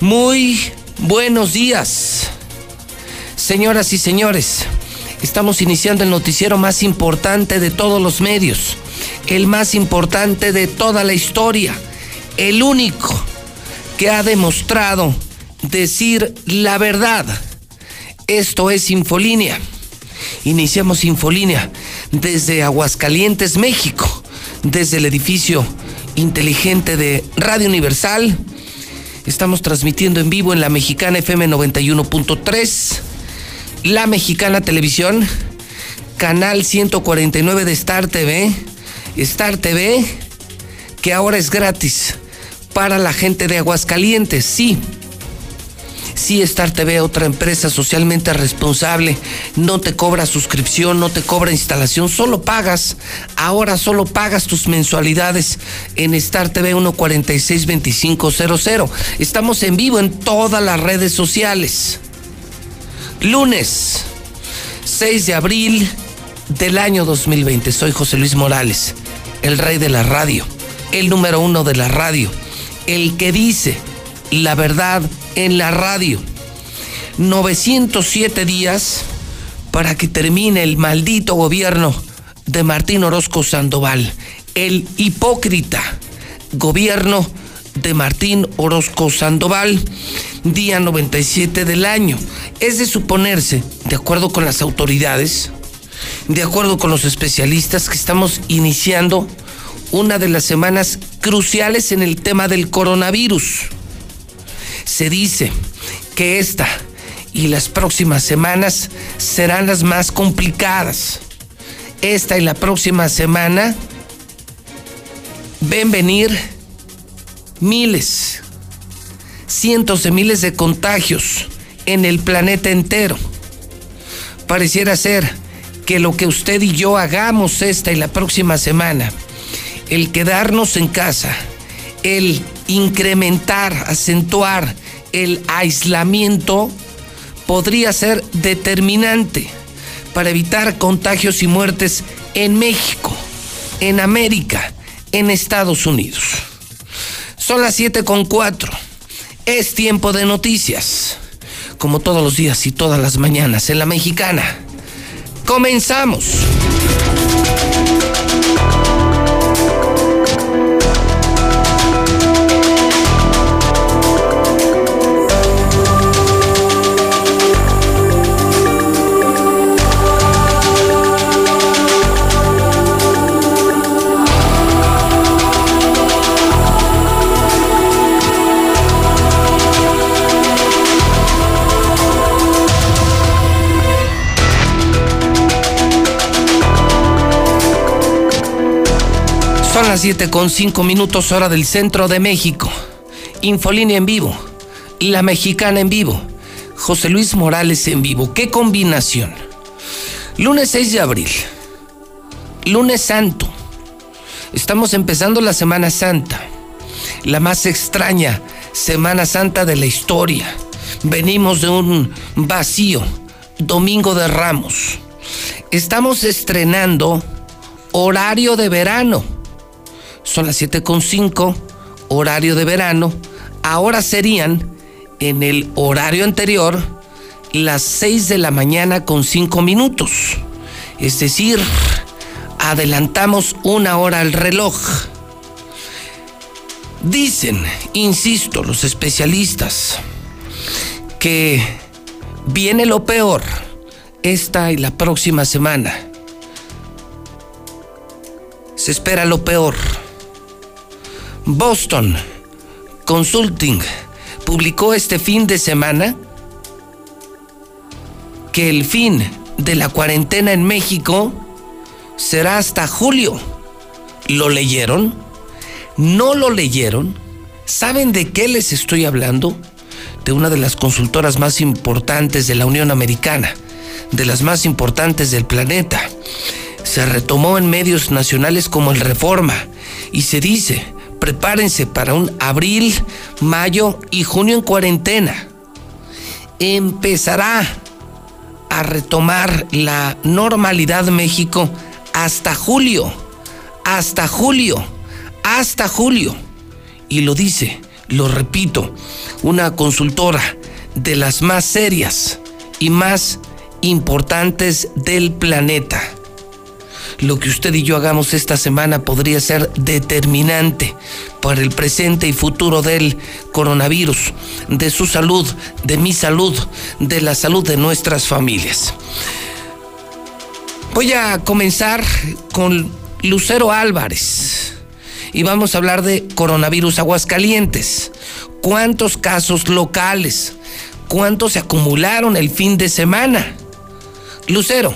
Muy buenos días. Señoras y señores, estamos iniciando el noticiero más importante de todos los medios, el más importante de toda la historia, el único que ha demostrado decir la verdad. Esto es Infolínea. Iniciamos Infolínea desde Aguascalientes, México, desde el edificio inteligente de Radio Universal. Estamos transmitiendo en vivo en la Mexicana FM 91.3 la Mexicana Televisión, canal 149 de Star TV, Star TV, que ahora es gratis para la gente de Aguascalientes, sí. Sí, Star TV, otra empresa socialmente responsable, no te cobra suscripción, no te cobra instalación, solo pagas, ahora solo pagas tus mensualidades en Star TV 1462500. Estamos en vivo en todas las redes sociales lunes 6 de abril del año 2020. Soy José Luis Morales, el rey de la radio, el número uno de la radio, el que dice la verdad en la radio. 907 días para que termine el maldito gobierno de Martín Orozco Sandoval, el hipócrita gobierno de Martín Orozco Sandoval, día 97 del año. Es de suponerse, de acuerdo con las autoridades, de acuerdo con los especialistas, que estamos iniciando una de las semanas cruciales en el tema del coronavirus. Se dice que esta y las próximas semanas serán las más complicadas. Esta y la próxima semana ven venir miles, cientos de miles de contagios en el planeta entero. Pareciera ser que lo que usted y yo hagamos esta y la próxima semana, el quedarnos en casa, el incrementar, acentuar el aislamiento, podría ser determinante para evitar contagios y muertes en México, en América, en Estados Unidos. Son las 7 con 4. Es tiempo de noticias. Como todos los días y todas las mañanas en la mexicana. Comenzamos. Las 7 con 5 minutos hora del centro de México. Infolínea en vivo. La mexicana en vivo. José Luis Morales en vivo. ¡Qué combinación! Lunes 6 de abril. Lunes Santo. Estamos empezando la Semana Santa. La más extraña Semana Santa de la historia. Venimos de un vacío. Domingo de Ramos. Estamos estrenando horario de verano son las 7.5, horario de verano. Ahora serían, en el horario anterior, las 6 de la mañana con 5 minutos. Es decir, adelantamos una hora al reloj. Dicen, insisto, los especialistas, que viene lo peor esta y la próxima semana. Se espera lo peor. Boston Consulting publicó este fin de semana que el fin de la cuarentena en México será hasta julio. ¿Lo leyeron? ¿No lo leyeron? ¿Saben de qué les estoy hablando? de una de las consultoras más importantes de la Unión Americana, de las más importantes del planeta. Se retomó en medios nacionales como el Reforma y se dice, prepárense para un abril, mayo y junio en cuarentena. Empezará a retomar la normalidad México hasta julio, hasta julio, hasta julio. Y lo dice, lo repito, una consultora de las más serias y más importantes del planeta lo que usted y yo hagamos esta semana podría ser determinante para el presente y futuro del coronavirus, de su salud, de mi salud, de la salud de nuestras familias. Voy a comenzar con Lucero Álvarez y vamos a hablar de coronavirus Aguascalientes. ¿Cuántos casos locales? ¿Cuántos se acumularon el fin de semana? Lucero,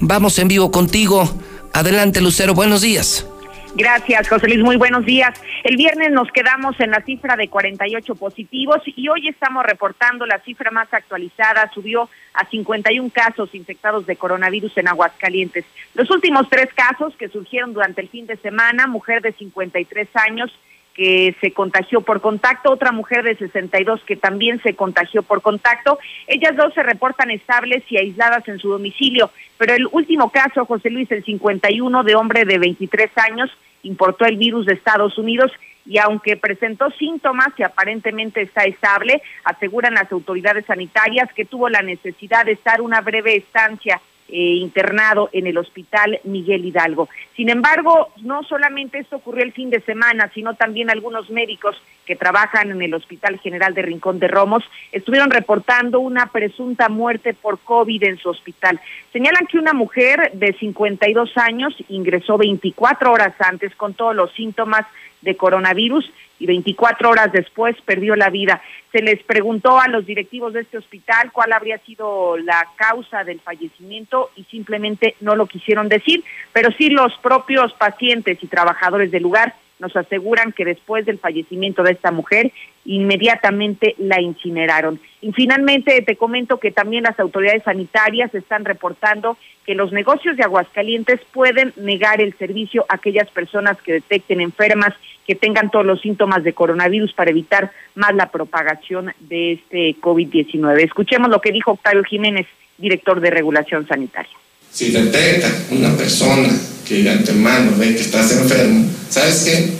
vamos en vivo contigo Adelante, Lucero, buenos días. Gracias, José Luis. Muy buenos días. El viernes nos quedamos en la cifra de 48 positivos y hoy estamos reportando la cifra más actualizada. Subió a 51 casos infectados de coronavirus en Aguascalientes. Los últimos tres casos que surgieron durante el fin de semana, mujer de 53 años que se contagió por contacto, otra mujer de 62 que también se contagió por contacto. Ellas dos se reportan estables y aisladas en su domicilio, pero el último caso, José Luis, el 51 de hombre de 23 años, importó el virus de Estados Unidos y aunque presentó síntomas y aparentemente está estable, aseguran las autoridades sanitarias que tuvo la necesidad de estar una breve estancia eh, internado en el hospital Miguel Hidalgo. Sin embargo, no solamente esto ocurrió el fin de semana, sino también algunos médicos que trabajan en el Hospital General de Rincón de Romos estuvieron reportando una presunta muerte por COVID en su hospital. Señalan que una mujer de 52 años ingresó 24 horas antes con todos los síntomas de coronavirus y 24 horas después perdió la vida. Se les preguntó a los directivos de este hospital cuál habría sido la causa del fallecimiento y simplemente no lo quisieron decir, pero sí los propios pacientes y trabajadores del lugar nos aseguran que después del fallecimiento de esta mujer, inmediatamente la incineraron. Y finalmente te comento que también las autoridades sanitarias están reportando que los negocios de Aguascalientes pueden negar el servicio a aquellas personas que detecten enfermas, que tengan todos los síntomas de coronavirus para evitar más la propagación de este COVID-19. Escuchemos lo que dijo Octavio Jiménez, director de Regulación Sanitaria. Si detecta una persona que de antemano ve que estás enfermo, ¿sabes qué?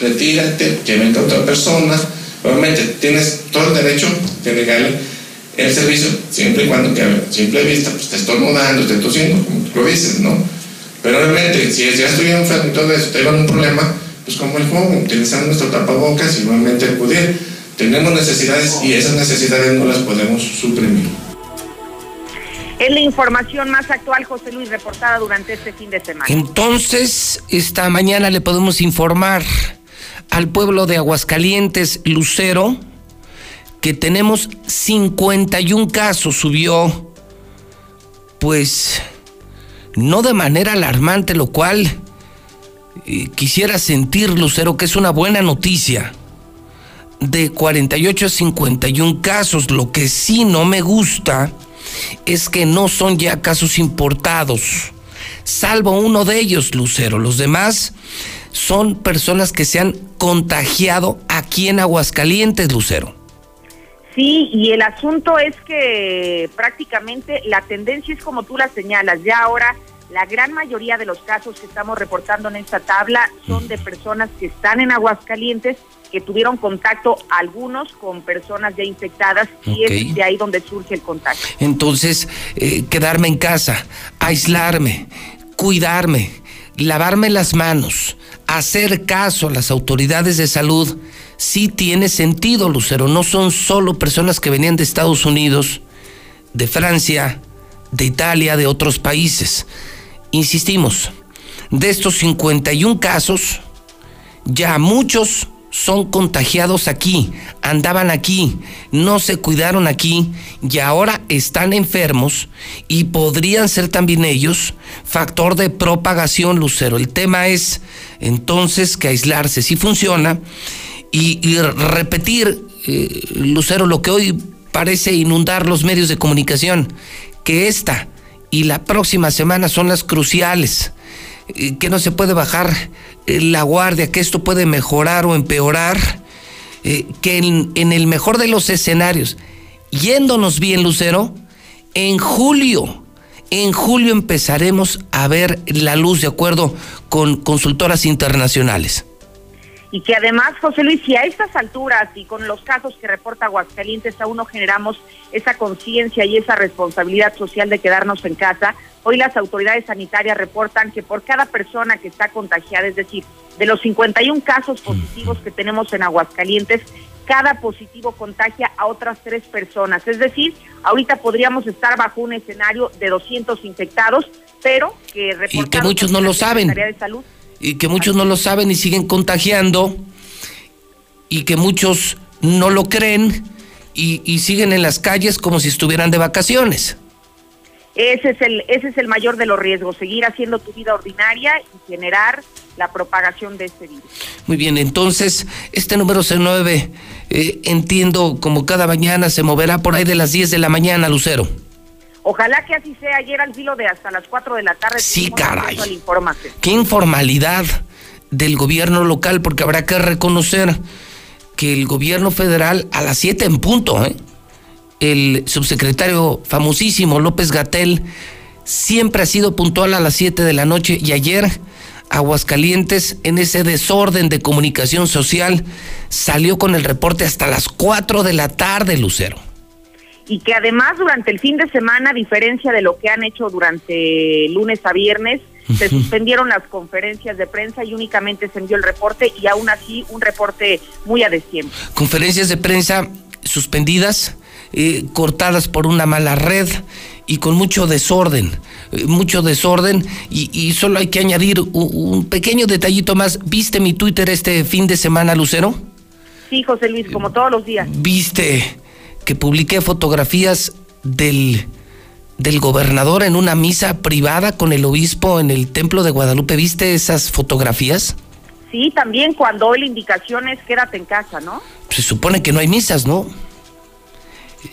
Retírate, que venga otra persona. Obviamente tienes todo el derecho de negarle el servicio, siempre y cuando que a simple vista pues, te estornudando, te tosiendo, como tú lo dices, ¿no? Pero obviamente, si ya estoy enfermo y todo eso, te un problema, pues como el joven, utilizar nuestro tapabocas y nuevamente acudir. Tenemos necesidades y esas necesidades no las podemos suprimir. Es la información más actual, José Luis, reportada durante este fin de semana. Entonces, esta mañana le podemos informar al pueblo de Aguascalientes, Lucero, que tenemos 51 casos, subió, pues, no de manera alarmante, lo cual eh, quisiera sentir, Lucero, que es una buena noticia. De 48 a 51 casos, lo que sí no me gusta es que no son ya casos importados, salvo uno de ellos, Lucero. Los demás son personas que se han contagiado aquí en Aguascalientes, Lucero. Sí, y el asunto es que prácticamente la tendencia es como tú la señalas, ya ahora la gran mayoría de los casos que estamos reportando en esta tabla son de personas que están en Aguascalientes, que tuvieron contacto algunos con personas ya infectadas y es de ahí donde surge el contacto. Entonces, eh, quedarme en casa, aislarme, cuidarme, lavarme las manos, hacer caso a las autoridades de salud, sí tiene sentido, Lucero. No son solo personas que venían de Estados Unidos, de Francia, de Italia, de otros países insistimos, de estos 51 casos, ya muchos son contagiados aquí, andaban aquí, no se cuidaron aquí y ahora están enfermos y podrían ser también ellos factor de propagación, Lucero. El tema es entonces que aislarse sí funciona y, repetir eh, Lucero, lo que hoy parece inundar los medios de comunicación, que esta y la próxima semana son las cruciales, que no se puede bajar eh, la guardia, que esto puede mejorar o empeorar, que en, en el mejor de los escenarios, yéndonos bien, Lucero, en julio, en julio empezaremos a ver la luz de acuerdo con consultoras internacionales y que además, José Luis, si a estas alturas y con los casos que reporta Aguascalientes aún no generamos esa conciencia y esa responsabilidad social de quedarnos en casa, hoy las autoridades sanitarias reportan que por cada persona que está contagiada, es decir, de los 51 casos positivos que tenemos en Aguascalientes, cada positivo contagia a otras tres personas. Es decir, ahorita podríamos estar bajo un escenario de 200 infectados, pero que y que muchos no lo saben. De salud, y que muchos no lo saben y siguen contagiando y que muchos no lo creen y, siguen en las calles como si estuvieran de vacaciones. Ese es, el, ese es el mayor de los riesgos, seguir haciendo tu vida ordinaria y generar la propagación de este virus. Muy bien, entonces este número C9, eh, entiendo como cada mañana se moverá por ahí de las 10 de la mañana, Lucero. Ojalá que así sea. Ayer al filo de hasta las 4 de la tarde. Sí, caray. Qué informalidad del gobierno local, porque habrá que reconocer que el gobierno federal a las 7 en punto, ¿eh? el subsecretario famosísimo López Gatel siempre ha sido puntual a las 7 de la noche y ayer Aguascalientes en ese desorden de comunicación social salió con el reporte hasta las 4 de la tarde, Lucero y que además durante el fin de semana, a diferencia de lo que han hecho durante lunes a viernes, se suspendieron las conferencias de prensa y únicamente se envió el reporte y aún así un reporte muy a destiempo. Conferencias de prensa suspendidas, eh, cortadas por una mala red y con mucho desorden, eh, mucho desorden y, y, solo hay que añadir un, un, pequeño detallito más. ¿Viste mi Twitter este fin de semana, Lucero? Sí, José Luis, como todos los días. ¿Viste? Que publiqué fotografías del, del gobernador en una misa privada con el obispo en el templo de Guadalupe. ¿Viste esas fotografías? Sí, también cuando hoy la indicación es quédate en casa, ¿no? Se supone que no hay misas, ¿no?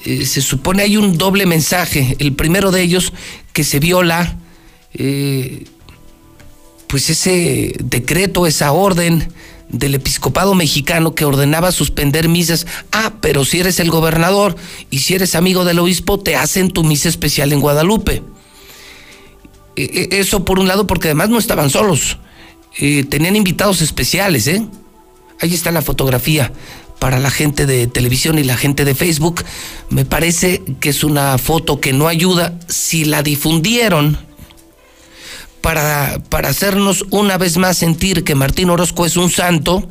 Eh, se supone hay un doble mensaje. El primero de ellos que se viola, eh, pues ese decreto, esa orden del episcopado mexicano que ordenaba suspender misas. Ah, pero si eres el gobernador y si eres amigo del obispo, te hacen tu misa especial en Guadalupe. E, e, eso por un lado, porque además no estaban solos. Eh, tenían invitados especiales, ¿eh? Ahí está la fotografía para la gente de televisión y la gente de Facebook. Me parece que es una foto que no ayuda. Si la difundieron para, para hacernos una vez más sentir que Martín Orozco es un santo,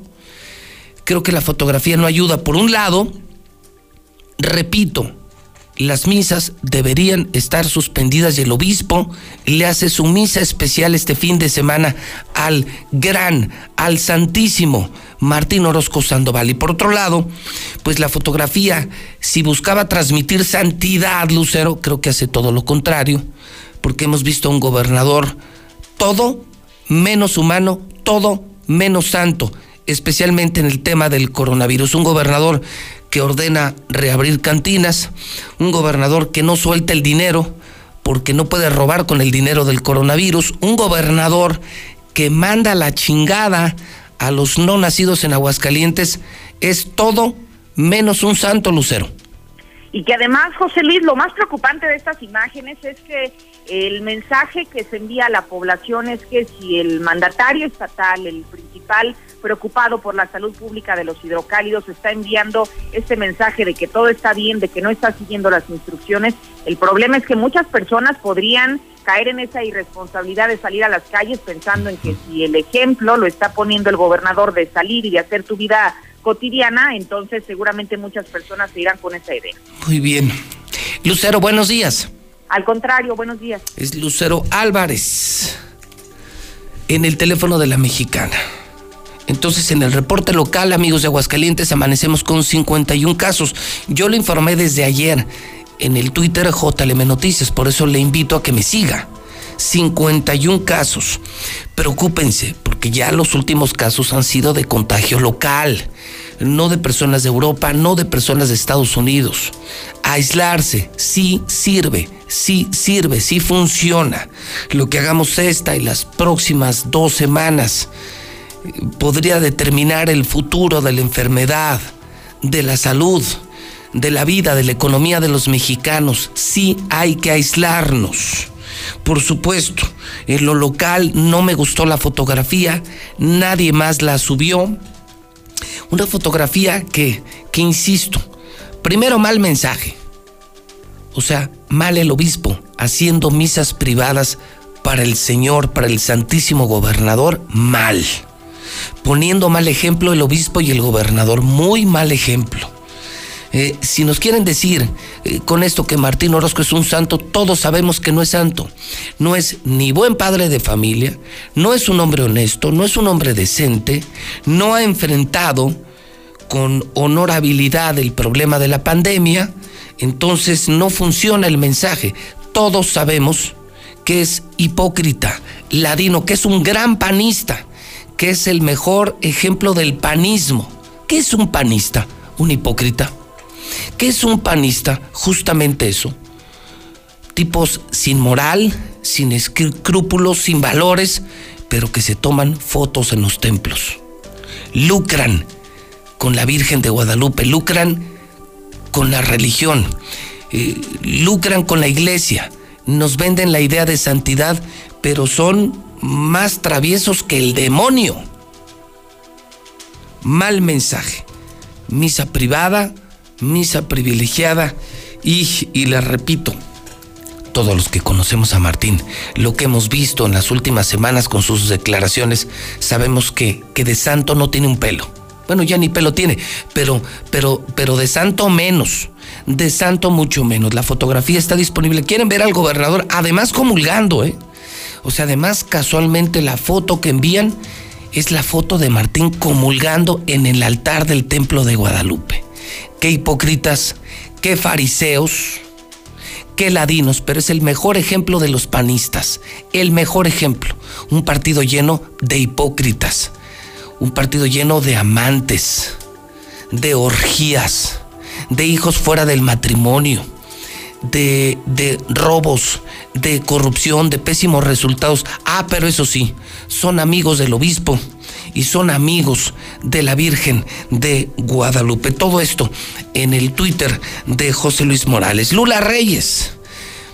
creo que la fotografía no ayuda. Por un lado, repito, las misas deberían estar suspendidas y el obispo le hace su misa especial este fin de semana al gran, al santísimo Martín Orozco Sandoval. Y por otro lado, pues la fotografía, si buscaba transmitir santidad, Lucero, creo que hace todo lo contrario, porque hemos visto a un gobernador todo menos humano, todo menos santo, especialmente en el tema del coronavirus. Un gobernador que ordena reabrir cantinas, un gobernador que no suelta el dinero porque no puede robar con el dinero del coronavirus, un gobernador que manda la chingada a los no nacidos en Aguascalientes, es todo menos un santo lucero. Y que además, José Luis, lo más preocupante de estas imágenes es que el mensaje que se envía a la población es que si el mandatario estatal, el principal preocupado por la salud pública de los hidrocálidos, está enviando este mensaje de que todo está bien, de que no está siguiendo las instrucciones, el problema es que muchas personas podrían caer en esa irresponsabilidad de salir a las calles pensando en que si el ejemplo lo está poniendo el gobernador de salir y de hacer tu vida cotidiana, entonces seguramente muchas personas se irán con esa idea. Muy bien. Lucero, buenos días. Al contrario, buenos días. Es Lucero Álvarez en el teléfono de la mexicana. Entonces, en el reporte local, amigos de Aguascalientes, amanecemos con 51 casos. Yo lo informé desde ayer en el Twitter JLM Noticias, por eso le invito a que me siga. 51 casos. Preocúpense, porque ya los últimos casos han sido de contagio local. No de personas de Europa, no de personas de Estados Unidos. Aislarse sí sirve, sí sirve, sí funciona. Lo que hagamos esta y las próximas dos semanas eh, podría determinar el futuro de la enfermedad, de la salud, de la vida, de la economía de los mexicanos. Sí hay que aislarnos. Por supuesto, en lo local no me gustó la fotografía, nadie más la subió. Una fotografía que, que insisto, primero mal mensaje. O sea, mal el obispo haciendo misas privadas para el Señor, para el Santísimo Gobernador, mal. Poniendo mal ejemplo el obispo y el gobernador, muy mal ejemplo. Eh, si nos quieren decir eh, con esto que Martín Orozco es un santo, todos sabemos que no es santo. No es ni buen padre de familia, no es un hombre honesto, no es un hombre decente, no ha enfrentado con honorabilidad el problema de la pandemia, entonces no funciona el mensaje. Todos sabemos que es hipócrita, ladino, que es un gran panista, que es el mejor ejemplo del panismo. ¿Qué es un panista? ¿Un hipócrita? ¿Qué es un panista? Justamente eso. Tipos sin moral, sin escrúpulos, sin valores, pero que se toman fotos en los templos. Lucran con la Virgen de Guadalupe, lucran con la religión, eh, lucran con la iglesia, nos venden la idea de santidad, pero son más traviesos que el demonio. Mal mensaje. Misa privada, misa privilegiada y, y les repito, todos los que conocemos a Martín, lo que hemos visto en las últimas semanas con sus declaraciones, sabemos que, que de santo no tiene un pelo. Bueno, ya ni pelo tiene, pero, pero, pero de santo menos, de santo mucho menos. La fotografía está disponible. ¿Quieren ver al gobernador? Además comulgando, ¿eh? O sea, además casualmente la foto que envían es la foto de Martín comulgando en el altar del templo de Guadalupe qué hipócritas, qué fariseos, qué ladinos, pero es el mejor ejemplo de los panistas, el mejor ejemplo. Un partido lleno de hipócritas, un partido lleno de amantes, de orgías, de hijos fuera del matrimonio, de, de robos, de corrupción, de pésimos resultados. Ah, pero eso sí, son amigos del obispo y son amigos de la Virgen de Guadalupe. Todo esto en el Twitter de José Luis Morales. Lula Reyes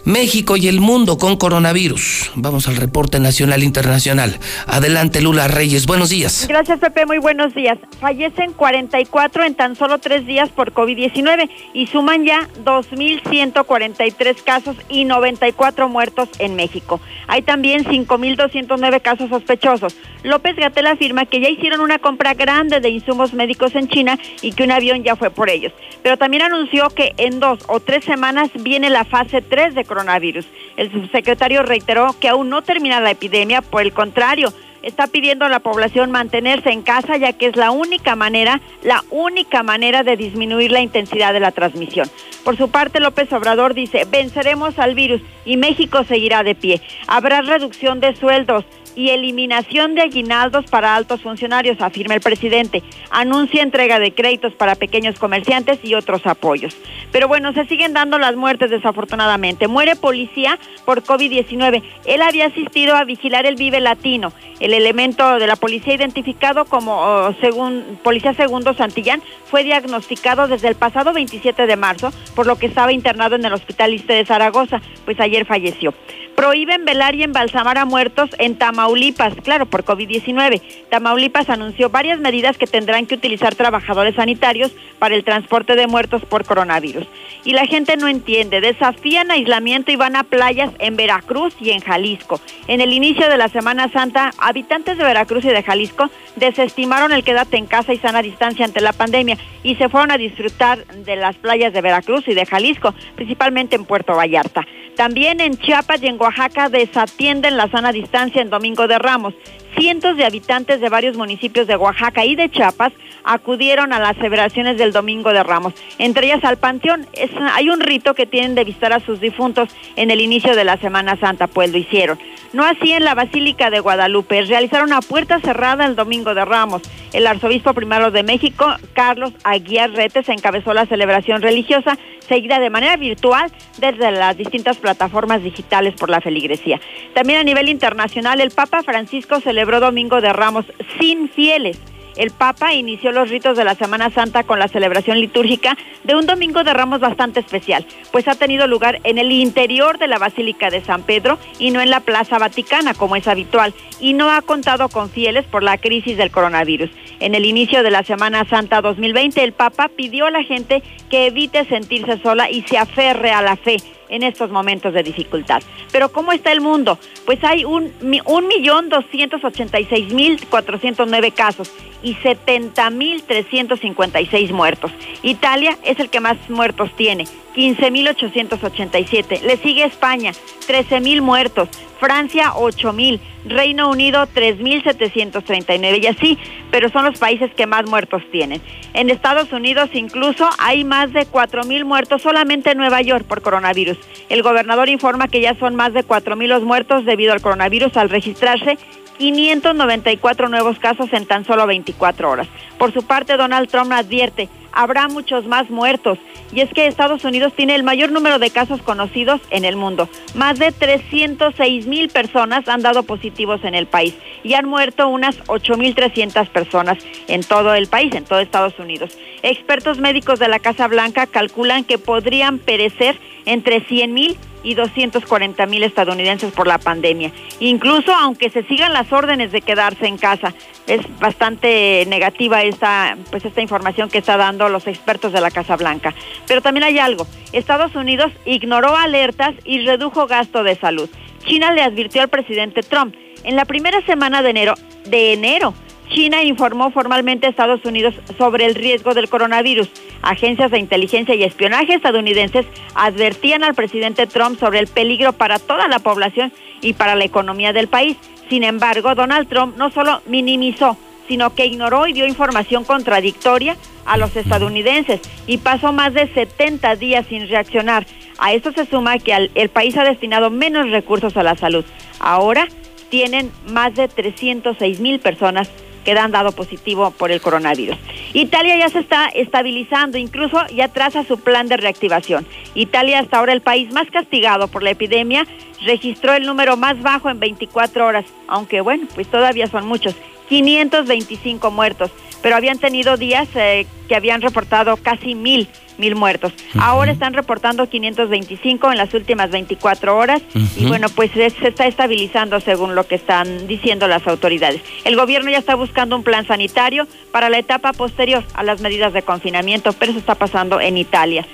México y el mundo con coronavirus. Vamos al reporte nacional internacional. Adelante, Lula Reyes. Buenos días. Gracias, Pepe. Muy buenos días. Fallecen 44 en tan solo tres días por COVID-19 y suman ya 2.143 casos y 94 muertos en México. Hay también 5.209 casos sospechosos. López Gatel afirma que ya hicieron una compra grande de insumos médicos en China y que un avión ya fue por ellos. Pero también anunció que en dos o tres semanas viene la fase 3 de coronavirus. El subsecretario reiteró que aún no termina la epidemia, por el contrario, está pidiendo a la población mantenerse en casa ya que es la única manera, la única manera de disminuir la intensidad de la transmisión. Por su parte, López Obrador dice, venceremos al virus y México seguirá de pie. Habrá reducción de sueldos, y eliminación de aguinaldos para altos funcionarios, afirma el presidente. Anuncia entrega de créditos para pequeños comerciantes y otros apoyos. Pero bueno, se siguen dando las muertes desafortunadamente. Muere policía por COVID-19. Él había asistido a vigilar el Vive Latino. El elemento de la policía identificado como oh, según, Policía Segundo Santillán fue diagnosticado desde el pasado 27 de marzo, por lo que estaba internado en el Hospital Iste de Zaragoza, pues ayer falleció. Prohíben velar y embalsamar a muertos en Tamaulipas, claro, por COVID-19. Tamaulipas anunció varias medidas que tendrán que utilizar trabajadores sanitarios para el transporte de muertos por coronavirus. Y la gente no entiende, desafían aislamiento y van a playas en Veracruz y en Jalisco. En el inicio de la Semana Santa, habitantes de Veracruz y de Jalisco desestimaron el quédate en casa y sana distancia ante la pandemia y se fueron a disfrutar de las playas de Veracruz y de Jalisco, principalmente en Puerto Vallarta. También en Chiapas y en Oaxaca desatienden la sana distancia en Domingo de Ramos. Cientos de habitantes de varios municipios de Oaxaca y de Chiapas acudieron a las celebraciones del Domingo de Ramos, entre ellas al Panteón. Es, hay un rito que tienen de visitar a sus difuntos en el inicio de la Semana Santa, pues lo hicieron. No así en la Basílica de Guadalupe, realizaron a puerta cerrada el Domingo de Ramos. El arzobispo primero de México, Carlos Aguiar Retes, encabezó la celebración religiosa, seguida de manera virtual desde las distintas plataformas digitales por la feligresía. También a nivel internacional, el Papa Francisco celebró Domingo de Ramos sin fieles el Papa inició los ritos de la Semana Santa con la celebración litúrgica de un Domingo de Ramos bastante especial, pues ha tenido lugar en el interior de la Basílica de San Pedro y no en la Plaza Vaticana, como es habitual, y no ha contado con fieles por la crisis del coronavirus. En el inicio de la Semana Santa 2020, el Papa pidió a la gente que evite sentirse sola y se aferre a la fe en estos momentos de dificultad. Pero ¿cómo está el mundo? Pues hay un, un millón doscientos ochenta y seis mil cuatrocientos nueve casos y setenta mil trescientos cincuenta y seis muertos. Italia es el que más muertos tiene, quince mil ochocientos ochenta y siete. Le sigue España, trece mil muertos. Francia 8.000, Reino Unido 3.739 y así, pero son los países que más muertos tienen. En Estados Unidos incluso hay más de 4.000 muertos solamente en Nueva York por coronavirus. El gobernador informa que ya son más de 4.000 los muertos debido al coronavirus al registrarse 594 nuevos casos en tan solo 24 horas. Por su parte, Donald Trump advierte, habrá muchos más muertos. Y es que Estados Unidos tiene el mayor número de casos conocidos en el mundo. Más de 306 mil personas han dado positivos en el país y han muerto unas 8.300 personas en todo el país, en todo Estados Unidos. Expertos médicos de la Casa Blanca calculan que podrían perecer entre 100 mil y 240 mil estadounidenses por la pandemia. Incluso aunque se sigan las órdenes de quedarse en casa, es bastante negativa esta, pues esta información que está dando los expertos de la Casa Blanca. Pero también hay algo. Estados Unidos ignoró alertas y redujo gasto de salud. China le advirtió al presidente Trump en la primera semana de enero, de enero China informó formalmente a Estados Unidos sobre el riesgo del coronavirus. Agencias de inteligencia y espionaje estadounidenses advertían al presidente Trump sobre el peligro para toda la población y para la economía del país. Sin embargo, Donald Trump no solo minimizó, sino que ignoró y dio información contradictoria a los estadounidenses y pasó más de 70 días sin reaccionar. A esto se suma que el país ha destinado menos recursos a la salud. Ahora tienen más de 306 mil personas que han dado positivo por el coronavirus. Italia ya se está estabilizando, incluso ya traza su plan de reactivación. Italia, hasta ahora el país más castigado por la epidemia, registró el número más bajo en 24 horas, aunque bueno, pues todavía son muchos, 525 muertos, pero habían tenido días eh, que habían reportado casi mil mil muertos. Ahora están reportando 525 en las últimas 24 horas y bueno, pues se está estabilizando según lo que están diciendo las autoridades. El gobierno ya está buscando un plan sanitario para la etapa posterior a las medidas de confinamiento, pero eso está pasando en Italia.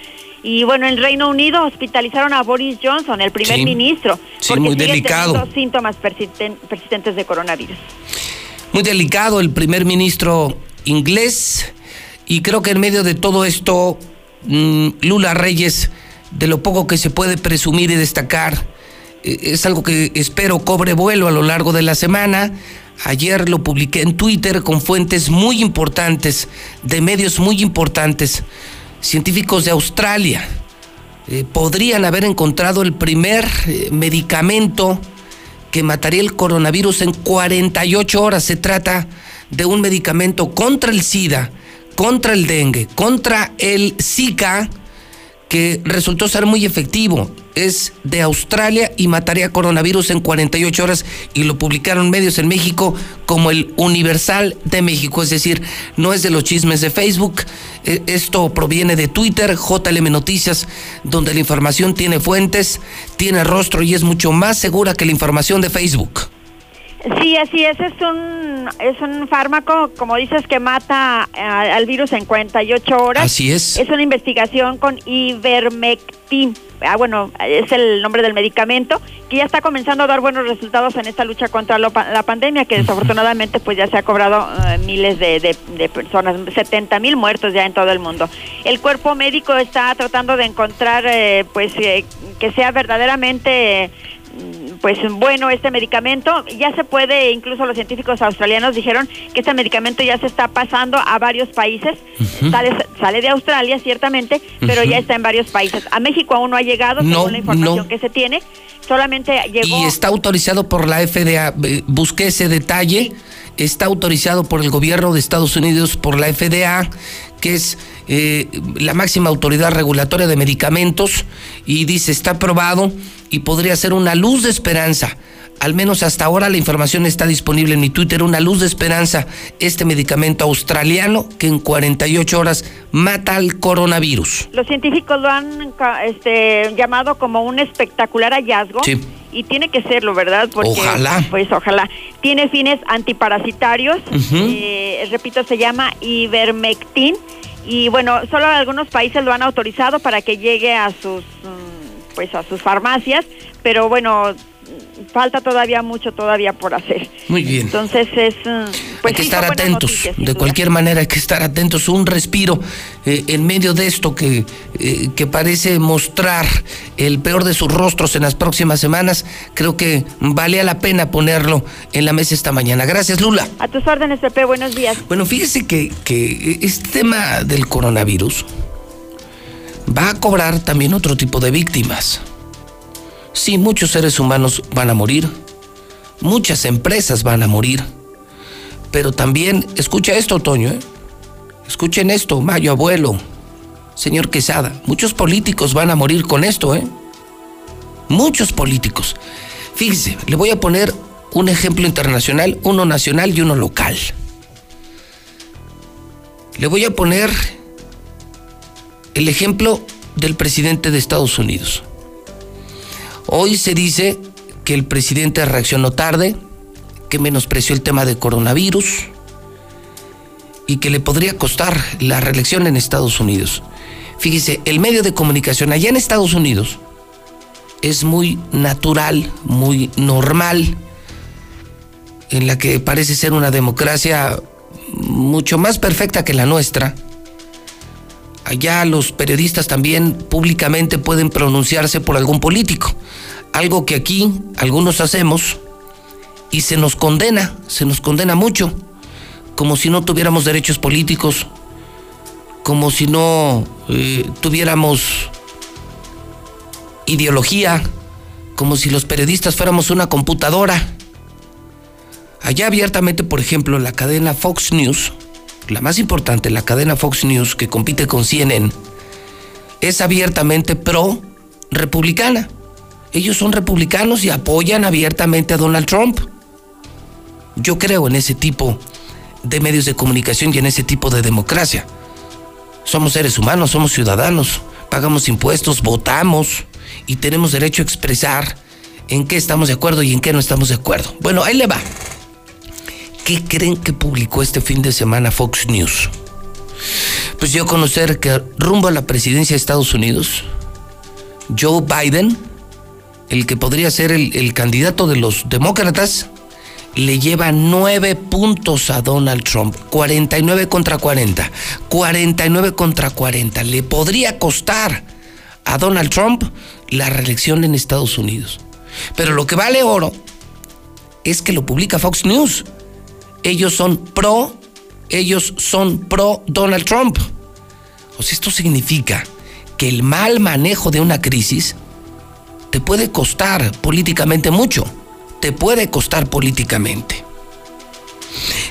Y bueno, en Reino Unido hospitalizaron a Boris Johnson, el primer ministro, sí, porque muy delicado. síntomas persistentes de coronavirus. Muy delicado el primer ministro inglés y creo que en medio de todo esto Mm, Lula Reyes, de lo poco que se puede presumir y destacar, eh, es algo que espero cobre vuelo a lo largo de la semana. Ayer lo publiqué en Twitter con fuentes muy importantes, de medios muy importantes, científicos de Australia. Eh, podrían haber encontrado el primer eh, medicamento que mataría el coronavirus en 48 horas. Se trata de un medicamento contra el SIDA contra el dengue, contra el Zika, que resultó ser muy efectivo. Es de Australia y mataría coronavirus en 48 horas y lo publicaron medios en México como el Universal de México. Es decir, no es de los chismes de Facebook. E, esto proviene de Twitter, JLM Noticias, donde la información tiene fuentes, tiene rostro y es mucho más segura que la información de Facebook. Sí, así es. Es un, es un fármaco, como dices, que mata eh, al virus en 48 horas. Así es. Es una investigación con ivermectin. Ah, bueno, es el nombre del medicamento, que ya está comenzando a dar buenos resultados en esta lucha contra la pandemia, que desafortunadamente pues ya se ha cobrado eh, miles de, de, personas, 70 mil muertos ya en todo el mundo. El cuerpo médico está tratando de encontrar, eh, pues, que sea verdaderamente pues bueno este medicamento. Ya se puede, incluso los científicos australianos dijeron que este medicamento ya se está pasando a varios países. sale, de Australia, ciertamente, pero ya está en varios países. A México aún no ha llegado, según la información que se tiene. Solamente llegó. Y está autorizado por la FDA. Busqué ese detalle. Está autorizado por el gobierno de Estados Unidos, por la FDA, que es eh, la máxima autoridad regulatoria de medicamentos, y dice está aprobado y podría ser una luz de esperanza. Al menos hasta ahora la información está disponible en mi Twitter, una luz de esperanza, este medicamento australiano que en 48 horas mata al coronavirus. Los científicos lo han este, llamado como un espectacular hallazgo. Sí. Y tiene que serlo, ¿verdad? Porque, ojalá. Pues ojalá. Tiene fines antiparasitarios. Eh, repito, se llama ivermectin. Y bueno, solo algunos países lo han autorizado para que llegue a sus mm, pues a sus farmacias, pero bueno, falta todavía mucho todavía por hacer. Muy bien. Entonces es... Pues hay que estar atentos, de cualquier manera hay que estar atentos, un respiro eh, en medio de esto que, eh, que parece mostrar el peor de sus rostros en las próximas semanas, creo que valía la pena ponerlo en la mesa esta mañana. Gracias, Lula. A tus órdenes, Pepe, buenos días. Bueno, fíjese que, que este tema del coronavirus va a cobrar también otro tipo de víctimas. Sí, muchos seres humanos van a morir, muchas empresas van a morir, pero también, escucha esto, Toño, ¿eh? escuchen esto, Mayo Abuelo, señor Quesada, muchos políticos van a morir con esto, ¿eh? Muchos políticos. Fíjese, le voy a poner un ejemplo internacional, uno nacional y uno local. Le voy a poner el ejemplo del presidente de Estados Unidos. Hoy se dice que el presidente reaccionó tarde, que menospreció el tema de coronavirus y que le podría costar la reelección en Estados Unidos. Fíjese, el medio de comunicación allá en Estados Unidos es muy natural, muy normal, en la que parece ser una democracia mucho más perfecta que la nuestra. Allá los periodistas también públicamente pueden pronunciarse por algún político algo que aquí algunos hacemos y se nos condena, se nos condena mucho, como si no tuviéramos derechos políticos, como si no eh, tuviéramos ideología, como si los periodistas fuéramos una computadora. Allá abiertamente, por ejemplo, la cadena Fox News, la más importante, la cadena Fox News que compite con CNN, es abiertamente pro republicana. Ellos son republicanos y apoyan abiertamente a Donald Trump. Yo creo en ese tipo de medios de comunicación y en ese tipo de democracia. Somos seres humanos, somos ciudadanos, pagamos impuestos, votamos y tenemos derecho a expresar en qué estamos de acuerdo y en qué no estamos de acuerdo. Bueno, ahí le va. ¿Qué creen que publicó este fin de semana Fox News? Pues yo conocer que rumbo a la presidencia de Estados Unidos, Joe Biden el que podría ser el, candidato de los demócratas, le lleva nueve puntos a Donald Trump, 49 contra 40, 49 contra 40. Le podría costar a Donald Trump la reelección en Estados Unidos. Pero lo que vale oro es que lo publica Fox News. Ellos son pro, ellos son pro Donald Trump. O sea, esto significa que el mal manejo de una crisis te puede costar políticamente mucho, te puede costar políticamente.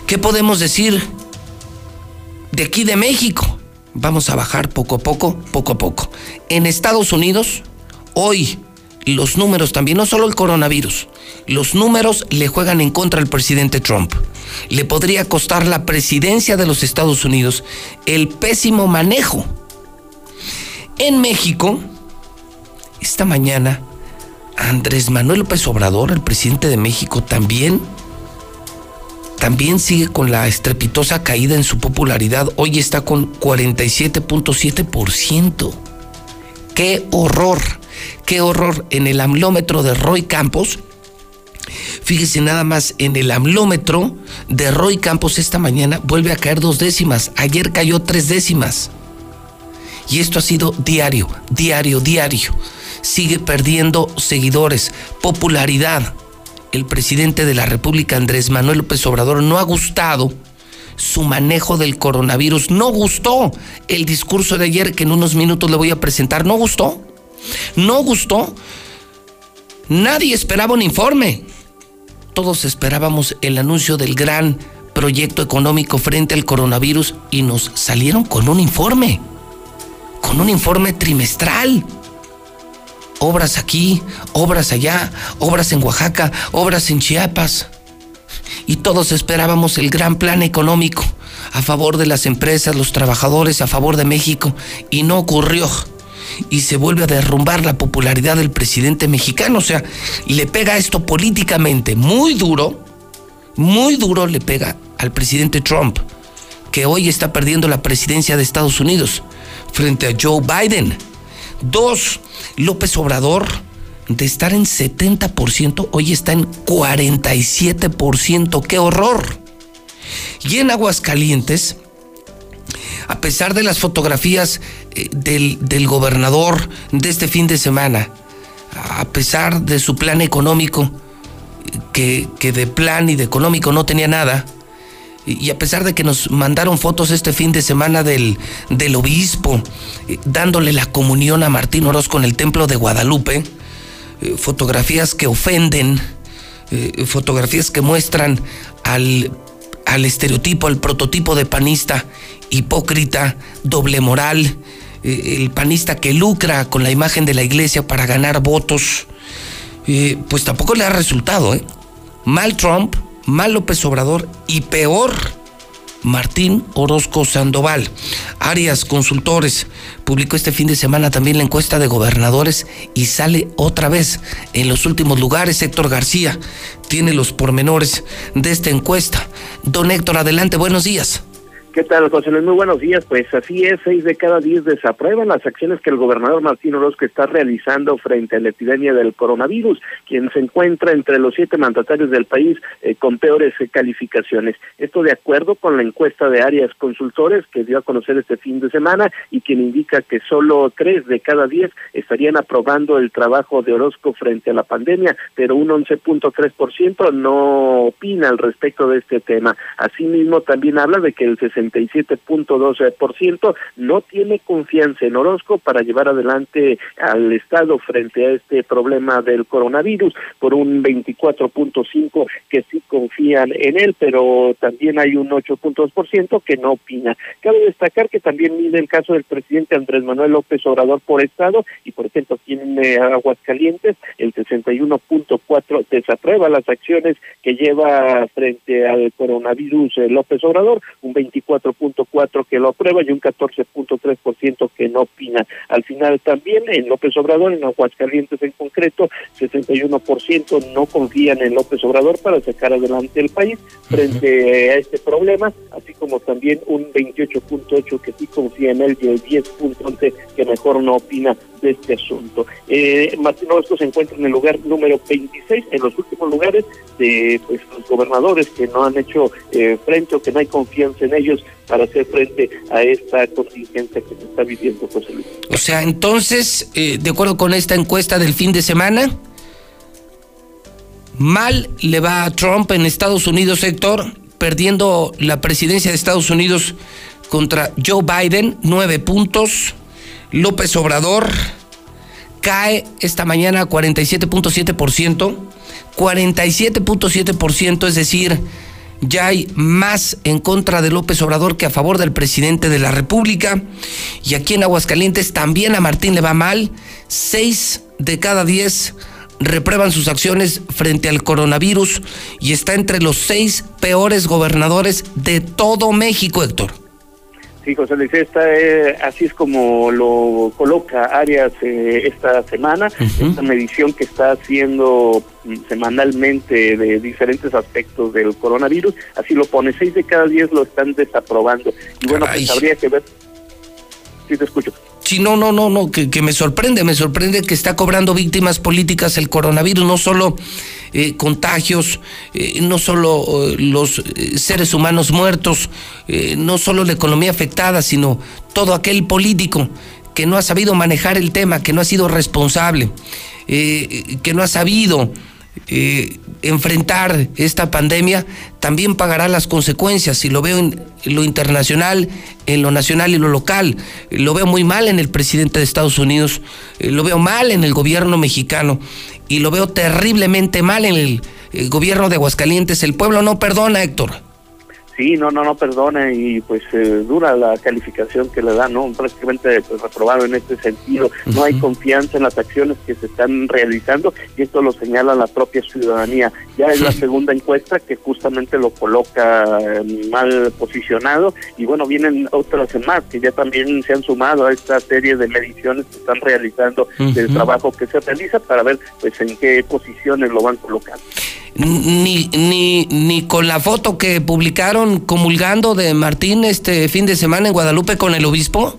¿Qué podemos decir de aquí de México? Vamos a bajar poco a poco, poco a poco. En Estados Unidos, hoy los números también, no solo el coronavirus, los números le juegan en contra al presidente Trump. Le podría costar la presidencia de los Estados Unidos el pésimo manejo. En México, esta mañana Andrés Manuel López Obrador, el presidente de México, también, también sigue con la estrepitosa caída en su popularidad. Hoy está con 47.7%. ¡Qué horror! ¡Qué horror! En el amlómetro de Roy Campos, Fíjese nada más, en el amlómetro de Roy Campos esta mañana vuelve a caer dos décimas. Ayer cayó tres décimas. Y esto ha sido diario, diario, diario. sigue perdiendo seguidores, popularidad. El presidente de la República, Andrés Manuel López Obrador, no ha gustado su manejo del coronavirus. No gustó el discurso de ayer que en unos minutos le voy a presentar. No gustó. No gustó. Nadie esperaba un informe. Todos esperábamos el anuncio del gran proyecto económico frente al coronavirus y nos salieron con un informe. Con un informe trimestral. Obras aquí, obras allá, obras en Oaxaca, obras en Chiapas y todos esperábamos el gran plan económico a favor de las empresas, los trabajadores, a favor de México, y no ocurrió. Y se vuelve a derrumbar la popularidad del presidente mexicano. O sea, le pega esto políticamente muy duro, muy duro le pega al presidente Trump, que hoy está perdiendo la presidencia de Estados Unidos frente a Joe Biden. Dos, López Obrador de estar en 70%, hoy está en 47%. ¡Qué horror! Y en Aguascalientes, a pesar de las fotografías eh, del, gobernador de este fin de semana, a pesar de su plan económico, que, que de plan y de económico no tenía nada, y a pesar de que nos mandaron fotos este fin de semana del, del obispo eh, dándole la comunión a Martín Orozco en el templo de Guadalupe, eh, fotografías que ofenden, fotografías que muestran al, al, estereotipo, al prototipo de panista hipócrita, doble moral, eh, el panista que lucra con la imagen de la iglesia para ganar votos, pues tampoco le ha resultado. Mal Trump, mal López Obrador y peor Martín Orozco Sandoval. Arias Consultores publicó este fin de semana también la encuesta de gobernadores y sale otra vez en los últimos lugares. Héctor García tiene los pormenores de esta encuesta. Don Héctor, adelante, buenos días. ¿Qué tal, José Luis? Muy buenos días. Pues así es, seis de cada diez desaprueban las acciones que el gobernador Martín Orozco está realizando frente a la epidemia del coronavirus, quien se encuentra entre los siete mandatarios del país eh, con peores eh, calificaciones. Esto de acuerdo con la encuesta de áreas consultores que dio a conocer este fin de semana y quien indica que solo tres de cada diez estarían aprobando el trabajo de Orozco frente a la pandemia, pero un 11.3% no opina al respecto de este tema. Asimismo, también habla de que el 60 67.12% no tiene confianza en Orozco para llevar adelante al Estado frente a este problema del coronavirus, por un 24.5% que sí confían en él, pero también hay un 8.2% que no opina. Cabe destacar que también mide el caso del presidente Andrés Manuel López Obrador por Estado y, por ejemplo, tiene Aguascalientes, el 61.4% desaprueba las acciones que lleva frente al coronavirus eh, López Obrador, un 24 4.4 que lo aprueba y un 14.3% que no opina. Al final también en López Obrador, en Aguascalientes en concreto, 61% no confían en López Obrador para sacar adelante el país frente a este problema, así como también un 28.8 que sí confía en él y el 10.11 que mejor no opina este asunto. Eh, Martín se encuentra en el lugar número 26, en los últimos lugares de pues, los gobernadores que no han hecho eh, frente o que no hay confianza en ellos para hacer frente a esta contingencia que se está viviendo, José Luis. O sea, entonces, eh, de acuerdo con esta encuesta del fin de semana, mal le va a Trump en Estados Unidos, Héctor, perdiendo la presidencia de Estados Unidos contra Joe Biden, nueve puntos. López Obrador cae esta mañana a 47.7%, 47.7%, es decir, ya hay más en contra de López Obrador que a favor del presidente de la República. Y aquí en Aguascalientes también a Martín le va mal. Seis de cada diez reprueban sus acciones frente al coronavirus y está entre los seis peores gobernadores de todo México, Héctor. Sí, José Luis, esta, eh, así es como lo coloca Arias eh, esta semana, esta medición que está haciendo mm, semanalmente de diferentes aspectos del coronavirus, así lo pone, seis de cada diez lo están desaprobando. Y bueno, pues habría que ver, sí te escucho. Sí, no, no, no, no, que, que, me sorprende, me sorprende que está cobrando víctimas políticas el coronavirus, no solo eh, contagios, eh, no solo eh, los seres humanos muertos, no solo la economía afectada, sino todo aquel político que no ha sabido manejar el tema, que no ha sido responsable, que no ha sabido eh, enfrentar esta pandemia, también pagará las consecuencias. Y lo veo en lo internacional, en lo nacional y lo local. Lo veo muy mal en el presidente de Estados Unidos, eh, lo veo mal en el gobierno mexicano y lo veo terriblemente mal en el, el gobierno de Aguascalientes. El pueblo no perdona, Héctor. Sí, no, no, no perdone y pues eh, dura la calificación que le dan, ¿no? Prácticamente pues, reprobado en este sentido. No hay confianza en las acciones que se están realizando y esto lo señala la propia ciudadanía. Ya es la segunda encuesta que justamente lo coloca eh, mal posicionado y bueno, vienen otras más que ya también se han sumado a esta serie de mediciones que están realizando del trabajo que se realiza para ver pues en qué posiciones lo van colocando ni, ni, ni con la foto que publicaron comulgando de Martín este fin de semana en Guadalupe con el obispo?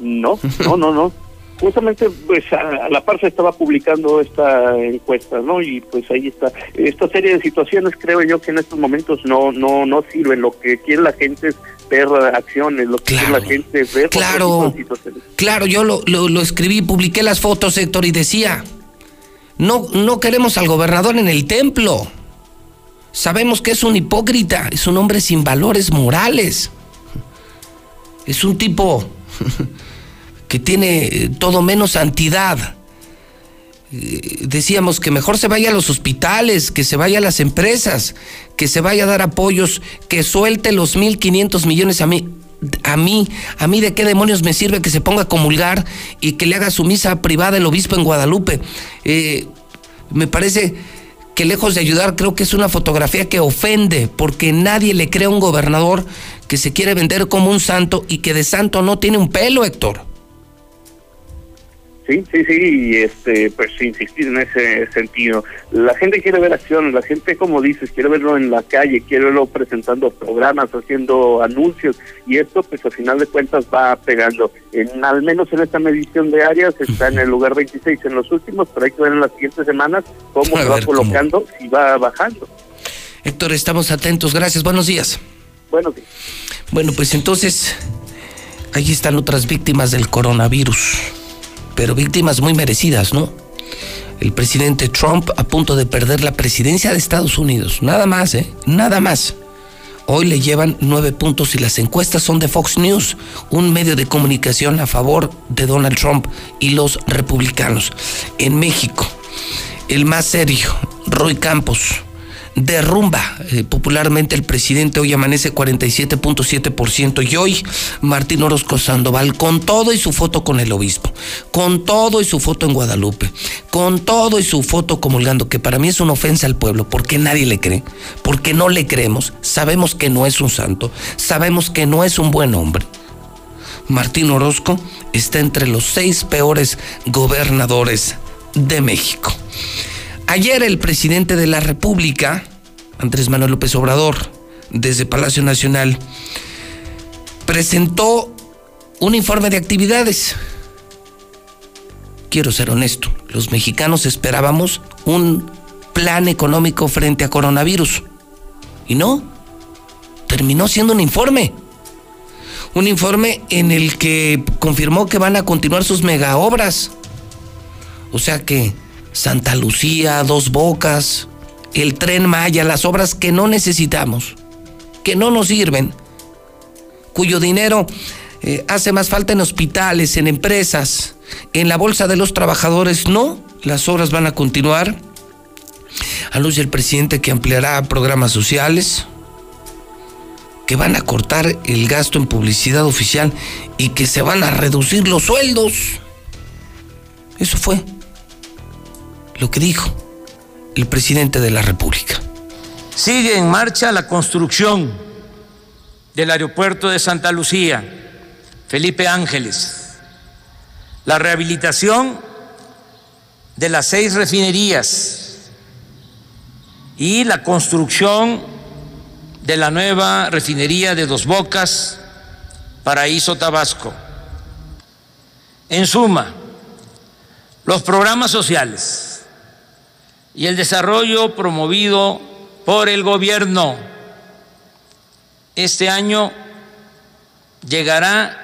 No, no, no, no. Justamente, pues a, la par se estaba publicando esta encuesta, ¿no? Y pues ahí está. Esta serie de situaciones creo yo que en estos momentos no no no sirven. Lo que quiere la gente es ver acciones, lo que quiere la gente es ver claro, claro, yo lo, lo, lo escribí, publiqué las fotos, Héctor, y decía, no, no queremos al gobernador en el templo. Sabemos que es un hipócrita, es un hombre sin valores morales. Es un tipo que tiene eh, todo menos santidad. Eh, decíamos que mejor se vaya a los hospitales, que se vaya a las empresas, que se vaya a dar apoyos, que suelte los 1.500 millones a mí a mí, a mí de qué demonios me sirve que se ponga a comulgar y que le haga su misa privada el obispo en Guadalupe. Eh, me parece que lejos de ayudar, creo que es una fotografía que ofende, porque nadie le cree a un gobernador que se quiere vender como un santo y que de santo no tiene un pelo, Héctor. Sí, sí, sí, y este, pues insistir en ese sentido. La gente quiere ver acción, la gente, como dices, quiere verlo en la calle, quiere verlo presentando programas, haciendo anuncios, y esto, pues al final de cuentas va pegando. En, al menos en esta medición de áreas está en el lugar 26 en los últimos, pero hay que ver en las siguientes semanas cómo se va colocando y va bajando. Héctor, estamos atentos, gracias, buenos días. Buenos días. Bueno, pues entonces, ahí están otras víctimas del coronavirus pero víctimas muy merecidas, ¿no? El presidente Trump a punto de perder la presidencia de Estados Unidos. Nada más, ¿eh? Nada más. Hoy le llevan nueve puntos y las encuestas son de Fox News, un medio de comunicación a favor de Donald Trump y los republicanos. En México, el más serio, Roy Campos derrumba eh, popularmente el presidente, hoy amanece 47.7% y hoy Martín Orozco Sandoval con todo y su foto con el obispo, con todo y su foto en Guadalupe, con todo y su foto comulgando, que para mí es una ofensa al pueblo, porque nadie le cree, porque no le creemos, sabemos que no es un santo, sabemos que no es un buen hombre. Martín Orozco está entre los seis peores gobernadores de México. Ayer el presidente de la República, Andrés Manuel López Obrador, desde Palacio Nacional, presentó un informe de actividades. Quiero ser honesto, los mexicanos esperábamos un plan económico frente a coronavirus. Y no, terminó siendo un informe. Un informe en el que confirmó que van a continuar sus mega obras. O sea que Santa Lucía, Dos Bocas, el tren Maya, las obras que no necesitamos, que no nos sirven, cuyo dinero eh, hace más falta en hospitales, en empresas, en la bolsa de los trabajadores, no, las obras van a continuar. Anuncia el presidente que ampliará programas sociales, que van a cortar el gasto en publicidad oficial y que se van a reducir los sueldos. Eso fue lo que dijo el presidente de la República. Sigue en marcha la construcción del aeropuerto de Santa Lucía, Felipe Ángeles, la rehabilitación de las seis refinerías y la construcción de la nueva refinería de Dos Bocas, Paraíso Tabasco. En suma, los programas sociales y el desarrollo promovido por el gobierno. Este año llegará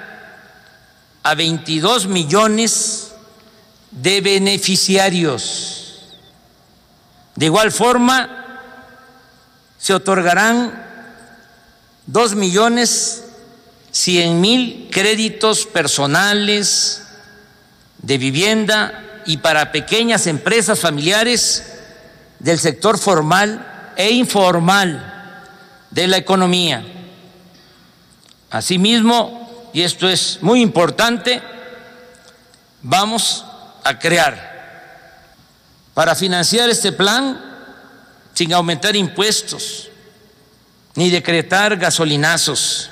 a 22 millones de beneficiarios. De igual forma, se otorgarán dos millones cien mil créditos personales de vivienda y para pequeñas empresas familiares del sector formal e informal de la economía. Asimismo, y esto es muy importante, vamos a crear para financiar este plan sin aumentar impuestos ni decretar gasolinazos.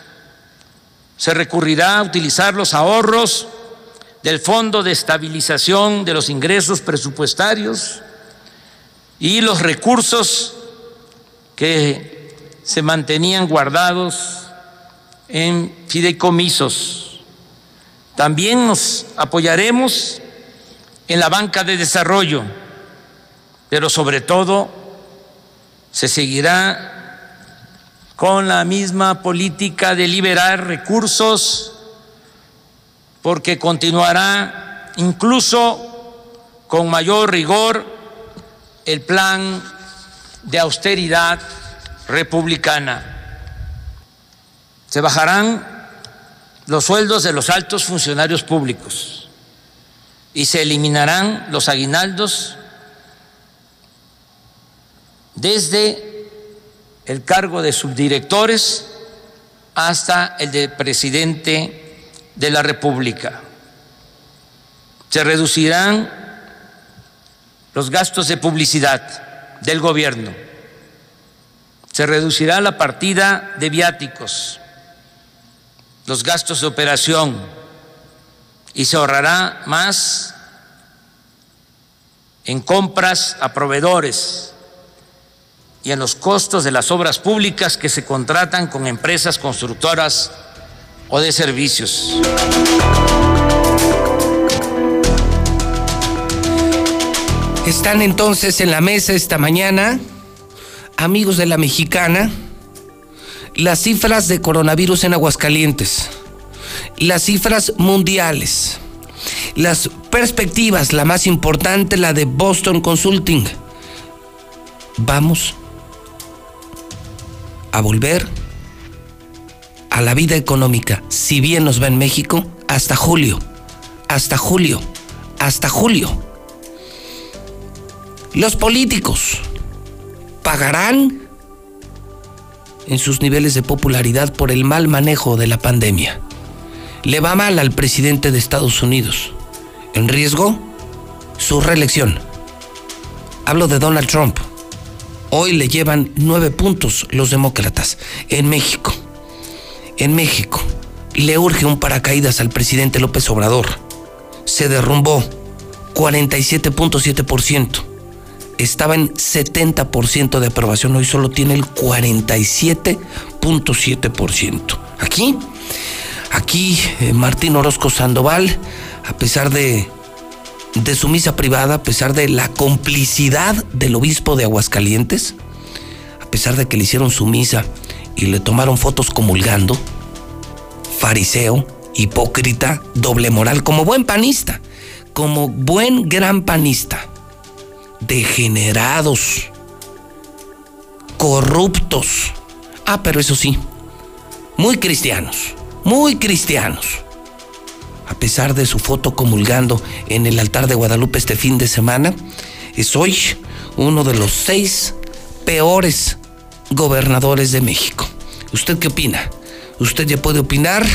Se recurrirá a utilizar los ahorros del Fondo de Estabilización de los Ingresos Presupuestarios y los recursos que se mantenían guardados en fideicomisos. También nos apoyaremos en la banca de desarrollo, pero sobre todo se seguirá con la misma política de liberar recursos porque continuará incluso con mayor rigor el plan de austeridad republicana. Se bajarán los sueldos de los altos funcionarios públicos y se eliminarán los aguinaldos desde el cargo de subdirectores hasta el de presidente de la República. Se reducirán los gastos de publicidad del gobierno. Se reducirá la partida de viáticos, los gastos de operación y se ahorrará más en compras a proveedores y en los costos de las obras públicas que se contratan con empresas constructoras o de servicios. Están entonces en la mesa esta mañana, amigos de la mexicana, las cifras de coronavirus en Aguascalientes, las cifras mundiales, las perspectivas, la más importante, la de Boston Consulting. Vamos a volver a la vida económica, si bien nos va en México, hasta julio, hasta julio, hasta julio. Los políticos pagarán en sus niveles de popularidad por el mal manejo de la pandemia. Le va mal al presidente de Estados Unidos. En riesgo, su reelección. Hablo de Donald Trump. Hoy le llevan nueve puntos los demócratas en México en México le urge un paracaídas al presidente López Obrador. Se derrumbó 47.7%. Estaba en 70% de aprobación, hoy solo tiene el 47.7%. Aquí, aquí eh, Martín Orozco Sandoval, a pesar de, de su misa privada, a pesar de la complicidad del obispo de Aguascalientes, a pesar de que le hicieron su misa y le tomaron fotos comulgando, fariseo, hipócrita, doble moral, como buen panista, como buen gran panista, degenerados, corruptos. Ah, pero eso sí, muy cristianos, muy cristianos. A pesar de su foto comulgando en el altar de Guadalupe este fin de semana, es hoy uno de los seis peores gobernadores de México. ¿Usted qué opina? Usted ya puede opinar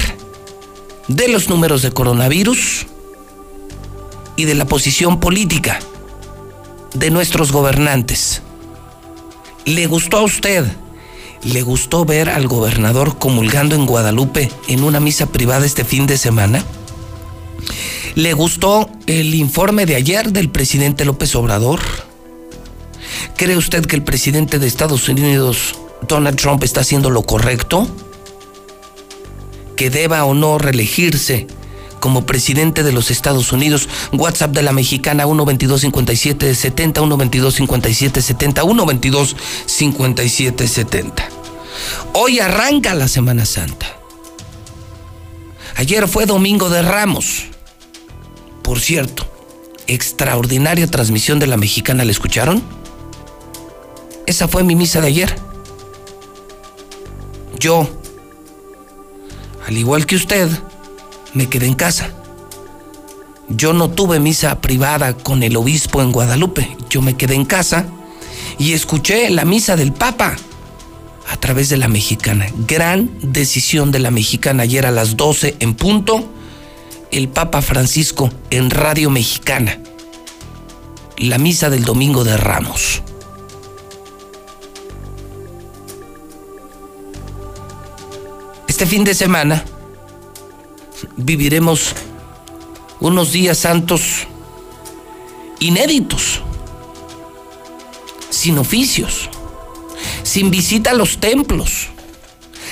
de los números de coronavirus y de la posición política de nuestros gobernantes. ¿Le gustó a usted? ¿Le gustó ver al gobernador comulgando en Guadalupe en una misa privada este fin de semana? ¿Le gustó el informe de ayer del presidente López Obrador? ¿Cree usted que el presidente de Estados Unidos Donald Trump está haciendo lo correcto? ¿Que deba o no reelegirse como presidente de los Estados Unidos? WhatsApp de la mexicana 1225770, 1225770, 1225770. Hoy arranca la Semana Santa. Ayer fue Domingo de Ramos. Por cierto, extraordinaria transmisión de la mexicana, ¿la escucharon? Esa fue mi misa de ayer. Yo, al igual que usted, me quedé en casa. Yo no tuve misa privada con el obispo en Guadalupe. Yo me quedé en casa y escuché la misa del Papa a través de la mexicana. Gran decisión de la mexicana ayer a las 12 en punto. El Papa Francisco en Radio Mexicana. La misa del domingo de Ramos. Este fin de semana viviremos unos días santos inéditos, sin oficios, sin visita a los templos,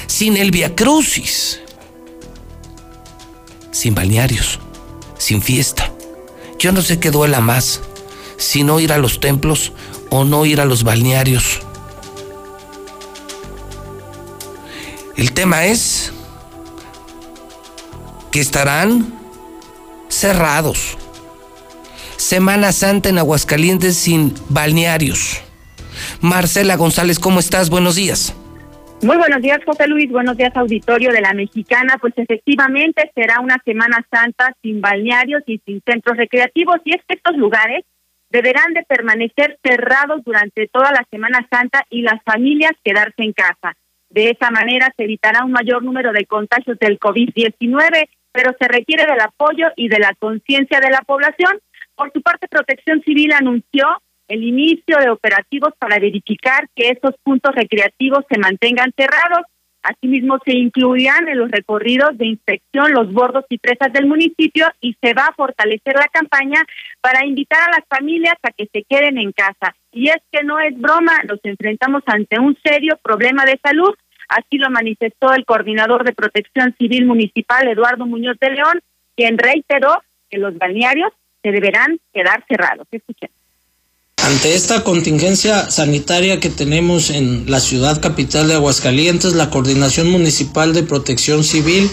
sin el Via Crucis, sin balnearios, sin fiesta. Yo no sé qué duela más, si no ir a los templos o no ir a los balnearios. El tema es que estarán cerrados. Semana Santa en Aguascalientes sin balnearios. Marcela González, ¿cómo estás? Buenos días. Muy buenos días, José Luis. Buenos días, auditorio de la Mexicana. Pues efectivamente será una Semana Santa sin balnearios y sin centros recreativos. Y es que estos lugares deberán de permanecer cerrados durante toda la Semana Santa y las familias quedarse en casa. De esa manera se evitará un mayor número de contagios del COVID-19 pero se requiere del apoyo y de la conciencia de la población. Por su parte, Protección Civil anunció el inicio de operativos para verificar que esos puntos recreativos se mantengan cerrados. Asimismo, se incluirán en los recorridos de inspección los bordos y presas del municipio y se va a fortalecer la campaña para invitar a las familias a que se queden en casa. Y es que no es broma, nos enfrentamos ante un serio problema de salud Así lo manifestó el coordinador de protección civil municipal, Eduardo Muñoz de León, quien reiteró que los balnearios se deberán quedar cerrados. Escuchen. Ante esta contingencia sanitaria que tenemos en la ciudad capital de Aguascalientes, la Coordinación Municipal de Protección Civil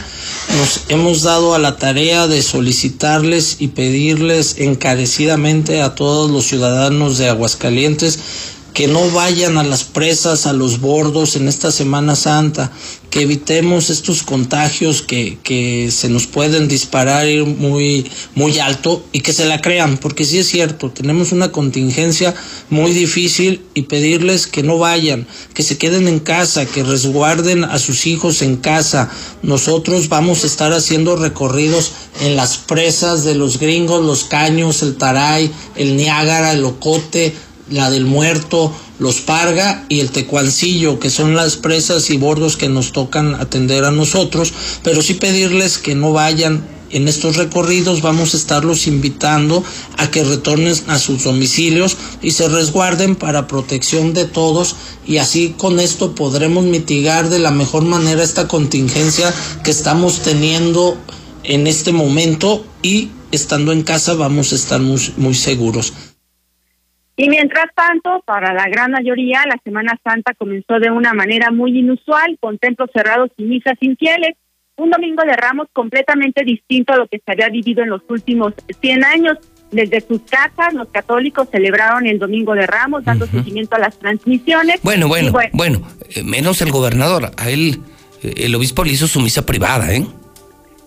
nos hemos dado a la tarea de solicitarles y pedirles encarecidamente a todos los ciudadanos de Aguascalientes que no vayan a las presas, a los bordos en esta Semana Santa, que evitemos estos contagios que, que se nos pueden disparar muy, muy alto y que se la crean, porque sí es cierto, tenemos una contingencia muy difícil y pedirles que no vayan, que se queden en casa, que resguarden a sus hijos en casa. Nosotros vamos a estar haciendo recorridos en las presas de los gringos, los caños, el taray, el Niágara, el Ocote, la del Muerto, los Parga y el Tecuancillo, que son las presas y bordos que nos tocan atender a nosotros, pero sí pedirles que no vayan. En estos recorridos vamos a estarlos invitando a que retornen a sus domicilios y se resguarden para protección de todos. Y así con esto podremos mitigar de la mejor manera esta contingencia que estamos teniendo en este momento y estando en casa vamos a estar muy, muy seguros. Y mientras tanto, para la gran mayoría, la Semana Santa comenzó de una manera muy inusual, con templos cerrados y misas infieles. Un domingo de ramos completamente distinto a lo que se había vivido en los últimos 100 años. Desde sus casas, los católicos celebraron el Domingo de Ramos, dando seguimiento a las transmisiones. Bueno, bueno, bueno, bueno, eh, menos el gobernador. A él, eh, el obispo le hizo su misa privada, ¿eh?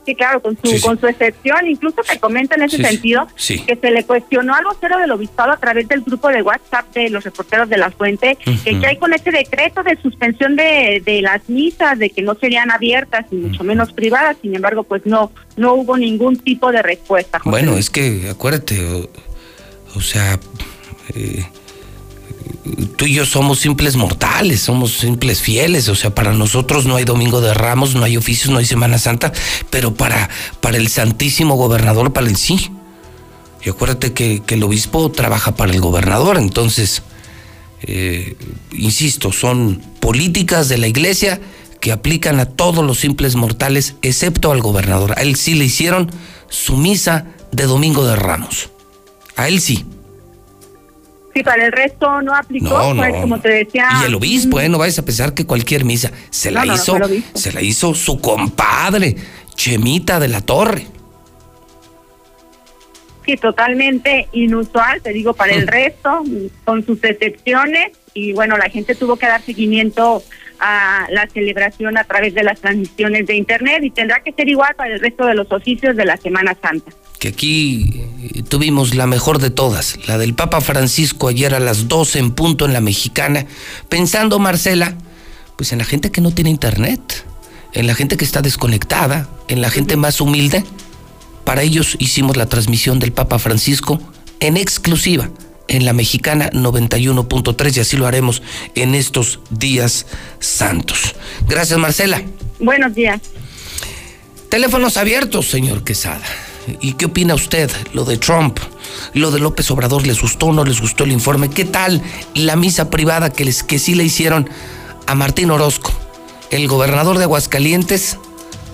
Sí, claro, con su, con su excepción, incluso te comenta en ese sentido que se le cuestionó al vocero del obispado a través del grupo de WhatsApp de los reporteros de la fuente, que hay con ese decreto de suspensión de, de las misas, de que no serían abiertas y mucho menos privadas, sin embargo, pues no, no hubo ningún tipo de respuesta. Bueno, es que acuérdate, o, sea, eh, tú y yo somos simples mortales, somos simples fieles, o sea, para nosotros no hay Domingo de Ramos, no hay oficios, no hay Semana Santa, pero para, para el Santísimo Gobernador, para el sí. Y acuérdate que, el obispo trabaja para el gobernador, entonces, eh, insisto, son políticas de la iglesia que aplican a todos los simples mortales, excepto al gobernador. A él sí le hicieron su misa de Domingo de Ramos. A él sí. Sí, para el resto no aplicó, pues, como te decía. Y el obispo, ¿eh? No vayas a pensar que cualquier misa se la hizo, se la hizo su compadre, Chemita de la Torre. Sí, totalmente inusual, te digo, para el resto, con sus excepciones, y bueno, la gente tuvo que dar seguimiento a la celebración a través de las transmisiones de Internet y tendrá que ser igual para el resto de los oficios de la Semana Santa. Que aquí eh, tuvimos la mejor de todas, la del Papa Francisco ayer a las 12 en punto en la mexicana, pensando, Marcela, pues en la gente que no tiene Internet, en la gente que está desconectada, en la gente más humilde. Para ellos hicimos la transmisión del Papa Francisco en exclusiva en la mexicana 91.3 y así lo haremos en estos días santos. Gracias, Marcela. Buenos días. Teléfonos abiertos, señor Quesada. ¿Y qué opina usted? Lo de Trump, lo de López Obrador, ¿les gustó o no les gustó el informe? ¿Qué tal la misa privada que, les, que sí le hicieron a Martín Orozco, el gobernador de Aguascalientes,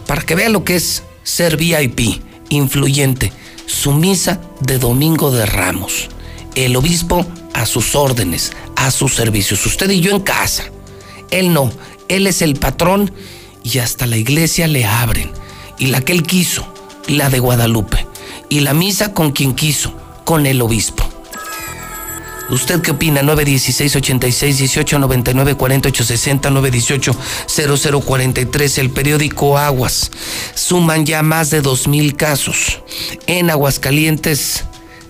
para que vea lo que es ser VIP, influyente? Su misa de Domingo de Ramos el obispo a sus órdenes, a sus servicios. Usted y yo en casa. Él no, él es el patrón y hasta la iglesia le abren. Y la que él quiso, la de Guadalupe. Y la misa con quien quiso, con el obispo. ¿Usted qué opina? 916 86 18 99 48 60 918 0043 el periódico Aguas. Suman ya más de 2000 casos. En Aguascalientes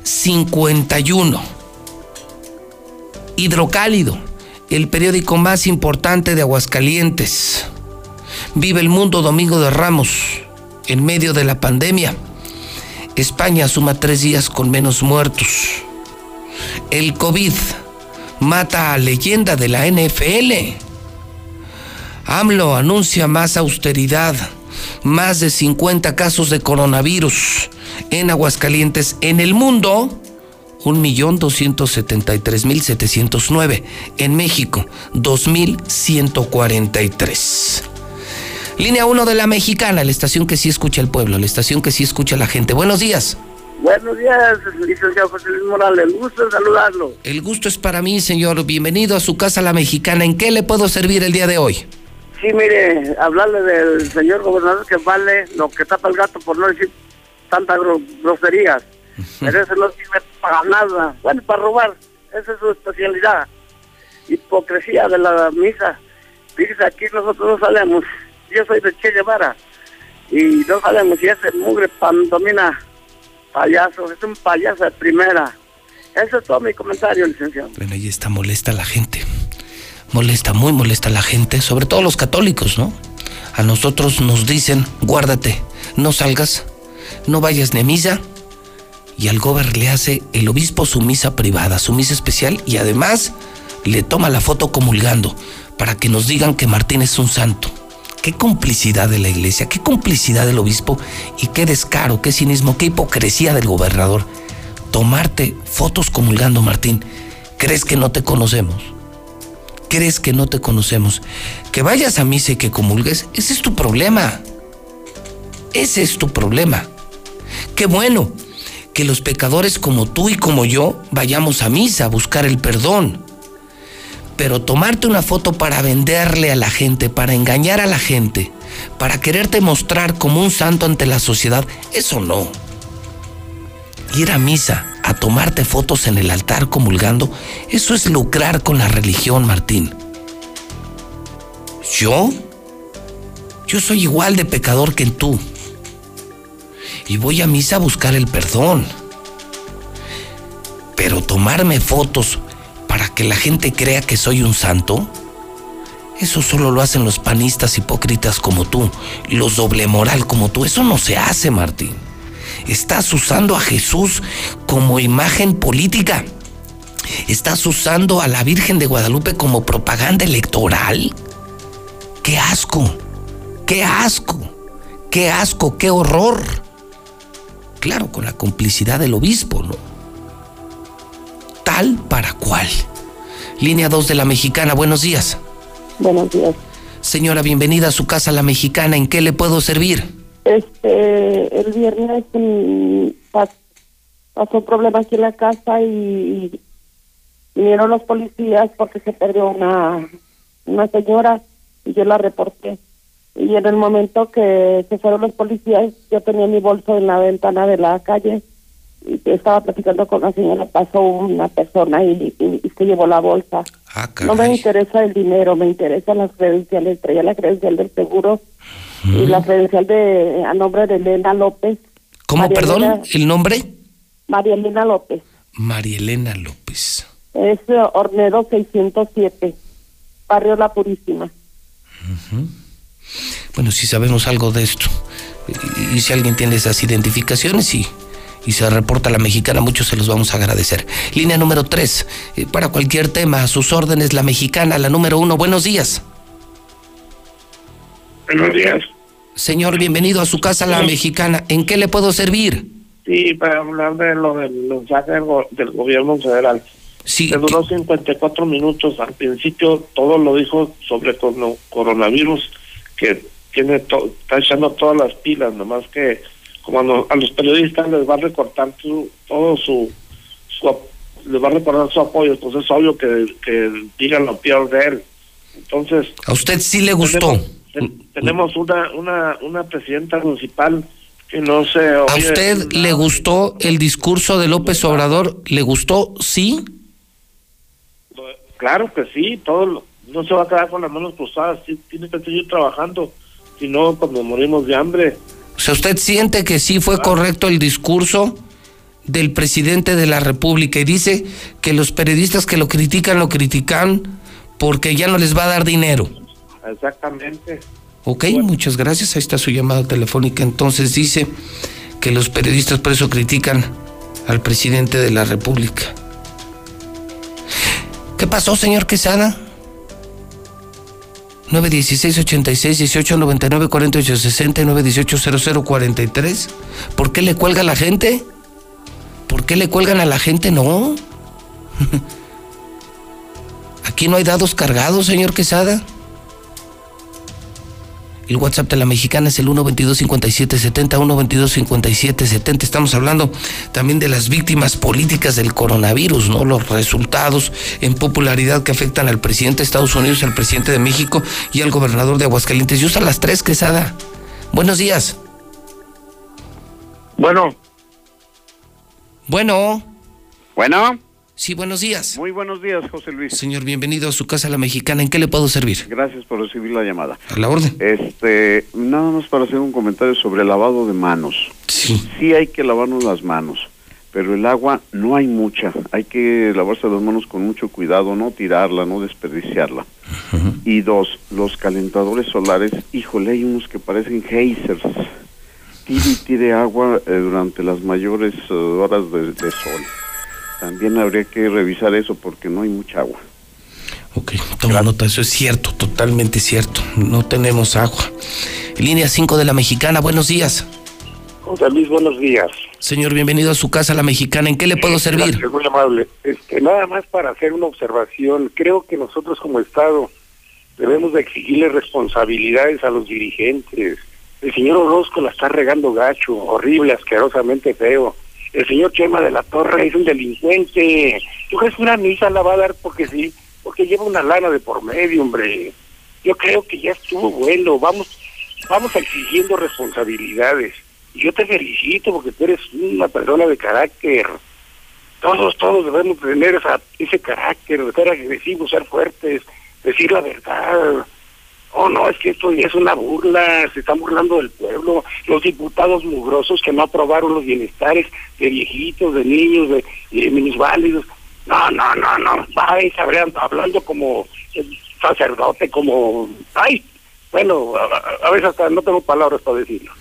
51. Hidrocálido, el periódico más importante de Aguascalientes. Vive el mundo Domingo de Ramos, en medio de la pandemia. España suma tres días con menos muertos. El COVID mata a leyenda de la NFL. AMLO anuncia más austeridad, más de 50 casos de coronavirus en Aguascalientes. En el mundo, 1.273.709. En México, 2.143. Línea 1 de la Mexicana, la estación que sí escucha el pueblo, la estación que sí escucha la gente. Buenos días. Buenos días, licenciado José Luis Morales. El gusto de saludarlo. El gusto es para mí, señor. Bienvenido a su casa, la Mexicana. ¿En qué le puedo servir el día de hoy? Sí, mire, hablarle del señor gobernador que vale lo que tapa el gato, por no decir tantas groserías. Pero eso no sirve para nada. Bueno, para robar. Esa es su especialidad. Hipocresía de la misa. Fíjese, aquí nosotros no sabemos. Yo soy de Che Guevara. Y no sabemos si ese mugre pantomina payaso. Es un payaso de primera. Ese es todo mi comentario, licenciado. Bueno, ahí está molesta la gente. Molesta, muy molesta la gente. Sobre todo los católicos, ¿no? A nosotros nos dicen, guárdate, no salgas no vayas ni a misa. Y al gober le hace el obispo su misa privada, su misa especial, y además le toma la foto comulgando para que nos digan que Martín es un santo. Qué complicidad de la iglesia, qué complicidad del obispo y qué descaro, qué cinismo, qué hipocresía del gobernador. Tomarte fotos comulgando, Martín. ¿Crees que no te conocemos? ¿Crees que no te conocemos? Que vayas a misa y que comulgues, ese es tu problema. Ese es tu problema. Qué bueno que los pecadores como tú y como yo vayamos a misa a buscar el perdón. Pero tomarte una foto para venderle a la gente, para engañar a la gente, para quererte mostrar como un santo ante la sociedad, eso no. Ir a misa, a tomarte fotos en el altar comulgando, eso es lucrar con la religión, Martín. ¿Yo? Yo soy igual de pecador que tú y voy a misa a buscar el perdón. Pero tomarme fotos para que la gente crea que soy un santo, eso solo lo hacen los panistas hipócritas como tú, los doble moral como tú. Eso no se hace, Martín. Estás usando a Jesús como imagen política. Estás usando a la Virgen de Guadalupe como propaganda electoral. ¡Qué asco! ¡Qué asco! ¡Qué asco! ¡Qué horror! Claro, con la complicidad del obispo, ¿no? Tal para cual. Línea 2 de la Mexicana, buenos días. Buenos días. Señora, bienvenida a su casa, la Mexicana. ¿En qué le puedo servir? Este, el viernes mm, pasó un problema aquí en la casa y, vinieron los policías porque se perdió una, una señora y yo la reporté. Y en el momento que se fueron los policías, yo tenía mi bolso en la ventana de la calle y estaba platicando con la señora, pasó una persona y, y, se llevó la bolsa. Ah, no me interesa el dinero, me interesan las credenciales. Traía la credencial del seguro y la credencial de a nombre de Elena López. ¿Cómo, perdón? ¿El nombre? María Elena López. María Elena López. Es eh, Hornero 607, Barrio La Purísima. Bueno, si sabemos algo de esto, y, si alguien tiene esas identificaciones y, y se reporta a la mexicana, muchos se los vamos a agradecer. Línea número 3, eh, para cualquier tema, a sus órdenes, la mexicana, la número 1. Buenos días. Buenos días. Señor, bienvenido a su casa, la mexicana. ¿En qué le puedo servir? Sí, para hablar de lo del mensaje del, gobierno federal. Sí. Se duró 54 minutos. Al principio todo lo dijo sobre coronavirus, que tiene está echando todas las pilas, nomás que como a, los periodistas les va a recortar todo su, les va a recordar su apoyo, pues es obvio que, que digan lo peor de él. Entonces... ¿A usted sí le gustó? tenemos una, una, una presidenta municipal que no sé... ¿A usted le gustó el discurso de López Obrador? ¿Le gustó? ¿Sí? Claro que sí, todo no se va a quedar con las manos cruzadas, tiene que seguir trabajando, si no, cuando morimos de hambre. O sea, ¿usted siente que sí fue correcto el discurso del presidente de la República y dice que los periodistas que lo critican, lo critican porque ya no les va a dar dinero? Exactamente. Ok, muchas gracias. Ahí está su llamada telefónica. Entonces dice que los periodistas por eso critican al presidente de la República. ¿Qué pasó, señor Quesada? 916 86 18 99 48 60 918 0043 ¿Por qué le cuelga a la gente? ¿Por qué le cuelgan a la gente? No. Aquí no hay dados cargados, señor Quesada. El WhatsApp de la mexicana es el 122-5770, 122-5770. Estamos hablando también de las víctimas políticas del coronavirus, ¿no? Los resultados en popularidad que afectan al presidente de Estados Unidos, al presidente de México y al gobernador de Aguascalientes. Y usa las tres, Quesada. Buenos días. Bueno. Bueno. Bueno. Sí, buenos días. Muy buenos días, José Luis. Señor, bienvenido a su casa la mexicana. ¿En qué le puedo servir? Gracias por recibir la llamada. A la orden. Este, nada más para hacer un comentario sobre el lavado de manos. Sí. Sí hay que lavarnos las manos, pero el agua no hay mucha. Hay que lavarse las manos con mucho cuidado, no tirarla, no desperdiciarla. Y dos, los calentadores solares, híjole, hay unos que parecen geysers. Tire y tire agua eh, durante las mayores eh, horas de sol también habría que revisar eso porque no hay mucha agua. Ok, toma nota, eso es cierto, totalmente cierto. No tenemos agua. Línea 5 de la Mexicana, buenos días. José Luis, buenos días. Señor, bienvenido a su casa, la Mexicana. ¿En qué le puedo servir? Gracias, muy amable. Este, nada más para hacer una observación. Creo que nosotros como Estado debemos de exigirle responsabilidades a los dirigentes. El señor Orozco la está regando gacho, horrible, asquerosamente feo el señor Chema de la Torre es un delincuente. Tú crees que una misa la va a dar porque sí, porque lleva una lana de por medio, hombre. Yo creo que ya estuvo bueno. Vamos, vamos exigiendo responsabilidades. Y yo te felicito porque tú eres una persona de carácter. Todos, todos debemos tener esa, ese carácter, de ser agresivos, ser fuertes, decir la verdad oh no, es que esto es una burla, se están burlando del pueblo, los diputados mugrosos que no aprobaron los bienestares de viejitos, de niños, de, de minusválidos, no, no, no, no, va hablando como sacerdote, como, ay, bueno, a, veces hasta no tengo palabras para decirlo.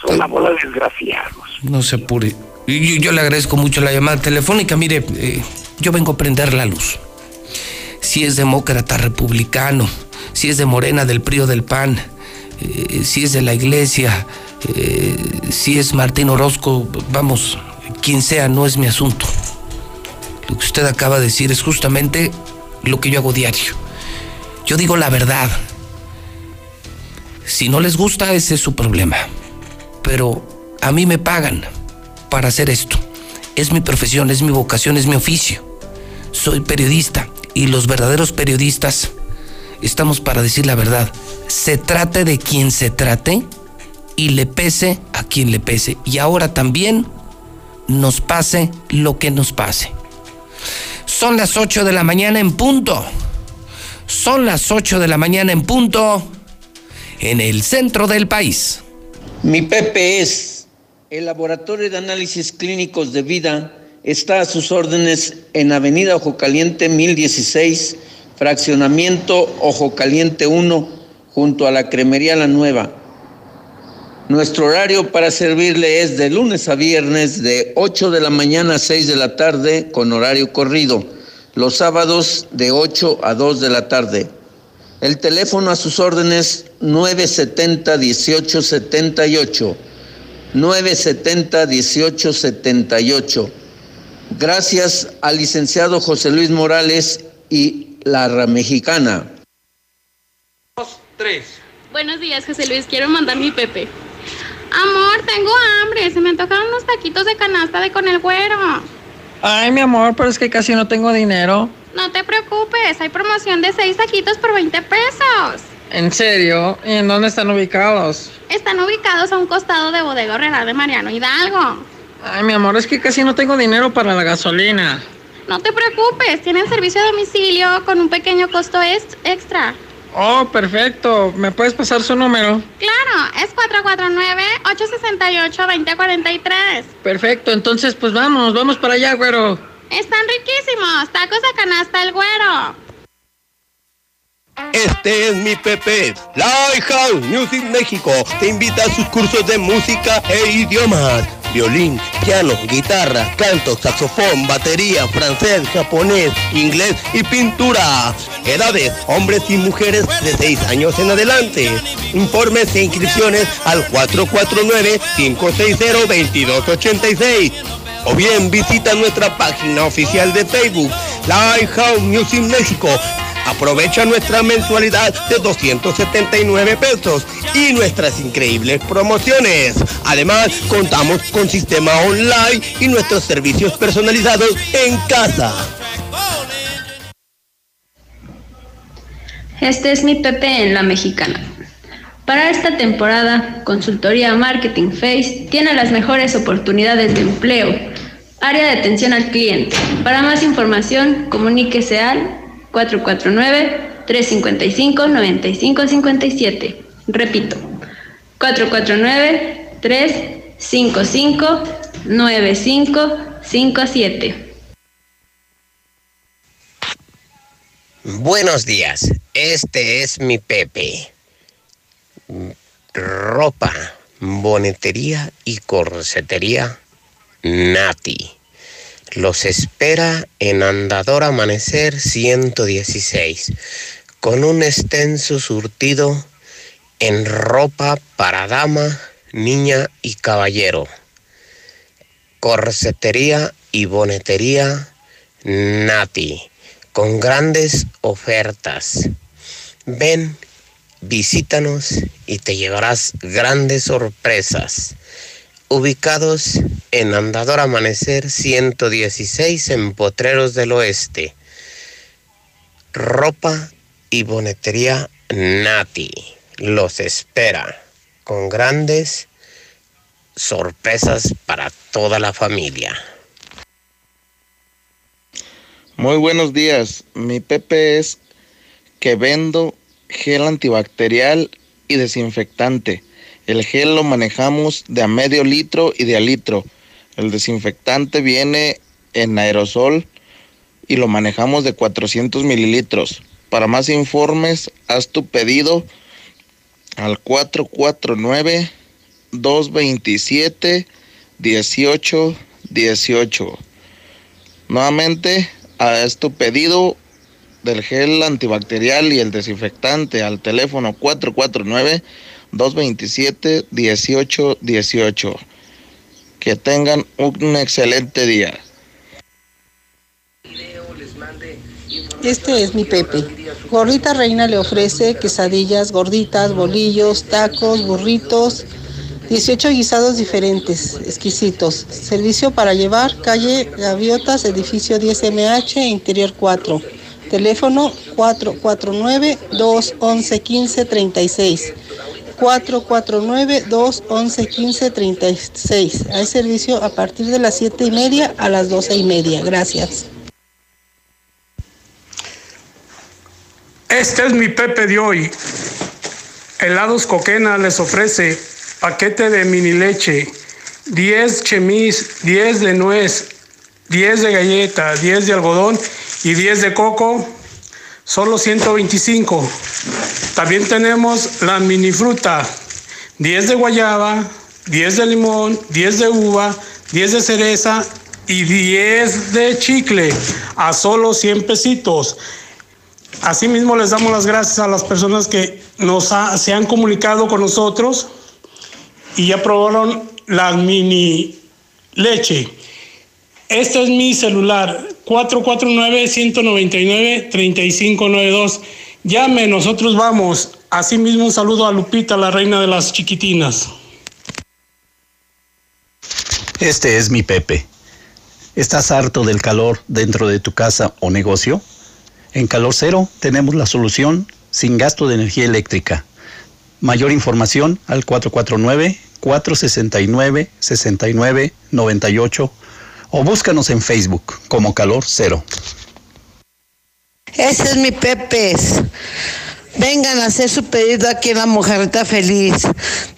Son una bola de desgraciados. No se apure. Yo, yo le agradezco mucho la llamada telefónica. Mire, eh, yo vengo a prender la luz. Si es demócrata, republicano, si es de Morena, del PRI o del PAN, eh, si es de la iglesia, eh, si es Martín Orozco, vamos, quien sea, no es mi asunto. Lo que usted acaba de decir es justamente lo que yo hago diario. Yo digo la verdad. Si no les gusta, ese es su problema. Pero a mí me pagan para hacer esto. Es mi profesión, es mi vocación, es mi oficio. Soy periodista y los verdaderos periodistas estamos para decir la verdad, se trate de quien se trate y le pese a quien le pese. Y ahora también nos pase lo que nos pase. Son las 8 de la mañana en punto. Son las 8 de la mañana en punto en el centro del país. Mi Pepe es el Laboratorio de Análisis Clínicos de Vida. Está a sus órdenes en Avenida Ojo Caliente 1016, fraccionamiento Ojo Caliente 1, junto a la Cremería La Nueva. Nuestro horario para servirle es de lunes a viernes de 8 de la mañana a 6 de la tarde con horario corrido. Los sábados de 8 a 2 de la tarde. El teléfono a sus órdenes 970 1878. 970 1878. Gracias al licenciado José Luis Morales y la Mexicana. Dos, tres. Buenos días, José Luis. Quiero mandar mi Pepe. Amor, tengo hambre. Se me antojaron unos taquitos de canasta de con el güero. Ay, mi amor, pero es que casi no tengo dinero. No te preocupes, hay promoción de seis taquitos por 20 pesos. ¿En serio? ¿Y en dónde están ubicados? Están ubicados a un costado de Bodega Herrera de Mariano Hidalgo. Ay, mi amor, es que casi no tengo dinero para la gasolina. No te preocupes, tienen servicio a domicilio con un pequeño costo extra. Oh, perfecto. ¿Me puedes pasar su número? Claro, es 449-868-2043. Perfecto, entonces pues vamos, vamos para allá, güero. Están riquísimos, tacos de canasta el güero. Este es mi Pepe. Lighthouse Music México te invita a sus cursos de música e idiomas. Violín, piano, guitarra, canto, saxofón, batería, francés, japonés, inglés y pintura. Edades, hombres y mujeres de 6 años en adelante. Informes e inscripciones al 449-560-2286. O bien visita nuestra página oficial de Facebook, Lighthouse Music México Aprovecha nuestra mensualidad de 279 pesos y nuestras increíbles promociones. Además, contamos con sistema online y nuestros servicios personalizados en casa. Este es mi Pepe en la mexicana. Para esta temporada, Consultoría Marketing Face tiene las mejores oportunidades de empleo. Área de atención al cliente. Para más información, comuníquese al 449-355-9557. Repito, 449-355-9557. Buenos días, este es mi Pepe. Ropa, bonetería y corsetería Nati. Los espera en Andador Amanecer 116, con un extenso surtido en ropa para dama, niña y caballero. Corsetería y bonetería Nati, con grandes ofertas. Ven, visítanos y te llevarás grandes sorpresas ubicados en Andador Amanecer 116 en Potreros del Oeste. Ropa y bonetería Nati los espera con grandes sorpresas para toda la familia. Muy buenos días, mi Pepe es que vendo gel antibacterial y desinfectante el gel lo manejamos de a medio litro y de a litro. El desinfectante viene en aerosol y lo manejamos de 400 mililitros. Para más informes, haz tu pedido al 449 227 1818. Nuevamente, haz tu pedido del gel antibacterial y el desinfectante al teléfono 449 227 1818. Que tengan un excelente día. Este es mi Pepe. Gordita Reina le ofrece quesadillas, gorditas, bolillos, tacos, burritos, 18 guisados diferentes, exquisitos. Servicio para llevar, calle Gaviotas, edificio 10MH, interior 4. Teléfono 449-211-1536. 449-211-1536. Hay servicio a partir de las 7 y media a las 12 y media. Gracias. Este es mi Pepe de hoy. Helados Coquena les ofrece paquete de mini leche, 10 chemis, 10 de nuez, 10 de galleta, 10 de algodón y 10 de coco, solo 125. También tenemos la mini fruta, 10 de guayaba, 10 de limón, 10 de uva, 10 de cereza y 10 de chicle a solo 100 pesitos. Asimismo les damos las gracias a las personas que nos se han comunicado con nosotros y ya probaron la mini leche. Este es mi celular, 449-199-3592. Llame, nosotros vamos. Asimismo, un saludo a Lupita, la reina de las chiquitinas. Este es mi Pepe. ¿Estás harto del calor dentro de tu casa o negocio? En Calor Cero tenemos la solución sin gasto de energía eléctrica. Mayor información al 449-469-6998 o búscanos en Facebook como Calor Cero. Ese es mi Pepes. Vengan a hacer su pedido aquí en la Mujerita Feliz.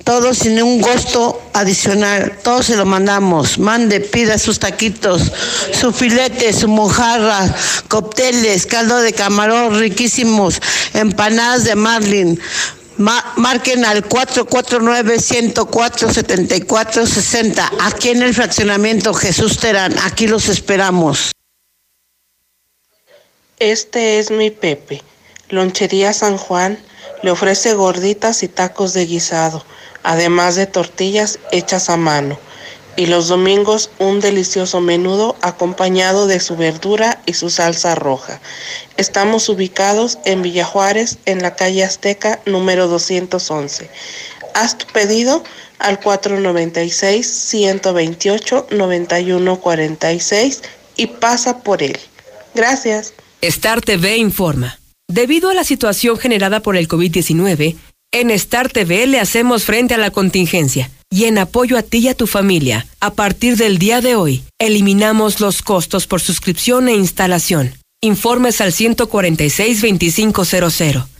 Todo sin un costo adicional. Todo se lo mandamos. Mande, pida sus taquitos, su filete, su mojarra, cócteles, caldo de camarón riquísimos, empanadas de marlin. Marquen al 449-104-7460. Aquí en el fraccionamiento Jesús Terán. Aquí los esperamos. Este es mi Pepe. Lonchería San Juan le ofrece gorditas y tacos de guisado, además de tortillas hechas a mano. Y los domingos un delicioso menudo acompañado de su verdura y su salsa roja. Estamos ubicados en Villa Juárez, en la calle Azteca número 211. Haz tu pedido al 496-128-9146 y pasa por él. Gracias. Star TV informa. Debido a la situación generada por el COVID-19, en Star TV le hacemos frente a la contingencia y en apoyo a ti y a tu familia, a partir del día de hoy, eliminamos los costos por suscripción e instalación. Informes al 146-2500.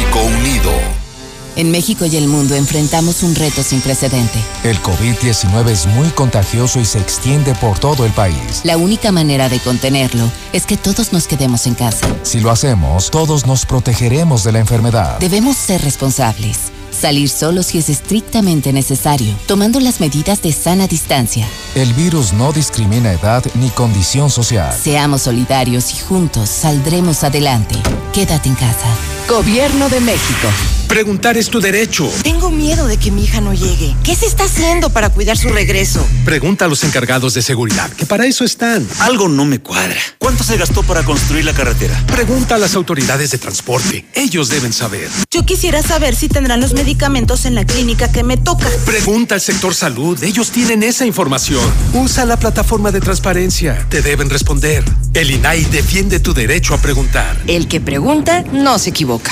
unido. En México y el mundo enfrentamos un reto sin precedente. El COVID-19 es muy contagioso y se extiende por todo el país. La única manera de contenerlo es que todos nos quedemos en casa. Si lo hacemos, todos nos protegeremos de la enfermedad. Debemos ser responsables. Salir solo si es estrictamente necesario, tomando las medidas de sana distancia. El virus no discrimina edad ni condición social. Seamos solidarios y juntos saldremos adelante. Quédate en casa. Gobierno de México. Preguntar es tu derecho. Tengo miedo de que mi hija no llegue. ¿Qué se está haciendo para cuidar su regreso? Pregunta a los encargados de seguridad, que para eso están. Algo no me cuadra. ¿Cuánto se gastó para construir la carretera? Pregunta a las autoridades de transporte. Ellos deben saber. Yo quisiera saber si tendrán los medicamentos en la clínica que me toca. Pregunta al sector salud. Ellos tienen esa información. Usa la plataforma de transparencia. Te deben responder. El INAI defiende tu derecho a preguntar. El que pregunta no se equivoca.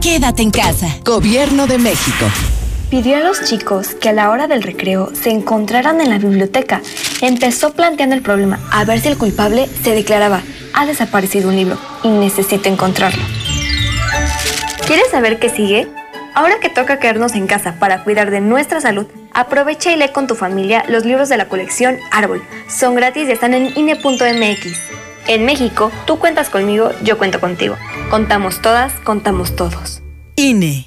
Quédate en casa. Gobierno de México. Pidió a los chicos que a la hora del recreo se encontraran en la biblioteca. Empezó planteando el problema a ver si el culpable se declaraba, ha desaparecido un libro y necesito encontrarlo. ¿Quieres saber qué sigue? Ahora que toca quedarnos en casa para cuidar de nuestra salud, aprovecha y lee con tu familia los libros de la colección Árbol. Son gratis y están en INE.mx. En México, tú cuentas conmigo, yo cuento contigo. Contamos todas, contamos todos. INE.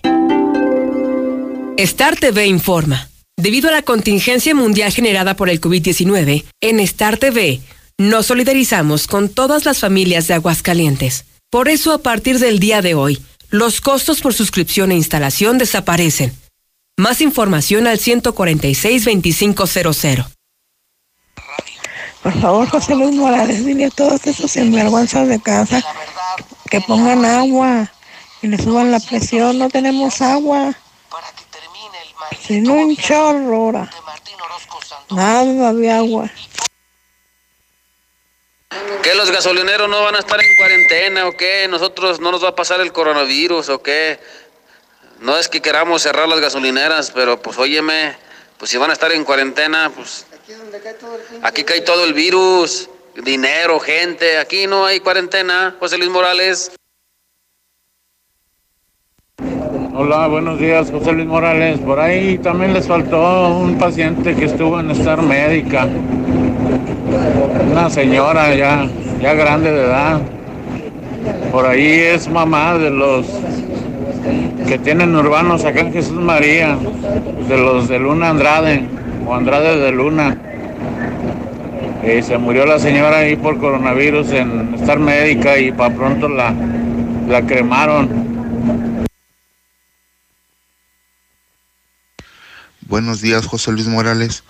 Star TV informa. Debido a la contingencia mundial generada por el COVID-19, en Star TV nos solidarizamos con todas las familias de Aguascalientes. Por eso, a partir del día de hoy, los costos por suscripción e instalación desaparecen. Más información al 146-2500. Por favor, José Luis Morales, dile a todos esos sinvergüenzas de casa que pongan agua y le suban la presión. No tenemos agua. Sin un chorro ahora. Nada de agua. ¿Qué los gasolineros no van a estar en cuarentena o qué? ¿Nosotros no nos va a pasar el coronavirus o qué? No es que queramos cerrar las gasolineras, pero pues óyeme, pues si van a estar en cuarentena, pues Aquí cae todo el virus, dinero, gente. Aquí no hay cuarentena. José Luis Morales. Hola, buenos días, José Luis Morales. Por ahí también les faltó un paciente que estuvo en estar médica. Una señora ya, ya grande de edad. Por ahí es mamá de los que tienen urbanos acá en Jesús María, de los de Luna Andrade o Andrade de Luna. y se murió la señora ahí por coronavirus en estar médica y para pronto la, la cremaron. Buenos días, José Luis Morales.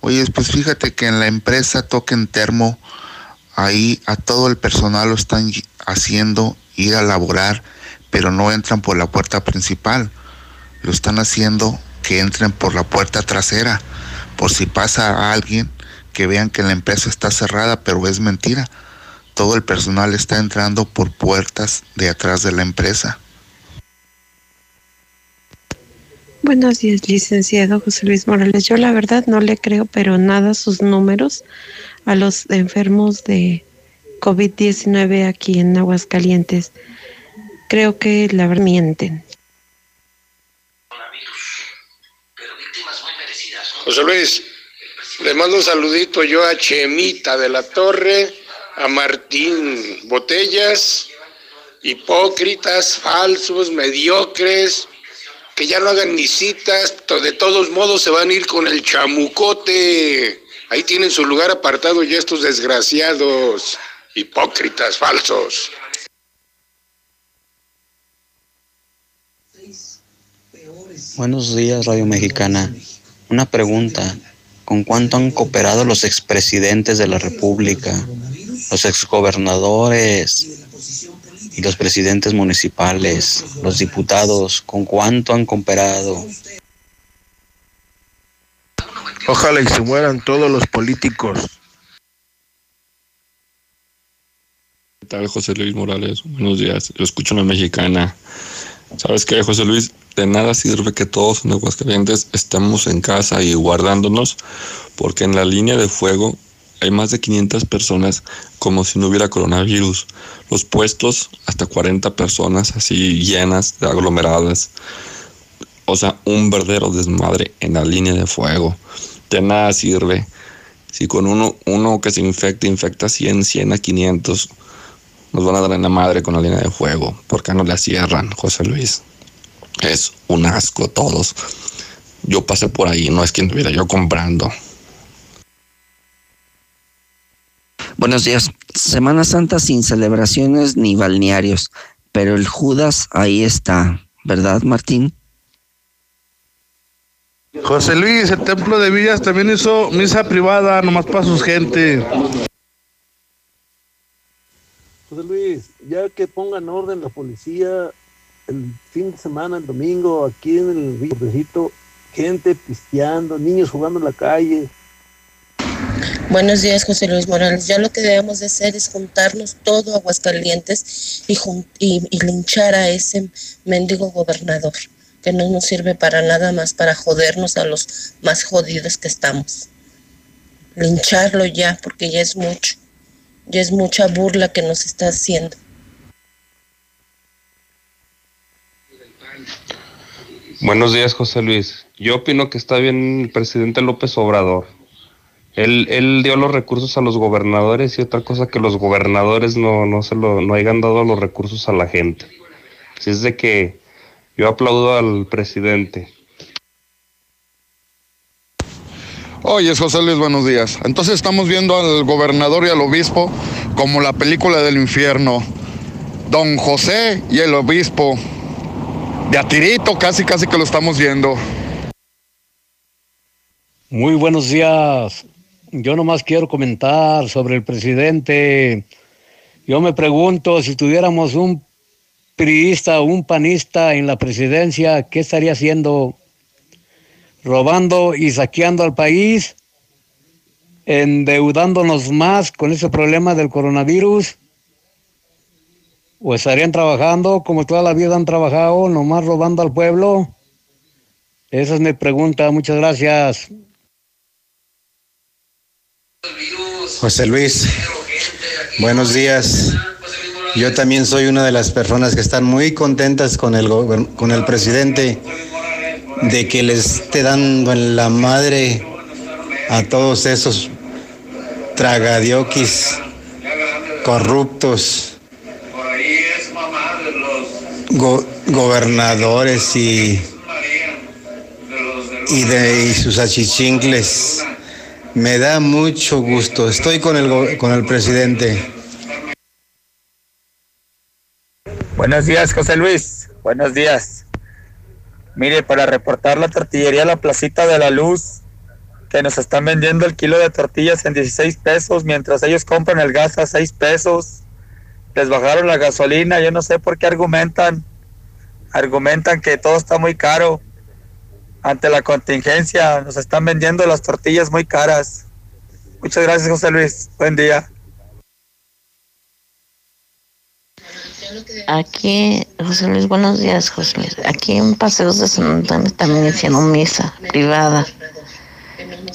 Oye, pues fíjate que en la empresa Token Termo, ahí a todo el personal lo están haciendo ir a laborar, pero no entran por la puerta principal. Lo están haciendo que entren por la puerta trasera por si pasa a alguien que vean que la empresa está cerrada, pero es mentira. Todo el personal está entrando por puertas de atrás de la empresa. Buenos días, licenciado José Luis Morales. Yo la verdad no le creo, pero nada sus números a los enfermos de COVID-19 aquí en Aguascalientes. Creo que la mienten. José Luis, le mando un saludito yo a Chemita de la Torre, a Martín Botellas, hipócritas, falsos, mediocres, que ya no hagan ni citas, de todos modos se van a ir con el chamucote. Ahí tienen su lugar apartado ya estos desgraciados, hipócritas, falsos. Buenos días, Radio Mexicana. Una pregunta, ¿con cuánto han cooperado los expresidentes de la República, los exgobernadores y los presidentes municipales, los diputados, con cuánto han cooperado? Ojalá y se mueran todos los políticos. ¿Qué tal, José Luis Morales? Buenos días. Lo escucho en la mexicana. ¿Sabes qué, José Luis? De nada sirve que todos en Aguascalientes estemos en casa y guardándonos, porque en la línea de fuego hay más de 500 personas como si no hubiera coronavirus. Los puestos, hasta 40 personas así llenas, aglomeradas. O sea, un verdadero desmadre en la línea de fuego. De nada sirve. Si con uno, uno que se infecta, infecta 100, 100 a 500 nos van a dar en la madre con la línea de fuego. ¿Por qué no la cierran, José Luis? Es un asco todos. Yo pasé por ahí, no es que estuviera yo comprando. Buenos días. Semana Santa sin celebraciones ni balnearios, pero el Judas ahí está, ¿verdad, Martín? José Luis, el templo de Villas también hizo misa privada, nomás para sus gente. José Luis, ya que pongan orden la policía el fin de semana, el domingo, aquí en el Villavecito, gente pisteando, niños jugando en la calle. Buenos días, José Luis Morales. Ya lo que debemos de hacer es juntarnos todo Aguascalientes y, y, y linchar a ese mendigo gobernador, que no nos sirve para nada más para jodernos a los más jodidos que estamos. Lincharlo ya, porque ya es mucho. Ya es mucha burla que nos está haciendo. Buenos días, José Luis. Yo opino que está bien el presidente López Obrador. Él, él dio los recursos a los gobernadores y otra cosa que los gobernadores no, no, se lo, no hayan dado los recursos a la gente. Así es de que yo aplaudo al presidente. Oye, José Luis, buenos días. Entonces estamos viendo al gobernador y al obispo como la película del infierno. Don José y el obispo. De a tirito, casi, casi que lo estamos viendo. Muy buenos días. Yo nomás quiero comentar sobre el presidente. Yo me pregunto si tuviéramos un priista o un panista en la presidencia, ¿qué estaría haciendo? robando y saqueando al país, endeudándonos más con ese problema del coronavirus, o estarían trabajando como toda la vida han trabajado, nomás robando al pueblo. Esa es mi pregunta, muchas gracias. José Luis, buenos días. Yo también soy una de las personas que están muy contentas con el, con el presidente de que le esté dando en la madre a todos esos tragadioquis corruptos, gobernadores y, y de sus achichincles. Me da mucho gusto. Estoy con el, con el presidente. Buenos días, José Luis. Buenos días. Mire, para reportar la tortillería La Placita de la Luz, que nos están vendiendo el kilo de tortillas en 16 pesos, mientras ellos compran el gas a 6 pesos. Les bajaron la gasolina, yo no sé por qué argumentan. Argumentan que todo está muy caro. Ante la contingencia, nos están vendiendo las tortillas muy caras. Muchas gracias, José Luis. Buen día. Aquí, José Luis, buenos días, José Luis. Aquí en Paseos de San Antonio también hicieron misa privada.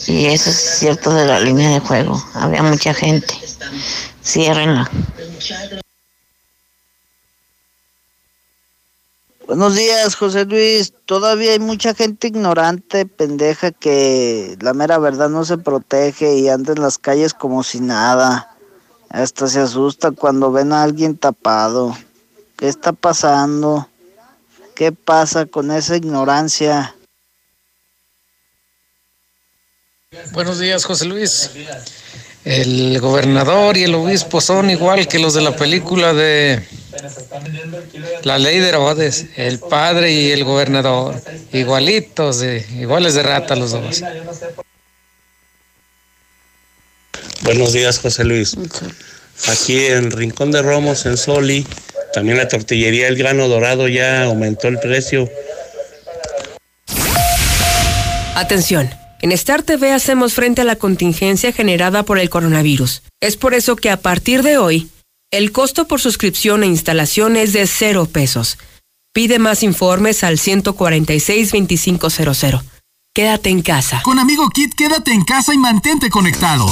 Y eso es cierto de la línea de juego. Había mucha gente. Ciérrenla. Buenos días, José Luis. Todavía hay mucha gente ignorante, pendeja, que la mera verdad no se protege y anda en las calles como si nada. Hasta se asusta cuando ven a alguien tapado. ¿Qué está pasando? ¿Qué pasa con esa ignorancia? Buenos días, José Luis. El gobernador y el obispo son igual que los de la película de La Ley de Herodes, el padre y el gobernador, igualitos, de, iguales de rata los dos. Buenos días, José Luis. Aquí en Rincón de Romos, en Soli, también la tortillería El Grano Dorado ya aumentó el precio. Atención. En Star TV hacemos frente a la contingencia generada por el coronavirus. Es por eso que a partir de hoy, el costo por suscripción e instalación es de cero pesos. Pide más informes al 146-2500. Quédate en casa. Con Amigo Kit, quédate en casa y mantente conectado.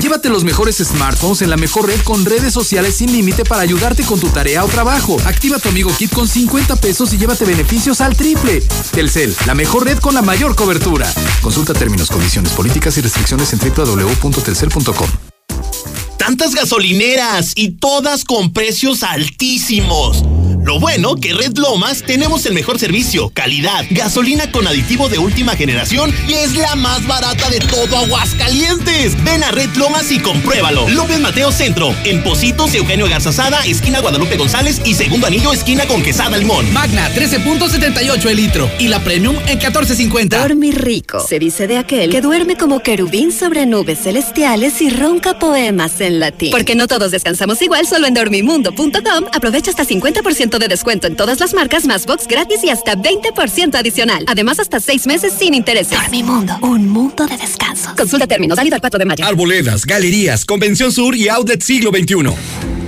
Llévate los mejores smartphones en la mejor red con redes sociales sin límite para ayudarte con tu tarea o trabajo. Activa tu Amigo Kit con 50 pesos y llévate beneficios al triple. Telcel, la mejor red con la mayor cobertura. Consulta términos, condiciones, políticas y restricciones en www.telcel.com. tantas gasolineras y todas con precios altísimos. Lo bueno que Red Lomas tenemos el mejor servicio, calidad, gasolina con aditivo de última generación y es la más barata de todo Aguascalientes. Ven a Red Lomas y compruébalo. López Mateo Centro, en Positos, Eugenio Garzazada, esquina Guadalupe González y segundo anillo, esquina con Quesada Limón. Magna, 13.78 el litro y la Premium en 14.50. Dormir rico. Se dice de aquel que duerme como querubín sobre nubes celestiales y ronca poemas en latín. Porque no todos descansamos igual, solo en dormimundo.com aprovecha hasta 50% de descuento en todas las marcas, más box gratis y hasta 20% adicional. Además, hasta seis meses sin intereses. Dormimundo, un mundo de descanso. Consulta términos, válido el 4 de mayo. Arboledas, galerías, Convención Sur y Outlet Siglo XXI.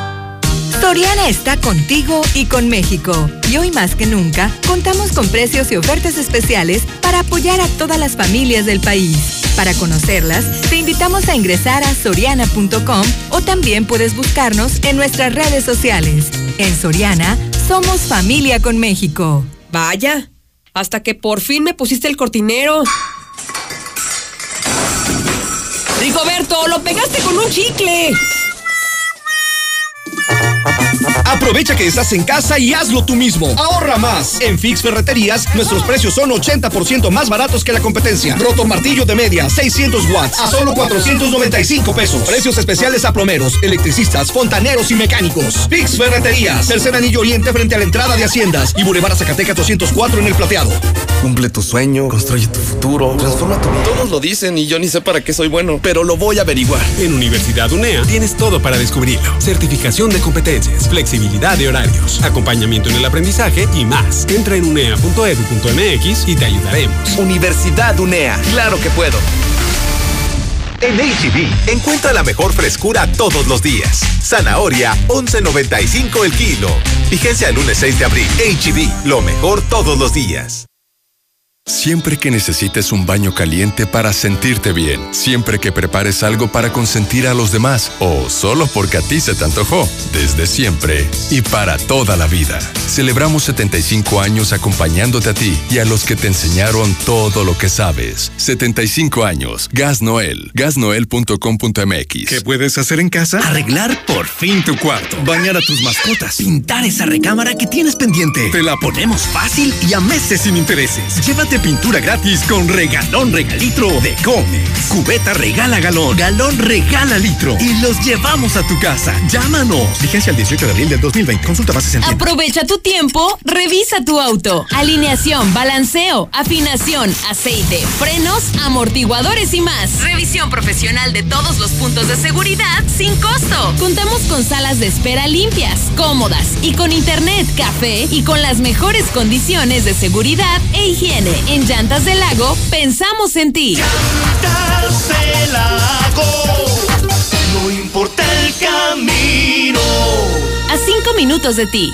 Soriana está contigo y con México. Y hoy más que nunca, contamos con precios y ofertas especiales para apoyar a todas las familias del país. Para conocerlas, te invitamos a ingresar a soriana.com o también puedes buscarnos en nuestras redes sociales. En Soriana, somos familia con México. Vaya, hasta que por fin me pusiste el cortinero. Rigoberto, lo pegaste con un chicle. Tchau. Aprovecha que estás en casa y hazlo tú mismo. Ahorra más. En Fix Ferreterías, nuestros precios son 80% más baratos que la competencia. Roto martillo de media, 600 watts, a solo 495 pesos. Precios especiales a plomeros, electricistas, fontaneros y mecánicos. Fix Ferreterías, tercer anillo oriente frente a la entrada de Haciendas y Boulevard Zacatecas 204 en el plateado. Cumple tu sueño, construye tu futuro, transforma tu vida. Todos lo dicen y yo ni sé para qué soy bueno, pero lo voy a averiguar. En Universidad UNEA tienes todo para descubrirlo. Certificación de competencias, flexibilidad de horarios, acompañamiento en el aprendizaje y más. Entra en unea.edu.mx y te ayudaremos. Universidad UNEA, claro que puedo. En HB, encuentra la mejor frescura todos los días. Zanahoria, 11.95 el kilo. Vigencia el lunes 6 de abril. HB, lo mejor todos los días. Siempre que necesites un baño caliente para sentirte bien, siempre que prepares algo para consentir a los demás o solo porque a ti se te antojó, desde siempre y para toda la vida. Celebramos 75 años acompañándote a ti y a los que te enseñaron todo lo que sabes. 75 años. Gas Noel. Gasnoel.com.mx. ¿Qué puedes hacer en casa? Arreglar por fin tu cuarto. Bañar a tus mascotas. Pintar esa recámara que tienes pendiente. Te la ponemos fácil y a meses sin intereses. Llévate pintura gratis con regalón regalitro de Comex. Cubeta regala galón, galón regala litro y los llevamos a tu casa. Llámanos. Vigencia el 18 de abril del 2020. Consulta bases en. Aprovecha tu tiempo, revisa tu auto. Alineación, balanceo, afinación, aceite, frenos, amortiguadores y más. Revisión profesional de todos los puntos de seguridad sin costo. Contamos con salas de espera limpias, cómodas y con internet, café y con las mejores condiciones de seguridad e higiene. En Llantas del Lago, pensamos en ti. Llantas del Lago, no importa el camino. A cinco minutos de ti.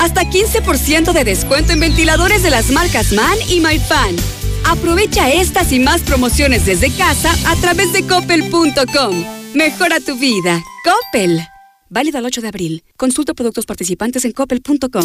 Hasta 15% de descuento en ventiladores de las marcas MAN y MyFan. Aprovecha estas y más promociones desde casa a través de coppel.com. Mejora tu vida. Coppel. Válido al 8 de abril. Consulta productos participantes en coppel.com.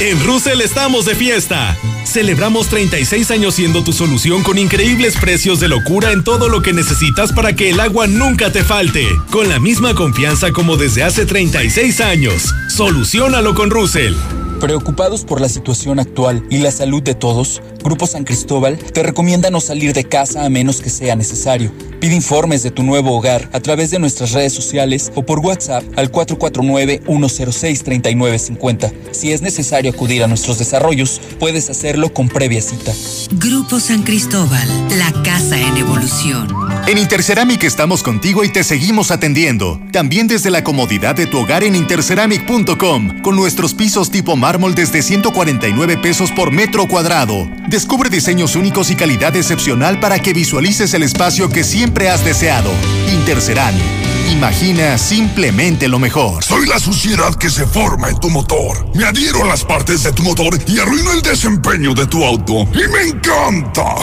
En Russell estamos de fiesta. Celebramos 36 años siendo tu solución con increíbles precios de locura en todo lo que necesitas para que el agua nunca te falte. Con la misma confianza como desde hace 36 años. Solucionalo con Russell. Preocupados por la situación actual y la salud de todos, Grupo San Cristóbal te recomienda no salir de casa a menos que sea necesario. Pide informes de tu nuevo hogar a través de nuestras redes sociales o por WhatsApp al 449-106-3950. Si es necesario acudir a nuestros desarrollos, puedes hacerlo con previa cita. Grupo San Cristóbal, la casa en evolución. En Interceramic estamos contigo y te seguimos atendiendo. También desde la comodidad de tu hogar en interceramic.com, con nuestros pisos tipo mármol desde 149 pesos por metro cuadrado. Descubre diseños únicos y calidad excepcional para que visualices el espacio que siempre has deseado. Interceramic. Imagina simplemente lo mejor. Soy la suciedad que se forma en tu motor. Me adhiero a las partes de tu motor y arruino el desempeño de tu auto. Y me encanta.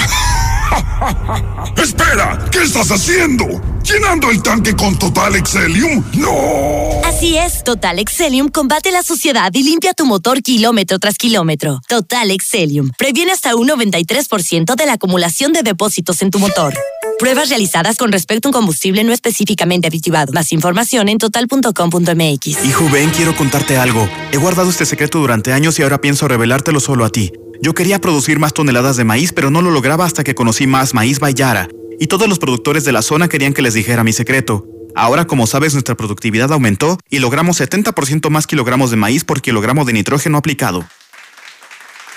Espera, ¿qué estás haciendo? ¿Llenando el tanque con Total Excelium? ¡No! Así es, Total Excelium combate la suciedad y limpia tu motor kilómetro tras kilómetro. Total Excelium previene hasta un 93% de la acumulación de depósitos en tu motor. Pruebas realizadas con respecto a un combustible no específicamente aditivado. Más información en total.com.mx. Hijo, ven, quiero contarte algo. He guardado este secreto durante años y ahora pienso revelártelo solo a ti. Yo quería producir más toneladas de maíz, pero no lo lograba hasta que conocí más Maíz Bayara. Y todos los productores de la zona querían que les dijera mi secreto. Ahora, como sabes, nuestra productividad aumentó y logramos 70% más kilogramos de maíz por kilogramo de nitrógeno aplicado.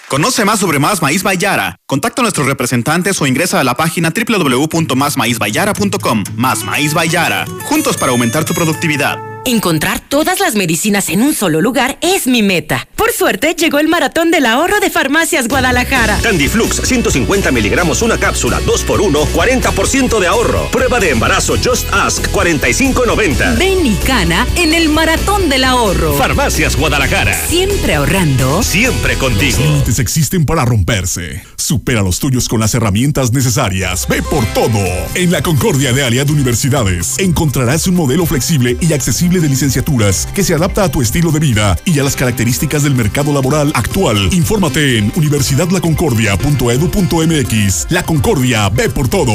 Conoce más sobre Más Maíz Bayara. Contacta a nuestros representantes o ingresa a la página www.másmaízbayara.com. Más Maíz Bayara. Juntos para aumentar tu productividad. Encontrar todas las medicinas en un solo lugar es mi meta. Por suerte, llegó el maratón del ahorro de Farmacias Guadalajara. Candiflux, 150 miligramos una cápsula, 2 por 1 40% de ahorro. Prueba de embarazo Just Ask, 45.90. Ven y cana en el maratón del ahorro. Farmacias Guadalajara. Siempre ahorrando. Siempre contigo. Los límites existen para romperse. Supera los tuyos con las herramientas necesarias. Ve por todo. En la Concordia de Aliad Universidades encontrarás un modelo flexible y accesible de licenciaturas que se adapta a tu estilo de vida y a las características del mercado laboral actual. Infórmate en universidadlaconcordia.edu.mx. La Concordia, ve por todo.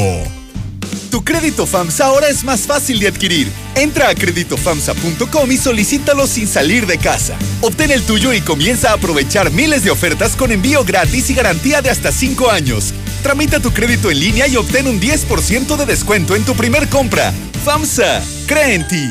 Tu crédito FAMSA ahora es más fácil de adquirir. Entra a creditofamsa.com y solicítalo sin salir de casa. Obtén el tuyo y comienza a aprovechar miles de ofertas con envío gratis y garantía de hasta 5 años. Tramita tu crédito en línea y obtén un 10% de descuento en tu primer compra. FAMSA, cree en ti.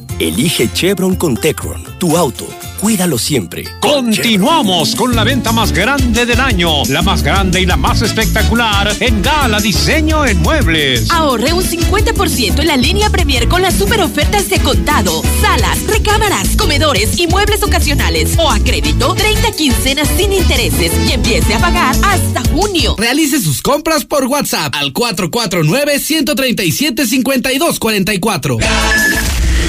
Elige Chevron con Tecron, tu auto. Cuídalo siempre. Continuamos con la venta más grande del año, la más grande y la más espectacular en Gala Diseño en Muebles. Ahorre un 50% en la línea Premier con las super ofertas de contado, salas, recámaras, comedores y muebles ocasionales o a crédito 30 quincenas sin intereses y empiece a pagar hasta junio. Realice sus compras por WhatsApp al 449 137 5244.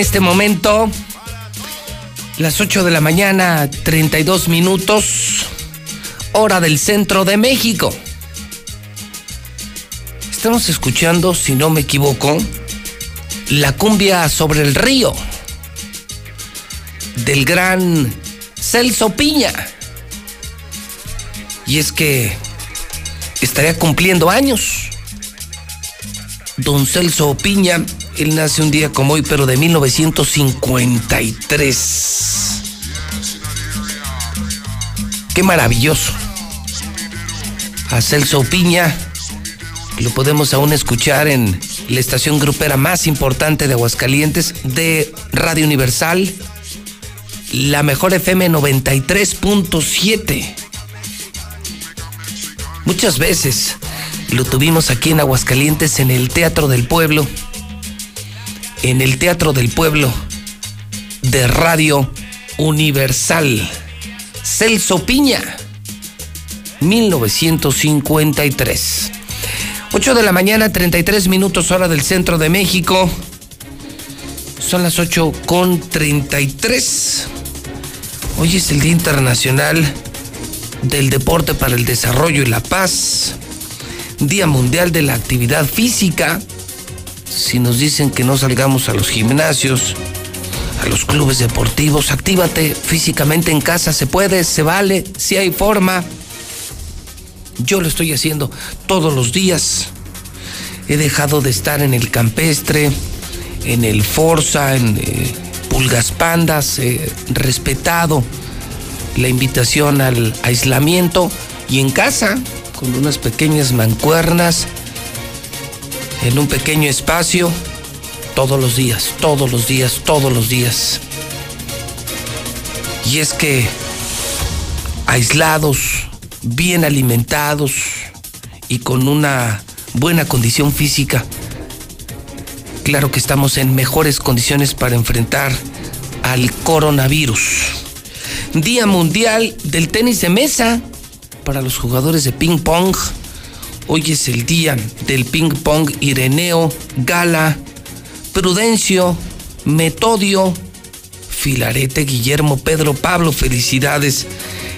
Este momento las 8 de la mañana, 32 minutos, hora del centro de México. Estamos escuchando, si no me equivoco, la cumbia sobre el río del gran Celso Piña. Y es que estaría cumpliendo años. Don Celso Piña él nace un día como hoy, pero de 1953. Qué maravilloso. A Celso Piña lo podemos aún escuchar en la estación grupera más importante de Aguascalientes de Radio Universal, la mejor FM 93.7. Muchas veces lo tuvimos aquí en Aguascalientes en el Teatro del Pueblo en el Teatro del Pueblo de Radio Universal. Celso Piña, 1953. 8 de la mañana, 33 minutos hora del centro de México. Son las 8 con 33. Hoy es el Día Internacional del Deporte para el Desarrollo y la Paz. Día Mundial de la Actividad Física si nos dicen que no salgamos a los gimnasios, a los clubes deportivos, actívate físicamente en casa, se puede, se vale, si hay forma. Yo lo estoy haciendo todos los días. He dejado de estar en el campestre, en el Forza, en eh, Pulgas Pandas, respetado la invitación al aislamiento y en casa, con unas pequeñas mancuernas, en un pequeño espacio todos los días, todos los días, todos los días. Y es que aislados, bien alimentados y con una buena condición física, claro que estamos en mejores condiciones para enfrentar al coronavirus. Día Mundial del Tenis de Mesa para los jugadores de ping pong Hoy es el día del ping pong Ireneo, Gala, Prudencio, Metodio, Filarete, Guillermo, Pedro, Pablo, felicidades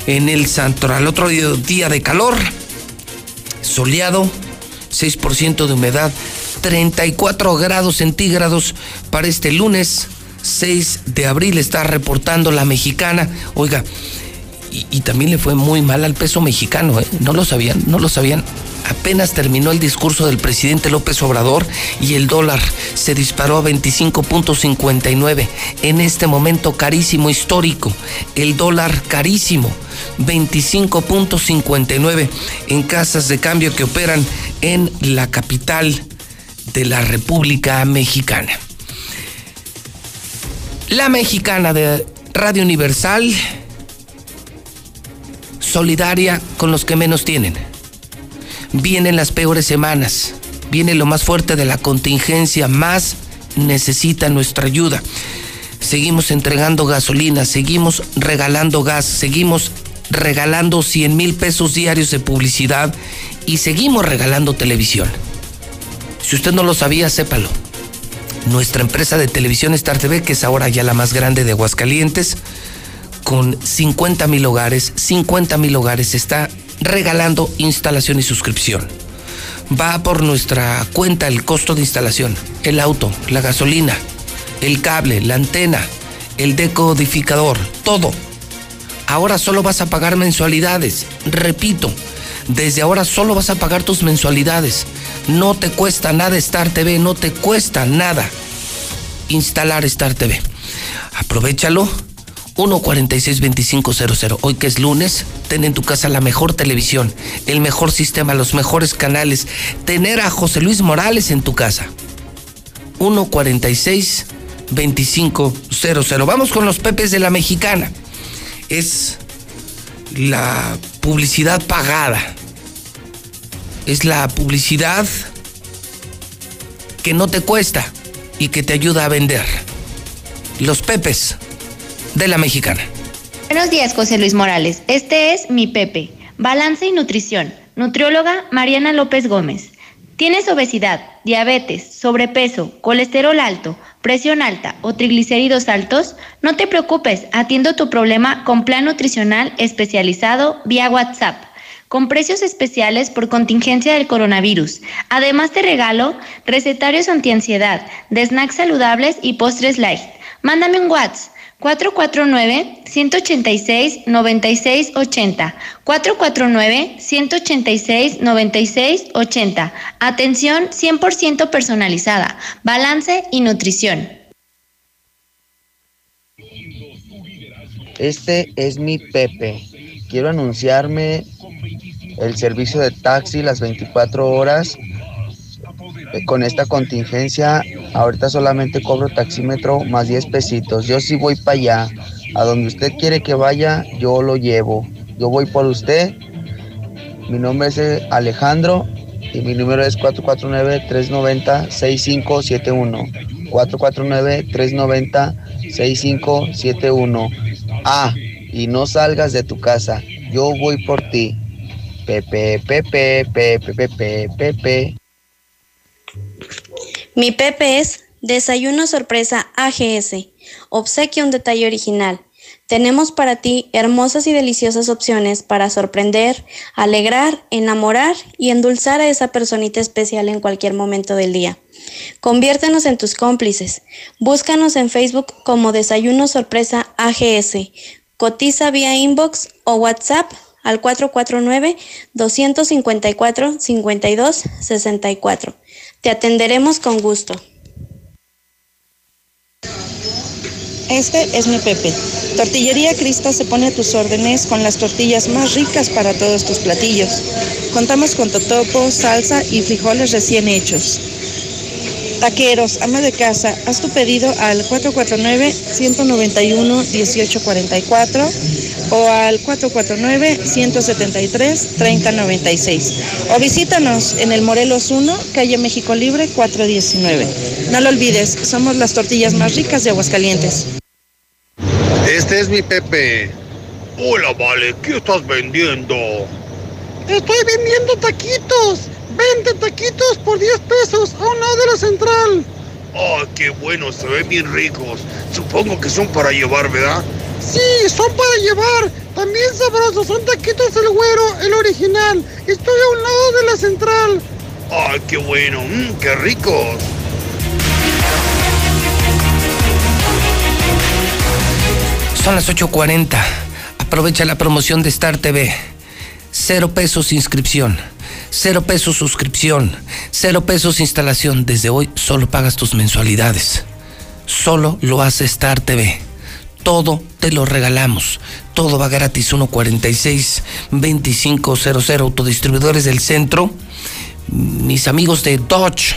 en el Santoral. Otro día de calor, soleado, 6% de humedad, 34 grados centígrados para este lunes 6 de abril, está reportando la mexicana. Oiga, y, también le fue muy mal al peso mexicano, ¿eh? no lo sabían, no lo sabían. Apenas terminó el discurso del presidente López Obrador y el dólar se disparó a 25.59. En este momento carísimo histórico, el dólar carísimo, 25.59 en casas de cambio que operan en la capital de la República Mexicana. La mexicana de Radio Universal, solidaria con los que menos tienen. Vienen las peores semanas, viene lo más fuerte de la contingencia, más necesita nuestra ayuda. Seguimos entregando gasolina, seguimos regalando gas, seguimos regalando 100 mil pesos diarios de publicidad y seguimos regalando televisión. Si usted no lo sabía, sépalo. Nuestra empresa de televisión Star TV, que es ahora ya la más grande de Aguascalientes, con 50 mil hogares, 50 mil hogares, está regalando instalación y suscripción. Va por nuestra cuenta el costo de instalación, el auto, la gasolina, el cable, la antena, el decodificador, todo. Ahora solo vas a pagar mensualidades. Repito, desde ahora solo vas a pagar tus mensualidades. No te cuesta nada Star TV, no te cuesta nada instalar Star TV. Aprovechalo. 146-2500. Hoy que es lunes, ten en tu casa la mejor televisión, el mejor sistema, los mejores canales. Tener a José Luis Morales en tu casa. 146-2500. Vamos con los pepes de la mexicana. Es la publicidad pagada es la publicidad que no te cuesta y que te ayuda a vender. Los Pepes de la Mexicana. Buenos días, José Luis Morales. Este es mi Pepe. Balance y nutrición. Nutrióloga Mariana López Gómez. ¿Tienes obesidad, diabetes, sobrepeso, colesterol alto, presión alta o triglicéridos altos? No te preocupes, atiendo tu problema con plan nutricional especializado vía WhatsApp con precios especiales por contingencia del coronavirus. Además te regalo recetarios antiansiedad, de snacks saludables y postres light. Mándame un WhatsApp 449-186-9680. 449-186-9680. Atención 100% personalizada. Balance y nutrición. Este es mi Pepe. Quiero anunciarme el servicio de taxi las 24 horas. Con esta contingencia, ahorita solamente cobro taxímetro más 10 pesitos. Yo sí voy para allá. A donde usted quiere que vaya, yo lo llevo. Yo voy por usted. Mi nombre es eh, Alejandro y mi número es 449-390-6571. 449-390-6571. Ah, y no salgas de tu casa. Yo voy por ti. Pepe, Pepe, Pepe, Pepe, Pepe. Mi Pepe es Desayuno Sorpresa AGS. Obsequio un detalle original. Tenemos para ti hermosas y deliciosas opciones para sorprender, alegrar, enamorar y endulzar a esa personita especial en cualquier momento del día. Conviértenos en tus cómplices. Búscanos en Facebook como Desayuno Sorpresa AGS. Cotiza vía inbox o WhatsApp al 449-254-5264. Te atenderemos con gusto. Este es mi Pepe. Tortillería Crista se pone a tus órdenes con las tortillas más ricas para todos tus platillos. Contamos con totopo, salsa y frijoles recién hechos. Taqueros, ama de casa, haz tu pedido al 449-191-1844 o al 449-173-3096. O visítanos en el Morelos 1, calle México Libre 419. No lo olvides, somos las tortillas más ricas de Aguascalientes. Este es mi Pepe. Hola, Vale, ¿qué estás vendiendo? Estoy vendiendo taquitos. 20 taquitos por 10 pesos a un lado de la central. ¡Ah, qué bueno! Se ven bien ricos. Supongo que son para llevar, ¿verdad? Sí, son para llevar. También sabrosos. Son taquitos el güero, el original. Estoy a un lado de la central. ¡Ay, qué bueno! Mm, ¡Qué ricos! Son las 8.40. Aprovecha la promoción de Star TV. Cero pesos inscripción. Cero pesos suscripción. Cero pesos instalación. Desde hoy solo pagas tus mensualidades. Solo lo hace Star TV. Todo te lo regalamos. Todo va gratis. 146 2500 autodistribuidores del centro. Mis amigos de Dodge,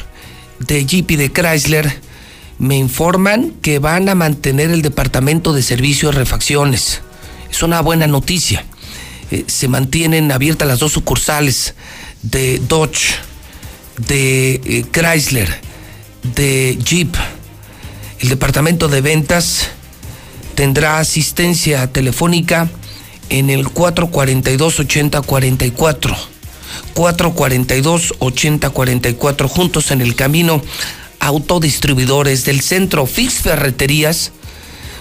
de Jeep y de Chrysler me informan que van a mantener el departamento de servicio de refacciones. Es una buena noticia. Eh, se mantienen abiertas las dos sucursales de Dodge, de eh, Chrysler, de Jeep. El departamento de ventas tendrá asistencia telefónica en el 442-8044. 442-8044, juntos en el camino autodistribuidores del centro Fix Ferreterías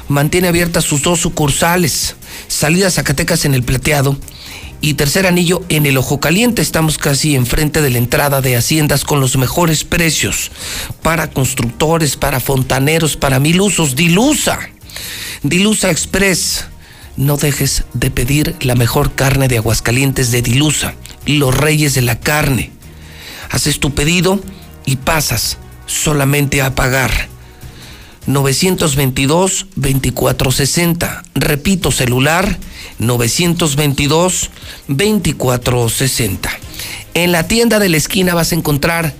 mantiene abiertas sus dos sucursales, salida Zacatecas en el Plateado y tercer anillo en el Ojo Caliente. Estamos casi enfrente de la entrada de haciendas con los mejores precios para constructores, para fontaneros, para mil usos. Dilusa, Dilusa Express. No dejes de pedir la mejor carne de Aguascalientes de Dilusa, los reyes de la carne. Haces tu pedido y pasas solamente a pagar. 922-2460. Repito, celular 922-2460. En la tienda de la esquina vas a encontrar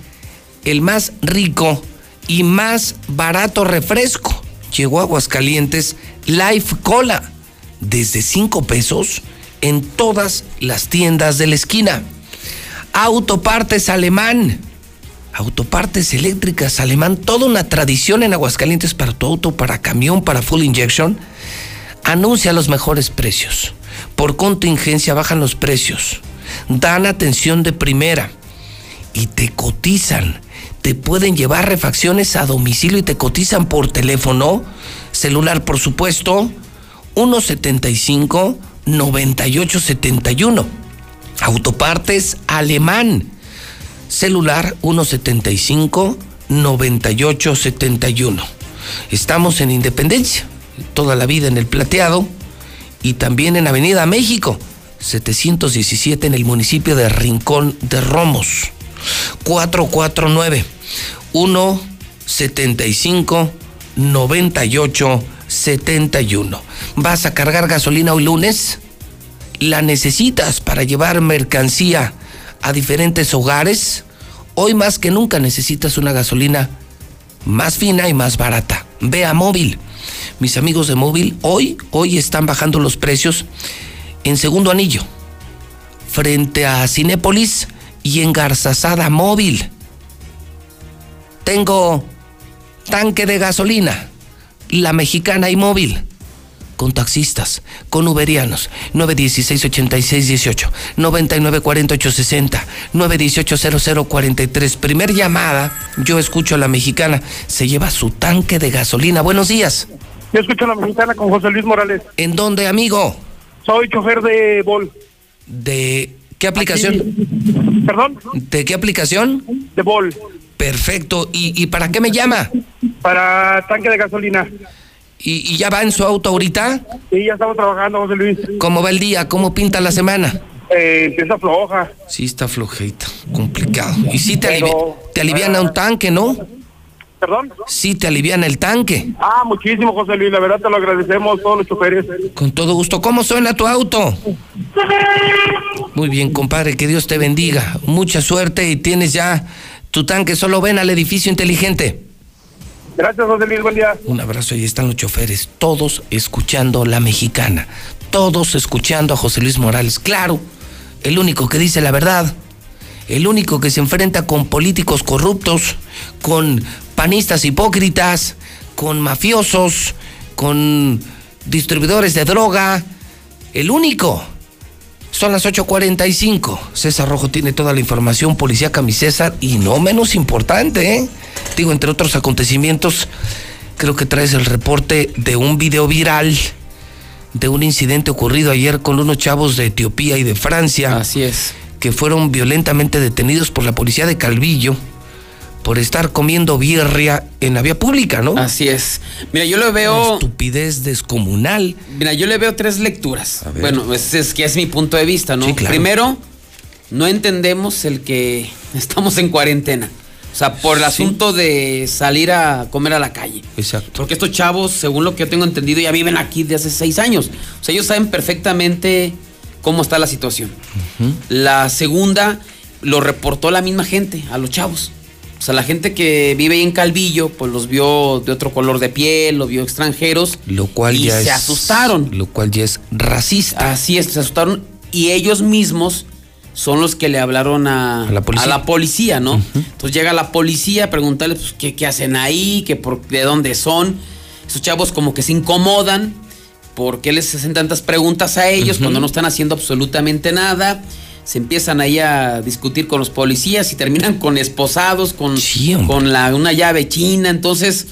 el más rico y más barato refresco. Llegó a Aguascalientes Life Cola. Desde 5 pesos en todas las tiendas de la esquina. Autopartes Alemán Autopartes eléctricas alemán, toda una tradición en Aguascalientes para tu auto, para camión, para full injection. Anuncia los mejores precios. Por contingencia bajan los precios. Dan atención de primera. Y te cotizan. Te pueden llevar refacciones a domicilio y te cotizan por teléfono. Celular, por supuesto. 175 9871. Autopartes alemán celular 175 9871. Estamos en Independencia, toda la vida en el Plateado y también en Avenida México, 717 en el municipio de Rincón de Romos. 449 175 9871. ¿Vas a cargar gasolina hoy lunes? ¿La necesitas para llevar mercancía? A diferentes hogares, hoy más que nunca necesitas una gasolina más fina y más barata. Ve a móvil. Mis amigos de móvil hoy, hoy están bajando los precios en segundo anillo, frente a Cinépolis y en Garzazada Móvil. Tengo tanque de gasolina, la mexicana y móvil con taxistas, con uberianos, 916-8618, 994860, 918-0043. Primer llamada, yo escucho a la mexicana, se lleva su tanque de gasolina. Buenos días. Yo escucho a la mexicana con José Luis Morales. ¿En dónde, amigo? Soy chofer de Bol. ¿De qué aplicación? ¿Perdón? ¿De qué aplicación? De Bol. Perfecto. ¿Y, ¿Y para qué me llama? Para tanque de gasolina. ¿Y, ya va en su auto ahorita? Sí, ya estamos trabajando, José Luis. ¿Cómo va el día? ¿Cómo pinta la semana? Eh, empieza floja. Sí, está flojita, complicado. Y sí te, te aliviana un tanque, ¿no? ¿Perdón? Sí, te aliviana el tanque. Ah, muchísimo, José Luis. La verdad te lo agradecemos todos los choferes. Con todo gusto. ¿Cómo suena tu auto? Muy bien, compadre. Que Dios te bendiga. Mucha suerte y tienes ya tu tanque. Solo ven al edificio inteligente. Gracias, José Luis. Buen día. Un abrazo. Ahí están los choferes, todos escuchando la mexicana, todos escuchando a José Luis Morales. Claro, el único que dice la verdad, el único que se enfrenta con políticos corruptos, con panistas hipócritas, con mafiosos, con distribuidores de droga, el único. Son las 8.45. César Rojo tiene toda la información, policía mi César, y no menos importante, ¿eh? Digo, entre otros acontecimientos, creo que traes el reporte de un video viral de un incidente ocurrido ayer con unos chavos de Etiopía y de Francia. Así es. Que fueron violentamente detenidos por la policía de Calvillo por estar comiendo birria en la vía pública, ¿no? Así es. Mira, yo le veo. estupidez descomunal. Mira, yo le veo tres lecturas. Bueno, es, es que es mi punto de vista, ¿no? Sí, claro. Primero, no entendemos el que estamos en cuarentena. O sea, por el asunto de salir a comer a la calle. Exacto. Porque estos chavos, según lo que yo tengo entendido, ya viven aquí de hace seis años. O sea, ellos saben perfectamente cómo está la situación. La segunda lo reportó la misma gente, a los chavos. O sea, la gente que vive ahí en Calvillo, pues los vio de otro color de piel, los vio extranjeros. Lo cual y ya se es- asustaron. Lo cual ya es racista. Así es, se asustaron y ellos mismos son los que le hablaron a, A la policía. a la policía, ¿no? Entonces llega la policía a preguntarles pues, ¿qué, qué hacen ahí, ¿Qué por, de dónde son. Esos chavos como que se incomodan porque les hacen tantas preguntas a ellos cuando no están haciendo absolutamente nada. Se empiezan ahí a discutir con los policías y terminan con esposados, con, con la, una llave china. Entonces,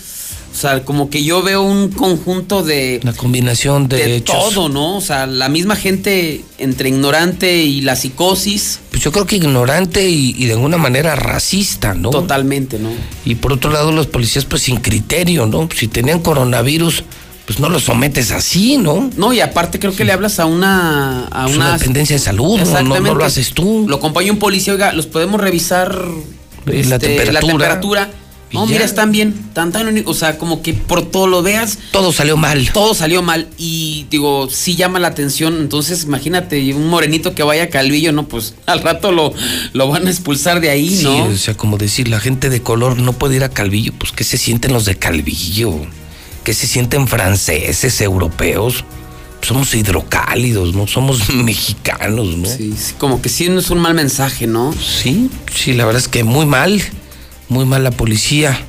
o sea, como que yo veo un conjunto de, La combinación de, de hechos. todo, ¿no? O sea, la misma gente entre ignorante y la psicosis. Pues yo creo que ignorante y, y de alguna manera racista, ¿no? Totalmente, ¿no? Y por otro lado, los policías, pues sin criterio, ¿no? Si tenían coronavirus, pues no los sometes así, ¿no? No, y aparte creo que le hablas a una... A Es una dependencia de salud, no- no- lo haces tú. Lo acompaña un policía, oiga, los podemos revisar... La temperatura. temperatura. No, mira, están bien. Tan, tan, o sea, como que por todo lo veas. Todo salió mal. Todo salió mal. Y digo, sí llama la atención. Entonces, imagínate, un morenito que vaya a Calvillo, no, pues al rato lo, lo van a expulsar de ahí, Sí, ¿no? o sea, como decir, la gente de color no puede ir a Calvillo, pues ¿qué se sienten los de Calvillo? ¿Qué se sienten franceses, europeos? Somos hidrocálidos, ¿no? Somos mexicanos, ¿no? Sí, sí, como que sí no es un mal mensaje, ¿no? Sí, sí, la verdad es que muy mal, muy mal la policía.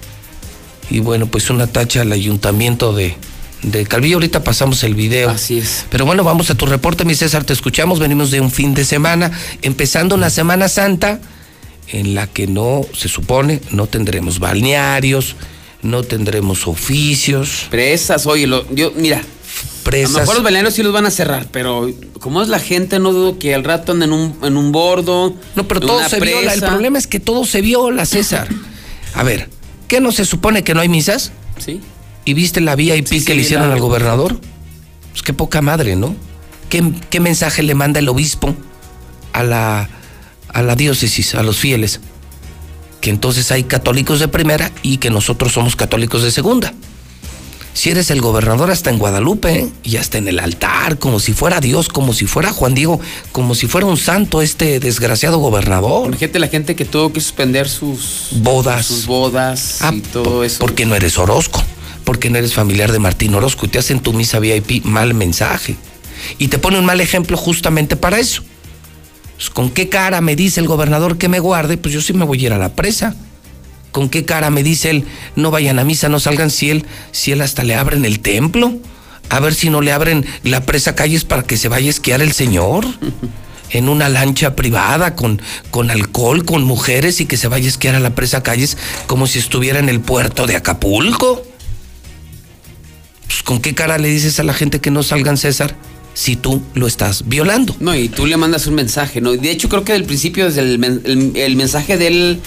Y bueno, pues una tacha al ayuntamiento de, de Calvillo. Ahorita pasamos el video. Así es. Pero bueno, vamos a tu reporte, mi César, te escuchamos. Venimos de un fin de semana, empezando una Semana Santa en la que no, se supone, no tendremos balnearios, no tendremos oficios. Presas, oye, lo, yo, mira. Presas. A lo mejor los balnearios sí los van a cerrar, pero como es la gente, no dudo que al rato anden en un, en un bordo. No, pero todo se viola. El presa. problema es que todo se viola, César. A ver, ¿qué no se supone que no hay misas? Sí. ¿Y viste la VIP Sí, sí, que le hicieron la- al gobernador? Pues qué poca madre, ¿no? ¿Qué, qué mensaje le manda el obispo a la, a la diócesis, a los fieles? Que entonces hay católicos de primera y que nosotros somos católicos de segunda. Si eres el gobernador hasta en Guadalupe ¿eh? y hasta en el altar, como si fuera Dios, como si fuera Juan Diego, como si fuera un santo este desgraciado gobernador. Imagínate la gente que tuvo que suspender sus Bodas. sus bodas Ah, y todo eso. Porque no eres Orozco, porque no eres familiar de Martín Orozco y te hacen tu misa VIP mal mensaje. Y te pone un mal ejemplo justamente para eso. Pues, ¿Con qué cara me dice el gobernador que me guarde? Pues yo sí me voy a ir a la presa. ¿Con qué cara me dice él, no vayan a misa, no salgan si él, si él hasta le abren el templo? A ver si no le abren la presa calles para que se vaya a esquiar el señor. En una lancha privada, con, con alcohol, con mujeres y que se vaya a esquiar a la presa calles como si estuviera en el puerto de Acapulco. Pues, ¿Con qué cara le dices a la gente que no salgan, César, si tú lo estás violando? No, y tú le mandas un mensaje, ¿no? De hecho, creo que del principio, desde el, el- el mensaje de él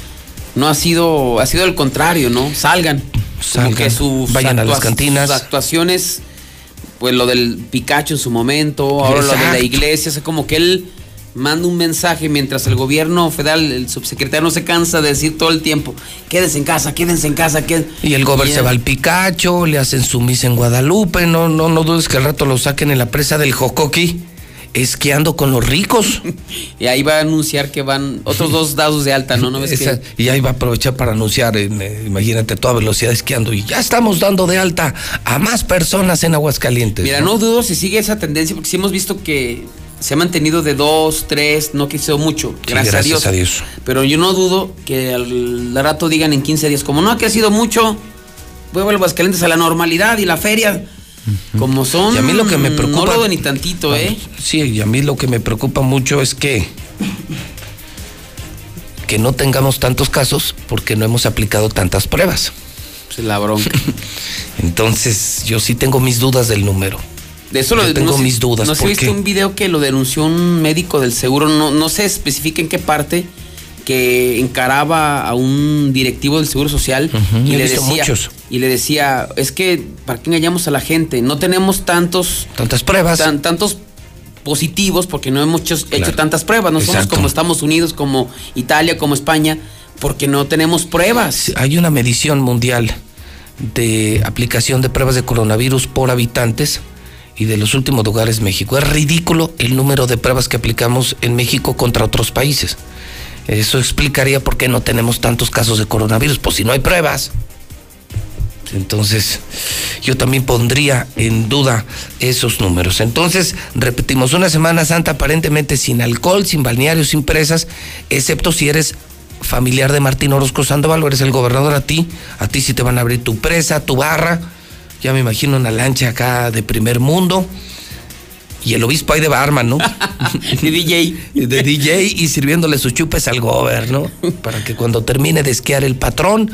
no ha sido, ha sido el contrario, ¿no? Salgan. Como Salgan, que sus vayan a las cantinas. Sus actuaciones, pues lo del Picacho en su momento, ahora lo de la iglesia, o sea, como que él manda un mensaje mientras el gobierno federal, el subsecretario no se cansa de decir todo el tiempo, quédense en casa, quédense en casa, quédense. Y el gobernador se va al Picacho, le hacen su misa en Guadalupe, no, no, no dudes que al rato lo saquen en la presa del Jocoqui, esquiando con los ricos. Y ahí va a anunciar que van otros dos dados de alta, ¿no? ¿No ves Esa- que- y ahí va a aprovechar para anunciar, eh, imagínate, a toda velocidad esquiando. Y ya estamos dando de alta a más personas en Aguascalientes. Mira, no dudo si sigue esa tendencia, porque sí hemos visto que se ha mantenido de dos, tres, no que sea mucho, Sí, gracias, a, Dios. a Dios. Pero yo no dudo que al rato digan en 15 días, como no ha crecido mucho, vuelve a Aguascalientes a la normalidad y la feria, como son. Y a mí lo que me preocupa- No lo ni tantito, ¿eh? Sí, y a mí lo que me preocupa mucho es que que no tengamos tantos casos porque no hemos aplicado tantas pruebas. Pues la bronca. Entonces, yo sí tengo mis dudas del número. De eso lo Yo tengo no mis dudas. No sé, ¿por viste un video que lo denunció un médico del seguro, no, no se especifica en qué parte, que encaraba a un directivo del Seguro Social y, le decía, muchos. y le decía, es que, ¿para qué engañamos a la gente? No tenemos tantos... Tantas pruebas. tan- tantos positivos porque no hemos hecho, hecho tantas pruebas. No somos como Estados Unidos, como Italia, como España, porque no tenemos pruebas. Hay una medición mundial de aplicación de pruebas de coronavirus por habitantes y de los últimos lugares México. Es ridículo el número de pruebas que aplicamos en México contra otros países. Eso explicaría por qué no tenemos tantos casos de coronavirus, pues si no hay pruebas. Entonces, yo también pondría en duda esos números. Entonces, repetimos, una Semana Santa aparentemente sin alcohol, sin balnearios, sin presas, excepto si eres familiar de Martín Orozco Sandoval eres el gobernador a ti. A ti sí te van a abrir tu presa, tu barra. Ya me imagino una lancha acá de primer mundo. Y el obispo ahí de barman, ¿no? de DJ. De DJ y sirviéndole sus chupes al gober, ¿no? Para que cuando termine de esquiar el patrón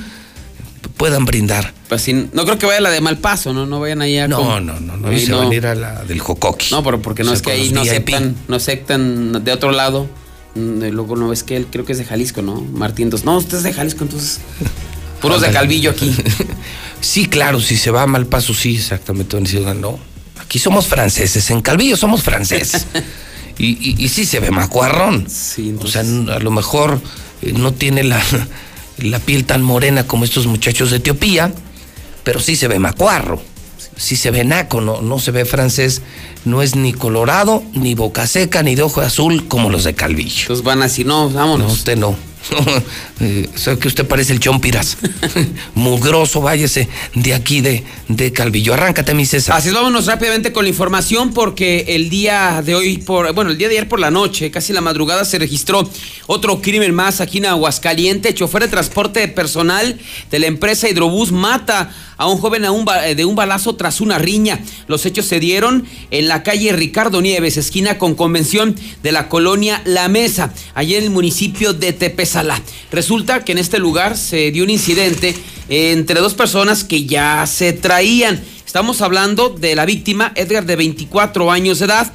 puedan brindar. Pues sí, no creo que vaya la de mal paso, ¿no? No vayan allá No, no, no, no, Ahí se van a ir a la del Jocoqui. No, pero porque no O sea, es que ahí no aceptan, no aceptan de otro lado. Mm, Luego no ves que él creo que es de Jalisco, ¿no? Martín, entonces, no, usted es de Jalisco, entonces. Puros de. Calvillo aquí. Sí, claro, si se va a mal paso, sí, exactamente. no, aquí somos franceses, en Calvillo somos franceses. y, y, y sí se ve macuarrón. o sea, a lo mejor eh, no tiene la, la piel tan morena como estos muchachos de Etiopía, pero sí se ve macuarro. Sí se ve naco, no, no se ve francés, no es ni colorado, ni boca seca, ni de ojo azul como los de Calvillo. Entonces van a decir, no, vámonos. No, usted no. Eh, o sea que usted parece el chompiras. Mugroso, váyase de aquí de, de Calvillo. Arráncate, mi César. Así es, vámonos rápidamente con la información porque el día de hoy, por, bueno, el día de ayer por la noche, casi la madrugada, se registró otro crimen más aquí en Aguascalientes. Chofer de transporte personal de la empresa Hidrobús mata a un joven a un ba- de un balazo tras una riña. Los hechos se dieron en la calle Ricardo Nieves, esquina con convención de la colonia La Mesa, allí en el municipio de Tepezalá. Resulta que en este lugar se dio un incidente entre dos personas que ya se traían. Estamos hablando de la víctima, Edgar, de 24 años de edad,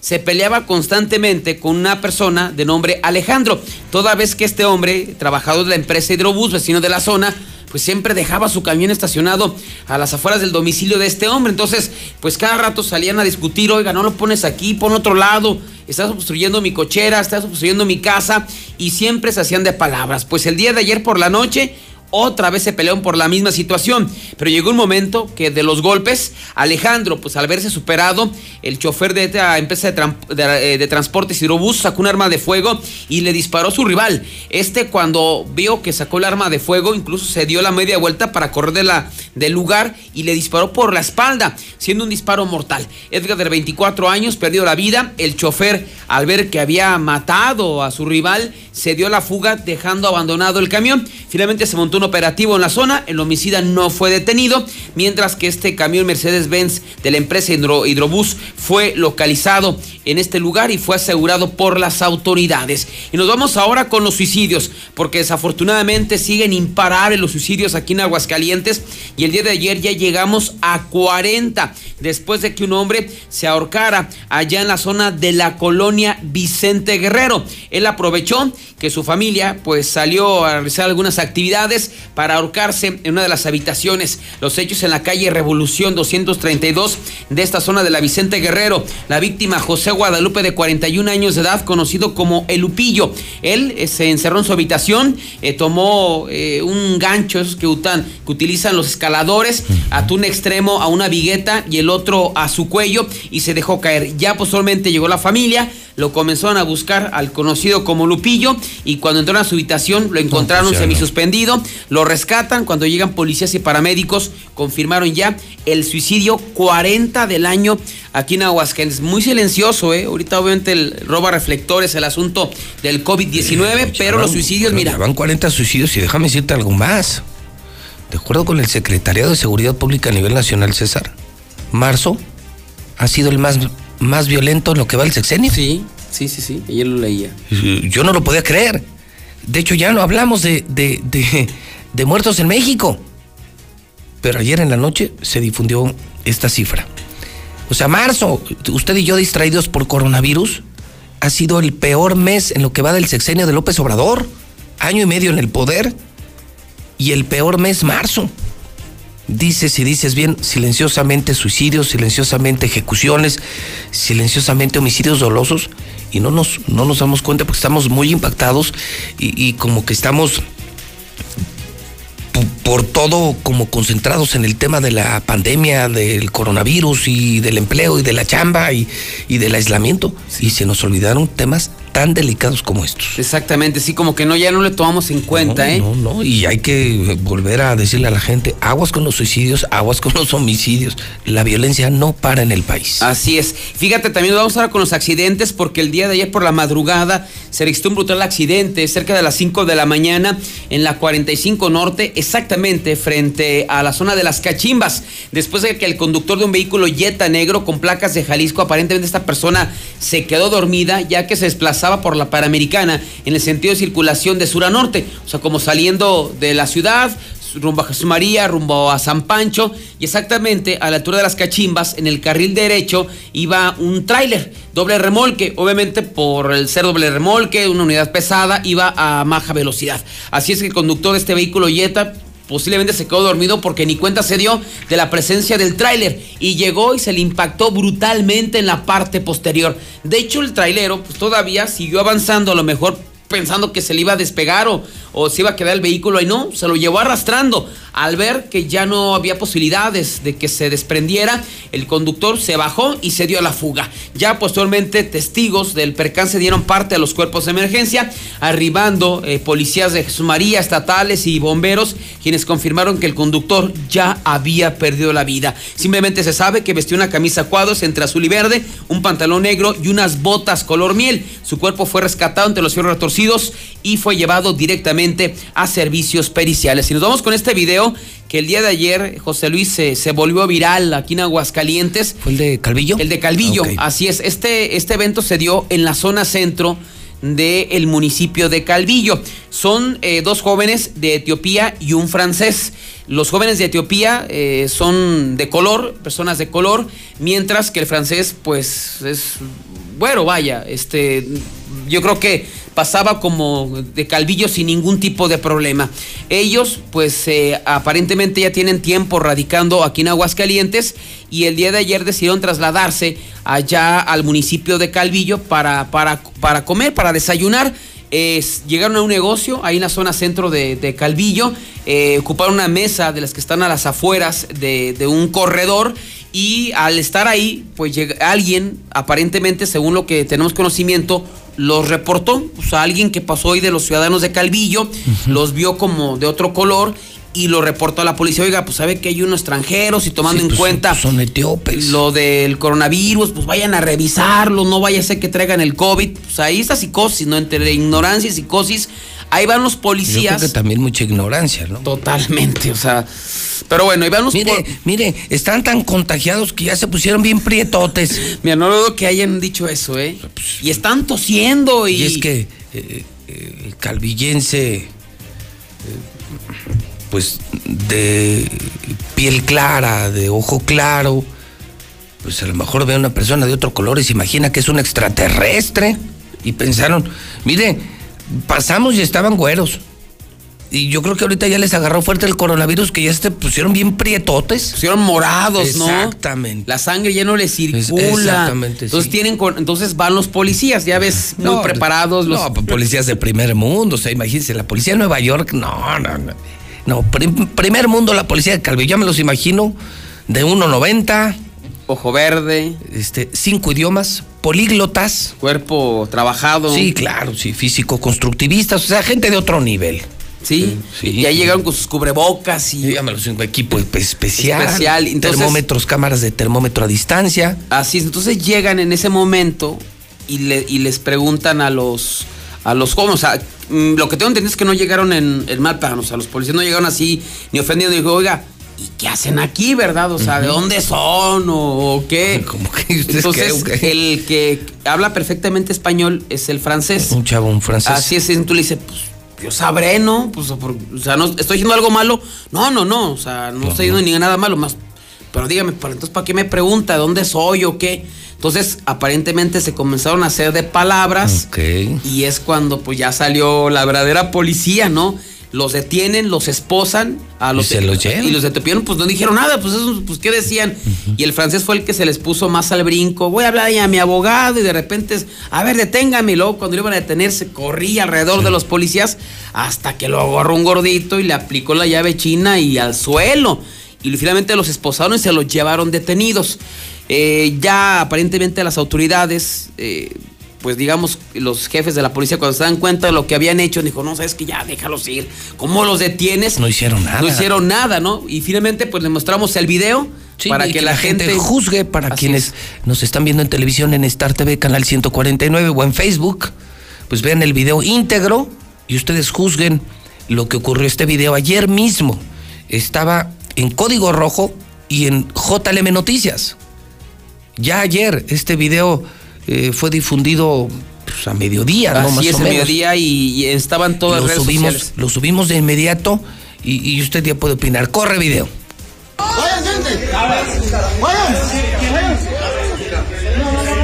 se peleaba constantemente con una persona de nombre Alejandro. Toda vez que este hombre, trabajador de la empresa Hidrobús, vecino de la zona, pues siempre dejaba su camión estacionado a las afueras del domicilio de este hombre. Entonces, pues cada rato salían a discutir, oiga, no lo pones aquí, pon otro lado, estás obstruyendo mi cochera, estás obstruyendo mi casa, y siempre se hacían de palabras. Pues el día de ayer por la noche, otra vez se pelearon por la misma situación, pero llegó un momento que de los golpes, Alejandro, pues al verse superado, el chofer de esta empresa de, de, eh, de transportes Hidrobús sacó un arma de fuego y le disparó a su rival. Este cuando vio que sacó el arma de fuego, incluso se dio la media vuelta para correr de la, del lugar y le disparó por la espalda, siendo un disparo mortal. Edgar de 24 años perdió la vida, el chofer al ver que había matado a su rival, se dio la fuga dejando abandonado el camión. Finalmente se montó un operativo en la zona, el homicida no fue detenido, mientras que este camión Mercedes-Benz de la empresa Hidro- Hidrobús fue localizado en este lugar y fue asegurado por las autoridades. Y nos vamos ahora con los suicidios, porque desafortunadamente siguen imparables los suicidios aquí en Aguascalientes y el día de ayer ya llegamos a 40 después de que un hombre se ahorcara allá en la zona de la colonia Vicente Guerrero. Él aprovechó que su familia pues salió a realizar algunas actividades para ahorcarse en una de las habitaciones. Los hechos en la calle Revolución 232 de esta zona de la Vicente Guerrero. La víctima José Guadalupe de 41 años de edad, conocido como El Lupillo. Él eh, se encerró en su habitación, eh, tomó eh, un gancho, esos que, utan- que utilizan los escaladores, ató un extremo a una vigueta y el otro a su cuello y se dejó caer. Ya posteriormente llegó la familia, lo comenzaron a buscar al conocido como Lupillo y cuando entraron a su habitación lo encontraron pues no. semisuspendido, lo rescatan, cuando llegan policías y paramédicos confirmaron ya el suicidio 40 del año aquí en Aguascalientes. Muy silencioso, ¿eh? Ahorita obviamente el roba reflectores, el asunto del COVID-19, pero los suicidios, Pero mira, van 40 suicidios y déjame decirte algo más. De acuerdo con el Secretariado de Seguridad Pública a nivel nacional, César, marzo ha sido el más, más violento en lo que va el sexenio. Sí, sí, sí, sí, ayer lo leía. Yo no lo podía creer. De hecho, ya no hablamos de, de, de- de muertos en México. Pero ayer en la noche se difundió esta cifra. O sea, marzo, usted y yo distraídos por coronavirus, ha sido el peor mes en lo que va del sexenio de López Obrador. Año y medio en el poder. Y el peor mes, marzo. Dices y dices bien, silenciosamente suicidios, silenciosamente ejecuciones, silenciosamente homicidios dolosos. Y no nos, no nos damos cuenta porque estamos muy impactados y, y como que estamos por todo como concentrados en el tema de la pandemia, del coronavirus y del empleo y de la chamba y, y del aislamiento. Y se nos olvidaron temas tan delicados como estos. Exactamente, sí, como que no, ya no le tomamos en cuenta, no, ¿eh? No, no, y hay que volver a decirle a la gente, aguas con los suicidios, aguas con los homicidios. La violencia no para en el país. Así es. Fíjate, también vamos ahora con los accidentes, porque el día de ayer por la madrugada se registró un brutal accidente cerca de las 5 de la mañana en la 45 Norte, exactamente frente a la zona de las Cachimbas. Después de que el conductor de un vehículo Jetta negro con placas de Jalisco, aparentemente esta persona se quedó dormida ya que se desplazaba por la Panamericana en el sentido de circulación de sur a norte, o sea, como saliendo de la ciudad, rumbo a Jesús María, rumbo a San Pancho, y exactamente a la altura de las cachimbas, en el carril derecho, iba un tráiler, doble remolque, obviamente por el ser doble remolque, una unidad pesada, iba a baja velocidad. Así es que el conductor de este vehículo Jetta posiblemente se quedó dormido porque ni cuenta se dio de la presencia del tráiler y llegó y se le impactó brutalmente en la parte posterior. De hecho, el trailero pues todavía siguió avanzando, a lo mejor pensando que se le iba a despegar o, o se iba a quedar el vehículo ahí, no, se lo llevó arrastrando. Al ver que ya no había posibilidades de que se desprendiera, el conductor se bajó y se dio a la fuga. Ya posteriormente testigos del percance dieron parte a los cuerpos de emergencia, arribando eh, policías de Jesús María, estatales y bomberos, quienes confirmaron que el conductor ya había perdido la vida. Simplemente se sabe que vestió una camisa cuadros entre azul y verde, un pantalón negro y unas botas color miel. Su cuerpo fue rescatado entre los fierros retorcidos y fue llevado directamente a servicios periciales. Y nos vamos con este video que el día de ayer José Luis se, se volvió viral aquí en Aguascalientes. ¿Fue el de Calvillo? El de Calvillo, así es. Este, este evento se dio en la zona centro del municipio de Calvillo. Son eh, dos jóvenes de Etiopía y un francés. Los jóvenes de Etiopía eh, son de color, personas de color, mientras que el francés, pues, es bueno, vaya, este, yo creo que pasaba como de Calvillo sin ningún tipo de problema. Ellos, pues, eh, aparentemente ya tienen tiempo radicando aquí en Aguascalientes y el día de ayer decidieron trasladarse allá al municipio de Calvillo para, para, para comer, para desayunar. Es- llegaron a un negocio ahí en la zona centro de, de Calvillo, eh, ocuparon una mesa de las que están a las afueras de, de un corredor y al estar ahí, pues llega alguien, aparentemente, según lo que tenemos conocimiento, los reportó. O sea, alguien que pasó hoy de los ciudadanos de Calvillo, los vio como de otro color y lo reportó a la policía. Oiga, pues sabe que hay unos extranjeros y tomando Sí, en pues, cuenta son etíopes. lo del coronavirus, pues vayan a revisarlo, no vaya a ser que traigan el COVID. Pues ahí está psicosis, ¿no? Entre ignorancia y psicosis. Ahí van los Yo policías. creo que también mucha ignorancia, ¿no? Totalmente, o sea. Pero bueno, ahí van los Mire, mire, están tan contagiados que ya se pusieron bien prietotes. Mira, no dudo que hayan dicho eso, ¿eh? Y están tosiendo y. Y es que eh, eh, el calvillense, eh, pues de piel clara, de ojo claro, pues a lo mejor ve a una persona de otro color y se imagina que es un extraterrestre. Y pensaron, mire, pasamos y estaban güeros. Y yo creo que ahorita ya les agarró fuerte el coronavirus, que ya se pusieron bien prietotes. pusieron morados, ¿no? Exactamente. La sangre ya no les circula. exactamente, Entonces sí. tienen con- entonces van los policías, ya ves, muy No, preparados los No, pues, policías de primer mundo, o sea, imagínense, la policía de Nueva York, no, no, no. No, prim- primer mundo la policía de Calvillo, ya me los imagino, de 1.90, ojo verde, este, cinco idiomas, políglotas. cuerpo trabajado. Sí, claro, sí, físico-constructivistas, o sea, gente de otro nivel. Sí, y ya llegaron con sus cubrebocas y. Los equipo especial, Especial, entonces- termómetros, cámaras de termómetro a distancia. Así es, entonces llegan en ese momento y, le- y les preguntan a los a los jóvenes, o sea, mm, lo que tengo entendido es que no llegaron en, en mal plan, o sea, los policías no llegaron así ni ofendidos, dijo, oiga, ¿y qué hacen aquí, verdad? O sea, ¿de dónde son o, o qué? ¿Cómo que ustedes Entonces, el que habla perfectamente español es el francés. Un chavo, un francés. Así es, y tú le dices, pues yo sabré, ¿no? Pues, o sea, no estoy diciendo algo malo. No, no, no, o sea, no, estoy diciendo ni nada malo, más pero dígame, ¿para- entonces ¿para qué me pregunta? ¿Dónde soy o qué? Entonces, aparentemente se comenzaron a hacer de palabras. Y es cuando pues ya salió la verdadera policía, ¿no? Los detienen, los esposan a los se los llevan. y los detuvieron, pues no dijeron nada, pues eso, pues qué decían. Y el francés fue el que se les puso más al brinco. Voy a hablar ahí a mi abogado y de repente, es, a ver, deténgame. Y luego cuando lo iban a detener, se corría alrededor de los policías hasta que lo agarró un gordito y le aplicó la llave china y al suelo. Y finalmente los esposaron y se los llevaron detenidos. Eh, ya aparentemente las autoridades, eh, pues digamos, los jefes de la policía, cuando se dan cuenta de lo que habían hecho, dijo, no, sabes que ya, déjalos ir. ¿Cómo los detienes? No hicieron nada. No hicieron nada, ¿no? Y finalmente, pues le mostramos el video Sí, para que, la gente, juzgue, para Así quienes nos están viendo en televisión en Star TV, canal 149 o en Facebook, pues vean el video íntegro y ustedes juzguen lo que ocurrió este video ayer mismo. Estaba en código rojo y en JLM Noticias. Ya ayer este video eh, fue difundido pues, a mediodía, ¿no? Más es, o menos. mediodía y, y estaban todas lo las redes subimos, sociales. lo subimos de inmediato y, y usted ya puede opinar. Corre video. ¡Vayan, gente! ¡Vayan!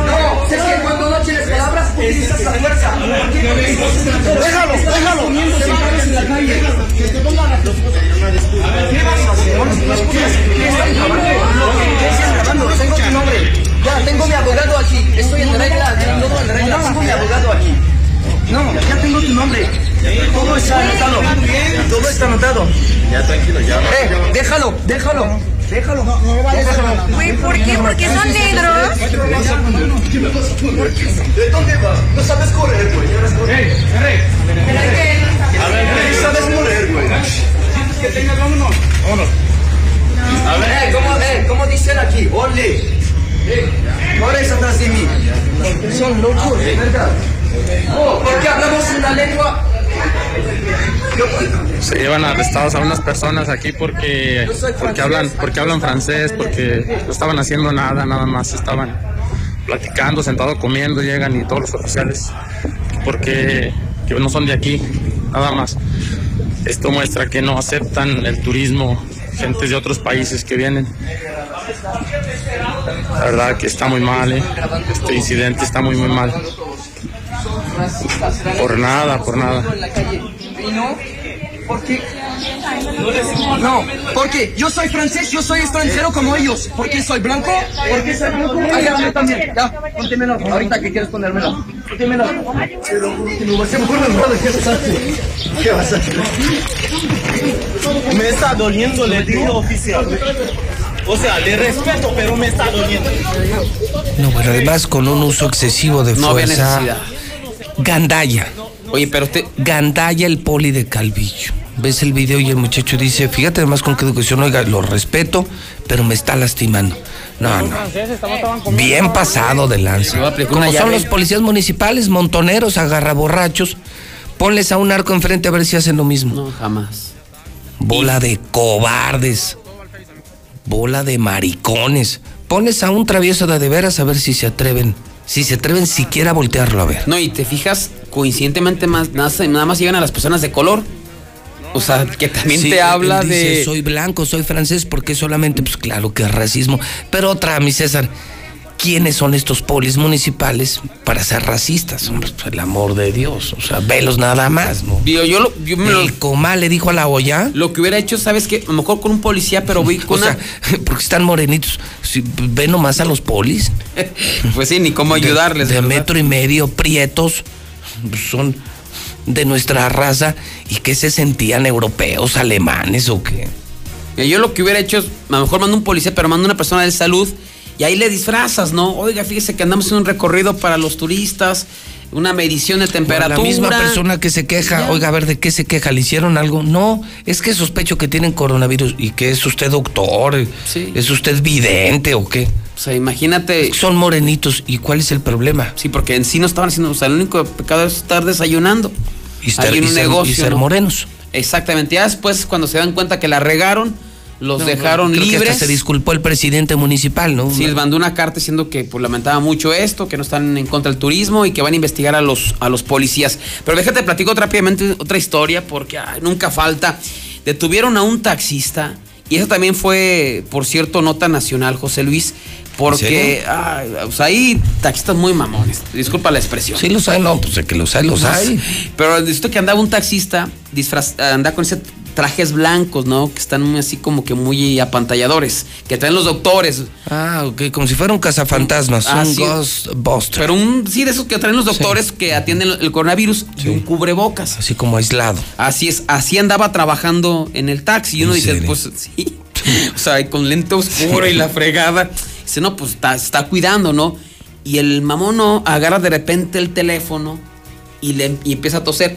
No, es que cuando no tienes palabras, utilizas la fuerza. Déjalo. Que te pongan a ¿Qué vas a hacer? Tengo mi abogado aquí. Estoy en regla, todo en regla. Tengo mi abogado aquí. No, ya tengo tu nombre. Todo está anotado. Todo está anotado. Ya, tranquilo, ya. Eh, déjalo, déjalo. Déjalo. Déjalo. Güey, ¿por qué? ¿Porque son negros? ¿De dónde va? No sabes correr, güey. Ya no sabes correr. A ver, ¿qué sabes correr, güey? Que tengas, vámonos. Vámonos. A ver, eh, ¿cómo, eh, ¿cómo dicen aquí? Ole. Eh, corres atrás de mí. Son locos, ¿verdad? Oh, ¿por qué hablamos una lengua? Se llevan arrestados a unas personas aquí porque porque hablan porque hablan francés, porque no estaban haciendo nada, nada más estaban platicando, sentados comiendo, llegan y todos los oficiales porque que no son de aquí, nada más. Esto muestra que no aceptan el turismo, gentes de otros países que vienen. La verdad que está muy mal, ¿eh? este incidente está muy muy mal. Por nada, por nada. ¿Y no? ¿Por qué? No, porque yo soy francés, yo soy extranjero como ellos. ¿Por qué soy blanco? ¿Por qué soy blanco? Ah, ya, yo también. Ya, póntemelo. Ahorita que quieres ponérmelo. Póntemelo. Pero no. ¿Qué vas a hacer? Me está doliendo, le digo oficial. O sea, le respeto, pero me está doliendo. No, bueno, además con un uso excesivo de No había fuerza. necesidad. Gandaya. Oye, pero usted. Gandaya el poli de Calvillo. Ves el video y el muchacho dice, fíjate además con qué educación, oiga, lo respeto, pero me está lastimando. No, no. Bien pasado de lanza. Como son los policías municipales, montoneros, agarraborrachos, ponles a un arco enfrente a ver si hacen lo mismo. No, jamás. Bola de cobardes. Bola de maricones. Pones a un travieso de de veras a ver si se atreven. Si se atreven siquiera a voltearlo a ver. No, y te fijas, coincidentemente más, nada, más llegan a las personas de color. O sea, que también Sí, te habla dice, de. Soy blanco, soy francés, porque solamente, pues claro que es racismo. Pero otra, mi César, ¿quiénes son estos polis municipales para ser racistas? Hombre, por el amor de Dios. O sea, velos nada más, ¿no? Yo, yo lo, yo me lo- El comal le dijo a la olla. lo que hubiera hecho, ¿sabes qué? A lo mejor con un policía, pero voy O con sea, porque están morenitos. Si, ve nomás a los polis. una. Pues sí, ni cómo ayudarles. De, de metro y medio, prietos. Son de nuestra raza. ¿Y qué se sentían europeos, alemanes o qué? Yo lo que hubiera hecho es, a lo mejor mando un policía, pero mando una persona de salud y ahí le disfrazas, ¿no? Oiga, fíjese que andamos en un recorrido para los turistas, una medición de temperatura. La misma persona que se queja, oiga, a ver, ¿de qué se queja? ¿Le hicieron algo? No, es que sospecho que tienen coronavirus. ¿Y que es usted doctor? Sí. ¿Es usted vidente o qué? O sea, imagínate. Son morenitos. ¿Y cuál es el problema? Sí, porque en sí no estaban haciendo, o sea, el único pecado es estar desayunando. Y y un ser- y negocio, ser ¿no? morenos. Exactamente. Ya después, cuando se dan cuenta que la regaron, los No, dejaron creo que hasta libres. se disculpó el presidente municipal, ¿no? Sí, les mandó una carta diciendo que pues, lamentaba mucho esto, que no están en contra del turismo y que van a investigar a los, a los policías. Pero déjate platico rápidamente otra historia porque ay, nunca falta. Detuvieron a un taxista Y eso también fue, por cierto, nota nacional, José Luis, porque ah, hay taxistas muy mamones. Disculpa la expresión. Sí, los hay, no, pues de que los hay, los hay. Pero necesito que andaba un taxista, disfraz, anda con ese trajes blancos, ¿no? Que están así como que muy apantalladores, que traen los doctores. Ah, ok, como si fuera un cazafantasmas, Ah, un sí. Ghostbuster. Pero un, sí, de esos que traen los doctores que atienden el- coronavirus y un cubrebocas. Así como aislado. Así es, así andaba trabajando en el taxi. Y uno ¿En dice, serio? pues sí. O sea, con lente oscuro y la fregada. Dice, no, pues está, está cuidando, ¿no? Y el mamono agarra de repente el teléfono y, le, y empieza a toser.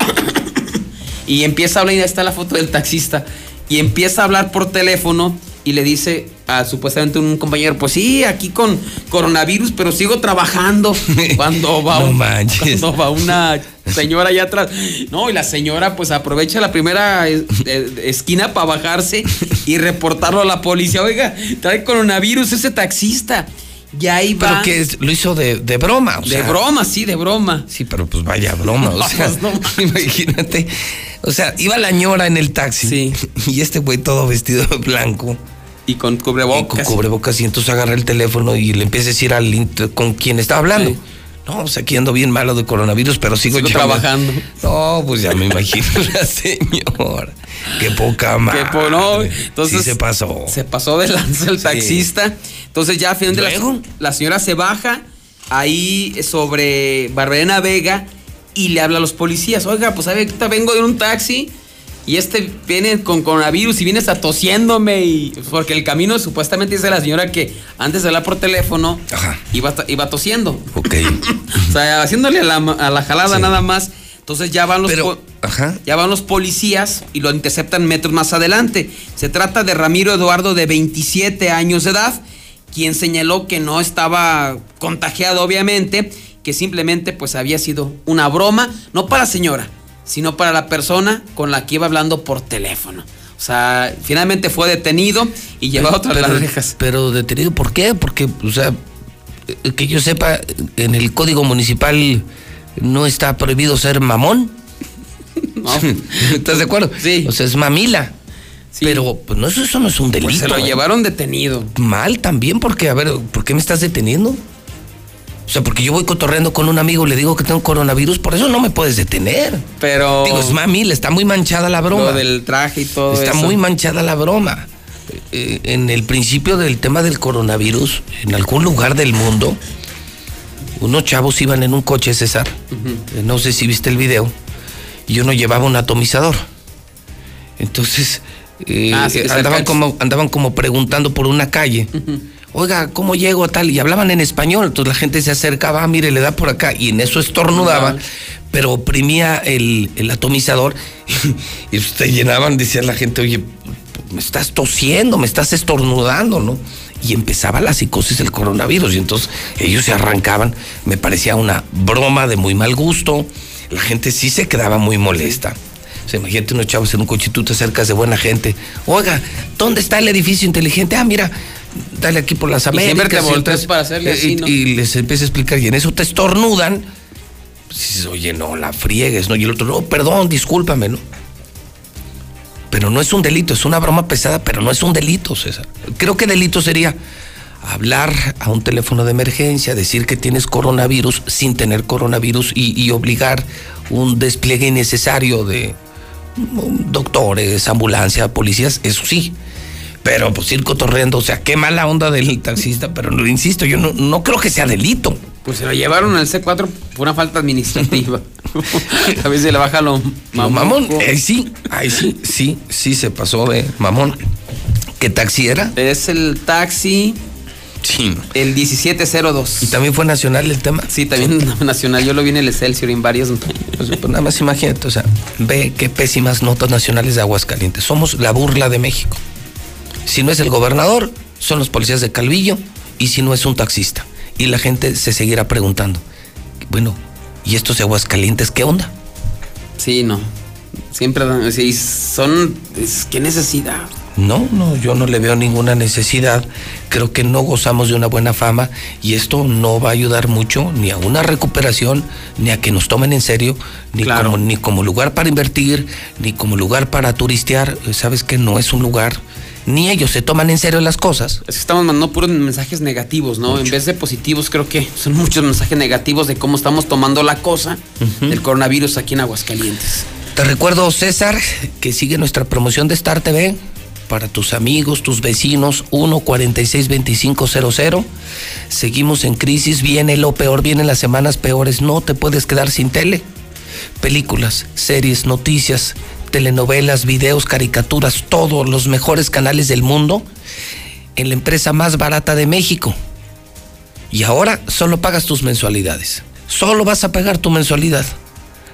Y empieza a hablar, y ahí está la foto del taxista. Y empieza a hablar por teléfono y le dice a supuestamente un compañero, pues sí, aquí con coronavirus, pero sigo trabajando. Cuando va, No un- manches. cuando va una señora allá atrás. No, y la señora pues aprovecha la primera eh, eh, esquina para bajarse y reportarlo a la policía. Oiga, trae coronavirus ese taxista. Y ahí va. Pero que lo hizo de, de broma. O de sea, broma, sí, de broma. Sí, pero pues vaya broma. O sea, no. imagínate. O sea, iba la ñora en el taxi. Y este güey todo vestido de blanco. Y con Y cubrebocas. con cubrebocas. Y entonces agarra el teléfono y le empieza a decir al con quien estaba hablando. No, pues aquí ando bien malo de coronavirus, pero sigo, Sigo chambeando". trabajando. No, pues ya me imagino la señora. Qué poca madre. Que por no, entonces Sí se pasó. Se pasó de lanza el taxista. Entonces ya a final de la, la señora se baja ahí sobre Barberena Vega y le habla a los policías. Oiga, pues sabe, ahorita vengo de un taxi y este viene con coronavirus y viene hasta tosiéndome y porque el camino supuestamente dice la señora que antes de hablar por teléfono iba, to- iba tosiendo. Ok. O sea, haciéndole a la, a la jalada nada más. Entonces ya van los po- ya van los policías y lo interceptan metros más adelante. Se trata de Ramiro Eduardo de 27 años de edad, quien señaló que no estaba contagiado obviamente, que simplemente pues había sido una broma, no para la señora, sino para la persona con la que iba hablando por teléfono. O sea, finalmente fue detenido y llevado tras las rejas. Pero detenido, ¿por qué? Porque, o sea, eh, que yo sepa, en el código municipal no está prohibido ser mamón. ¿Estás de acuerdo? Sí. O sea, es mamila. Pero pues, no, eso, eso no es un delito. Pues se lo ¿eh? llevaron detenido. Mal también, porque, a ver, ¿por qué me estás deteniendo? O sea, porque yo voy cotorreando con un amigo, le digo que tengo coronavirus, por eso no me puedes detener. Pero. Digo, es mamila, está muy manchada la broma. Lo del traje y todo Está eso. muy manchada la broma. Eh, en el principio del tema del coronavirus, en algún lugar del mundo, unos chavos iban en un coche, César. No sé si viste el video. Y uno llevaba un atomizador. Entonces, eh, Ah, sí, andaban, como, andaban como preguntando por una calle. Oiga, ¿cómo llego a tal? Y hablaban en español. Entonces la gente se acercaba, "Ah, mire, le da por acá. Y en eso estornudaba, pero oprimía el, el atomizador. y se llenaban, decía la gente, oye, me estás tosiendo, me estás estornudando, ¿no? Y empezaba la psicosis del coronavirus. Y entonces ellos se arrancaban. Me parecía una broma de muy mal gusto. La gente sí se quedaba muy molesta. O sea, imagínate unos chavos en un coche tú te acercas de buena gente. Oiga, ¿dónde está el edificio inteligente? Ah, mira, dale aquí por las Y siempre Américas. te volteas entonces, para hacerle eh, así, y, ¿no? y les empieza a explicar. Y en eso te estornudan. Pues oye, no, la friegues, ¿no? Y el otro, no, perdón, discúlpame, ¿no? Pero no es un delito, es una broma pesada, pero no es un delito, César. Creo que delito sería hablar a un teléfono de emergencia, decir que tienes coronavirus sin tener coronavirus y, obligar un despliegue innecesario de mm, doctores, ambulancia, policías, eso sí. Pero pues ir cotorreando, o sea, qué mala onda del taxista, pero no, insisto, yo no, no creo que sea delito. Pues se lo llevaron al C4 por una falta administrativa. a veces le baja lo No, mamón, ahí sí, ahí sí, sí, sí se pasó de mamón. ¿Qué taxi era? Es el taxi. Sí. El 1702. ¿Y también fue nacional el tema? Sí, también nacional. Yo lo vi en el Excelsior en varios. Pues, pues nada más imagínate, o sea, ve qué pésimas notas nacionales de Aguascalientes. Somos la burla de México. Si no es el gobernador, son los policías de Calvillo, y si no es un taxista. Y la gente se seguirá preguntando, bueno, ¿y estos Aguascalientes qué onda? Sí, no. Siempre sí, son. es- ¿Qué necesidad? No, no, yo no le veo ninguna necesidad. Creo que no gozamos de una buena fama y esto no va a ayudar mucho ni a una recuperación, ni a que nos tomen en serio, ni, como, ni como lugar para invertir, ni como lugar para turistear. Sabes que no es un lugar ni ellos se toman en serio las cosas. Es que estamos mandando puros mensajes negativos, ¿no? En vez de positivos, creo que son muchos mensajes negativos de cómo estamos tomando la cosa del coronavirus aquí en Aguascalientes. Te recuerdo, César, que sigue nuestra promoción de Star TV para tus amigos, tus vecinos, 1462500. Seguimos en crisis, viene lo peor, vienen las semanas peores, no te puedes quedar sin tele. Películas, series, noticias, telenovelas, videos, caricaturas, todos los mejores canales del mundo en la empresa más barata de México. Y ahora solo pagas tus mensualidades. Solo vas a pagar tu mensualidad.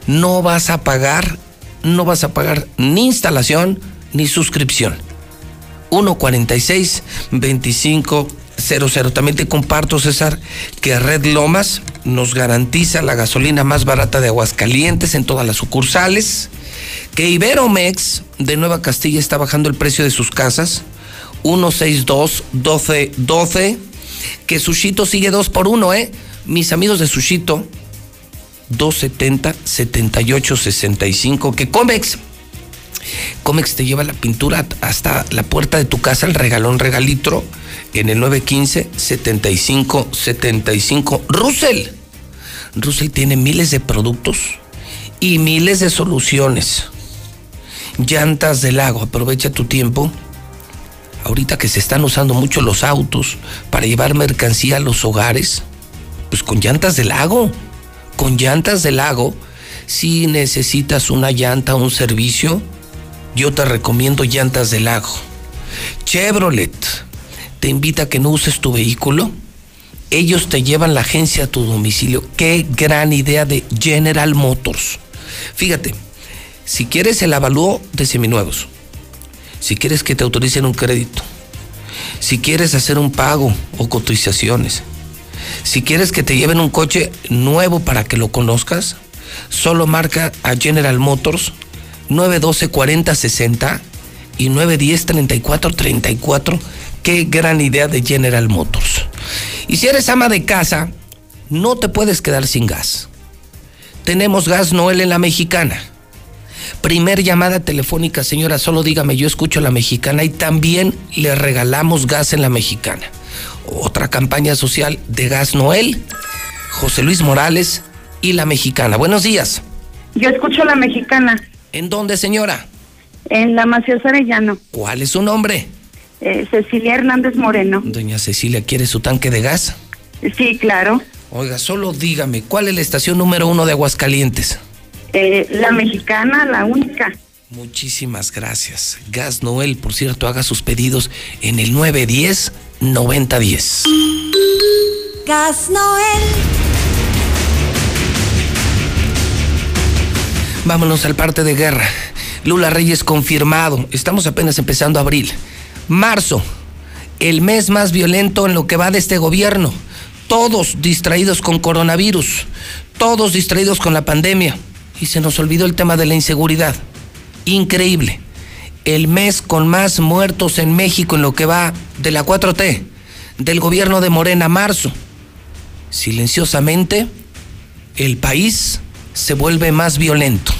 No vas a pagar, no vas a pagar ni instalación ni suscripción. 146 2500. También te comparto, César, que Red Lomas nos garantiza la gasolina más barata de Aguascalientes en todas las sucursales. Que Iberomex de Nueva Castilla está bajando el precio de sus casas. 162 12 12. Que Sushito sigue 2 por 1, ¿eh? Mis amigos de Sushito, 270 78 65. Que Comex Comex te lleva la pintura hasta la puerta de tu casa, el regalón regalitro, en el 915 75 75. Russell. Russell tiene miles de productos y miles de soluciones. Llantas del lago, aprovecha tu tiempo. Ahorita que se están usando mucho los autos para llevar mercancía a los hogares, pues con llantas del lago. Con llantas del lago, si necesitas una llanta, un servicio, yo te recomiendo llantas del lago. Chevrolet te invita a que no uses tu vehículo. Ellos te llevan la agencia a tu domicilio. Qué gran idea de General Motors. Fíjate, si quieres el avalúo de seminuevos, si quieres que te autoricen un crédito, si quieres hacer un pago o cotizaciones, si quieres que te lleven un coche nuevo para que lo conozcas, solo marca a General Motors 912-4060 y 910-3434. Qué gran idea de General Motors. Y si eres ama de casa, no te puedes quedar sin gas. Tenemos gas Noel en la mexicana. Primer llamada telefónica, señora, solo dígame, yo escucho la mexicana y también le regalamos gas en la mexicana. Otra campaña social de gas Noel, José Luis Morales y la mexicana. Buenos días. Yo escucho la mexicana. ¿En dónde, señora? En la Macías Arellano. ¿Cuál es su nombre? Eh, Cecilia Hernández Moreno. Doña Cecilia, ¿quiere su tanque de gas? Sí, claro. Oiga, solo dígame, ¿cuál es la estación número uno de Aguascalientes? Eh, la mexicana, la única. Muchísimas gracias. Gas Noel, por cierto, haga sus pedidos en el 910-9010. Gas Noel. Vámonos al parte de guerra. Lula Reyes confirmado. Estamos apenas empezando abril. Marzo, el mes más violento en lo que va de este gobierno. Todos distraídos con coronavirus. Todos distraídos con la pandemia. Y se nos olvidó el tema de la inseguridad. Increíble. El mes con más muertos en México en lo que va de la 4T. Del gobierno de Morena, marzo. Silenciosamente, el país se vuelve más violento.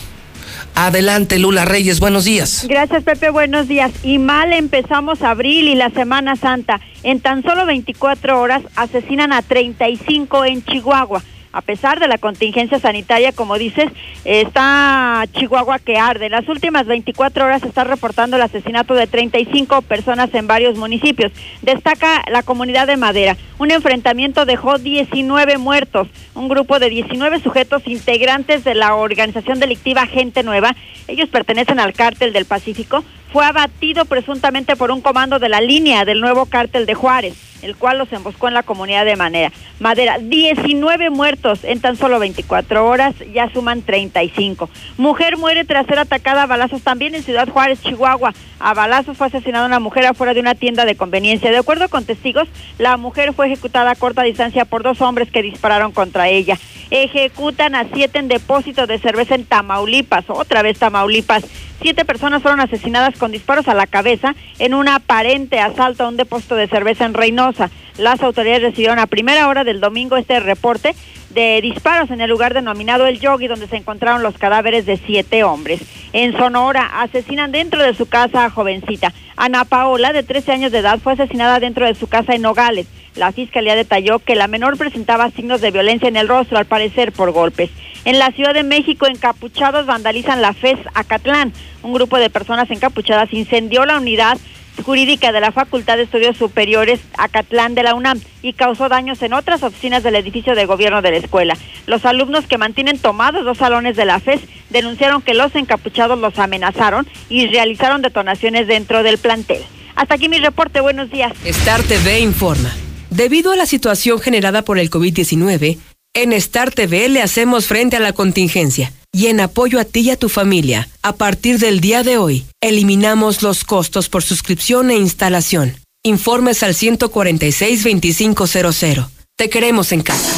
Adelante, Lula Reyes, buenos días. Gracias, Pepe, buenos días. Y mal empezamos abril y la Semana Santa. En tan solo 24 horas asesinan a 35 en Chihuahua. A pesar de la contingencia sanitaria, como dices, está Chihuahua que arde. Las últimas 24 horas se está reportando el asesinato de 35 personas en varios municipios. Destaca la comunidad de Madera. Un enfrentamiento dejó 19 muertos. Un grupo de 19 sujetos integrantes de la organización delictiva Gente Nueva, ellos pertenecen al cártel del Pacífico, fue abatido presuntamente por un comando de la línea del nuevo cártel de Juárez, el cual los emboscó en la comunidad de Madera. Madera, 19 muertos en tan solo 24 horas, ya suman 35. Mujer muere tras ser atacada a balazos también en Ciudad Juárez, Chihuahua. A balazos fue asesinada una mujer afuera de una tienda de conveniencia. De acuerdo con testigos, la mujer fue ejecutada a corta distancia por dos hombres que dispararon contra ella. Ejecutan a siete en depósito de cerveza en Tamaulipas, otra vez Tamaulipas. Siete personas fueron asesinadas con disparos a la cabeza en un aparente asalto a un depósito de cerveza en Reynosa. Las autoridades recibieron a primera hora del domingo este reporte de disparos en el lugar denominado El Yogi, donde se encontraron los cadáveres de siete hombres. En Sonora, asesinan dentro de su casa a jovencita. Ana Paola, de 13 años de edad, fue asesinada dentro de su casa en Nogales. La fiscalía detalló que la menor presentaba signos de violencia en el rostro, al parecer por golpes. En la Ciudad de México, encapuchados vandalizan la FES Acatlán. Un grupo de personas encapuchadas incendió la unidad jurídica de la Facultad de Estudios Superiores Acatlán de la UNAM y causó daños en otras oficinas del edificio de gobierno de la escuela. Los alumnos que mantienen tomados dos salones de la FES denunciaron que los encapuchados los amenazaron y realizaron detonaciones dentro del plantel. Hasta aquí mi reporte, buenos días. Star TV informa. Debido a la situación generada por el COVID-19, en Star TV le hacemos frente a la contingencia y en apoyo a ti y a tu familia, a partir del día de hoy, eliminamos los costos por suscripción e instalación. Informes al 146-2500. Te queremos en casa.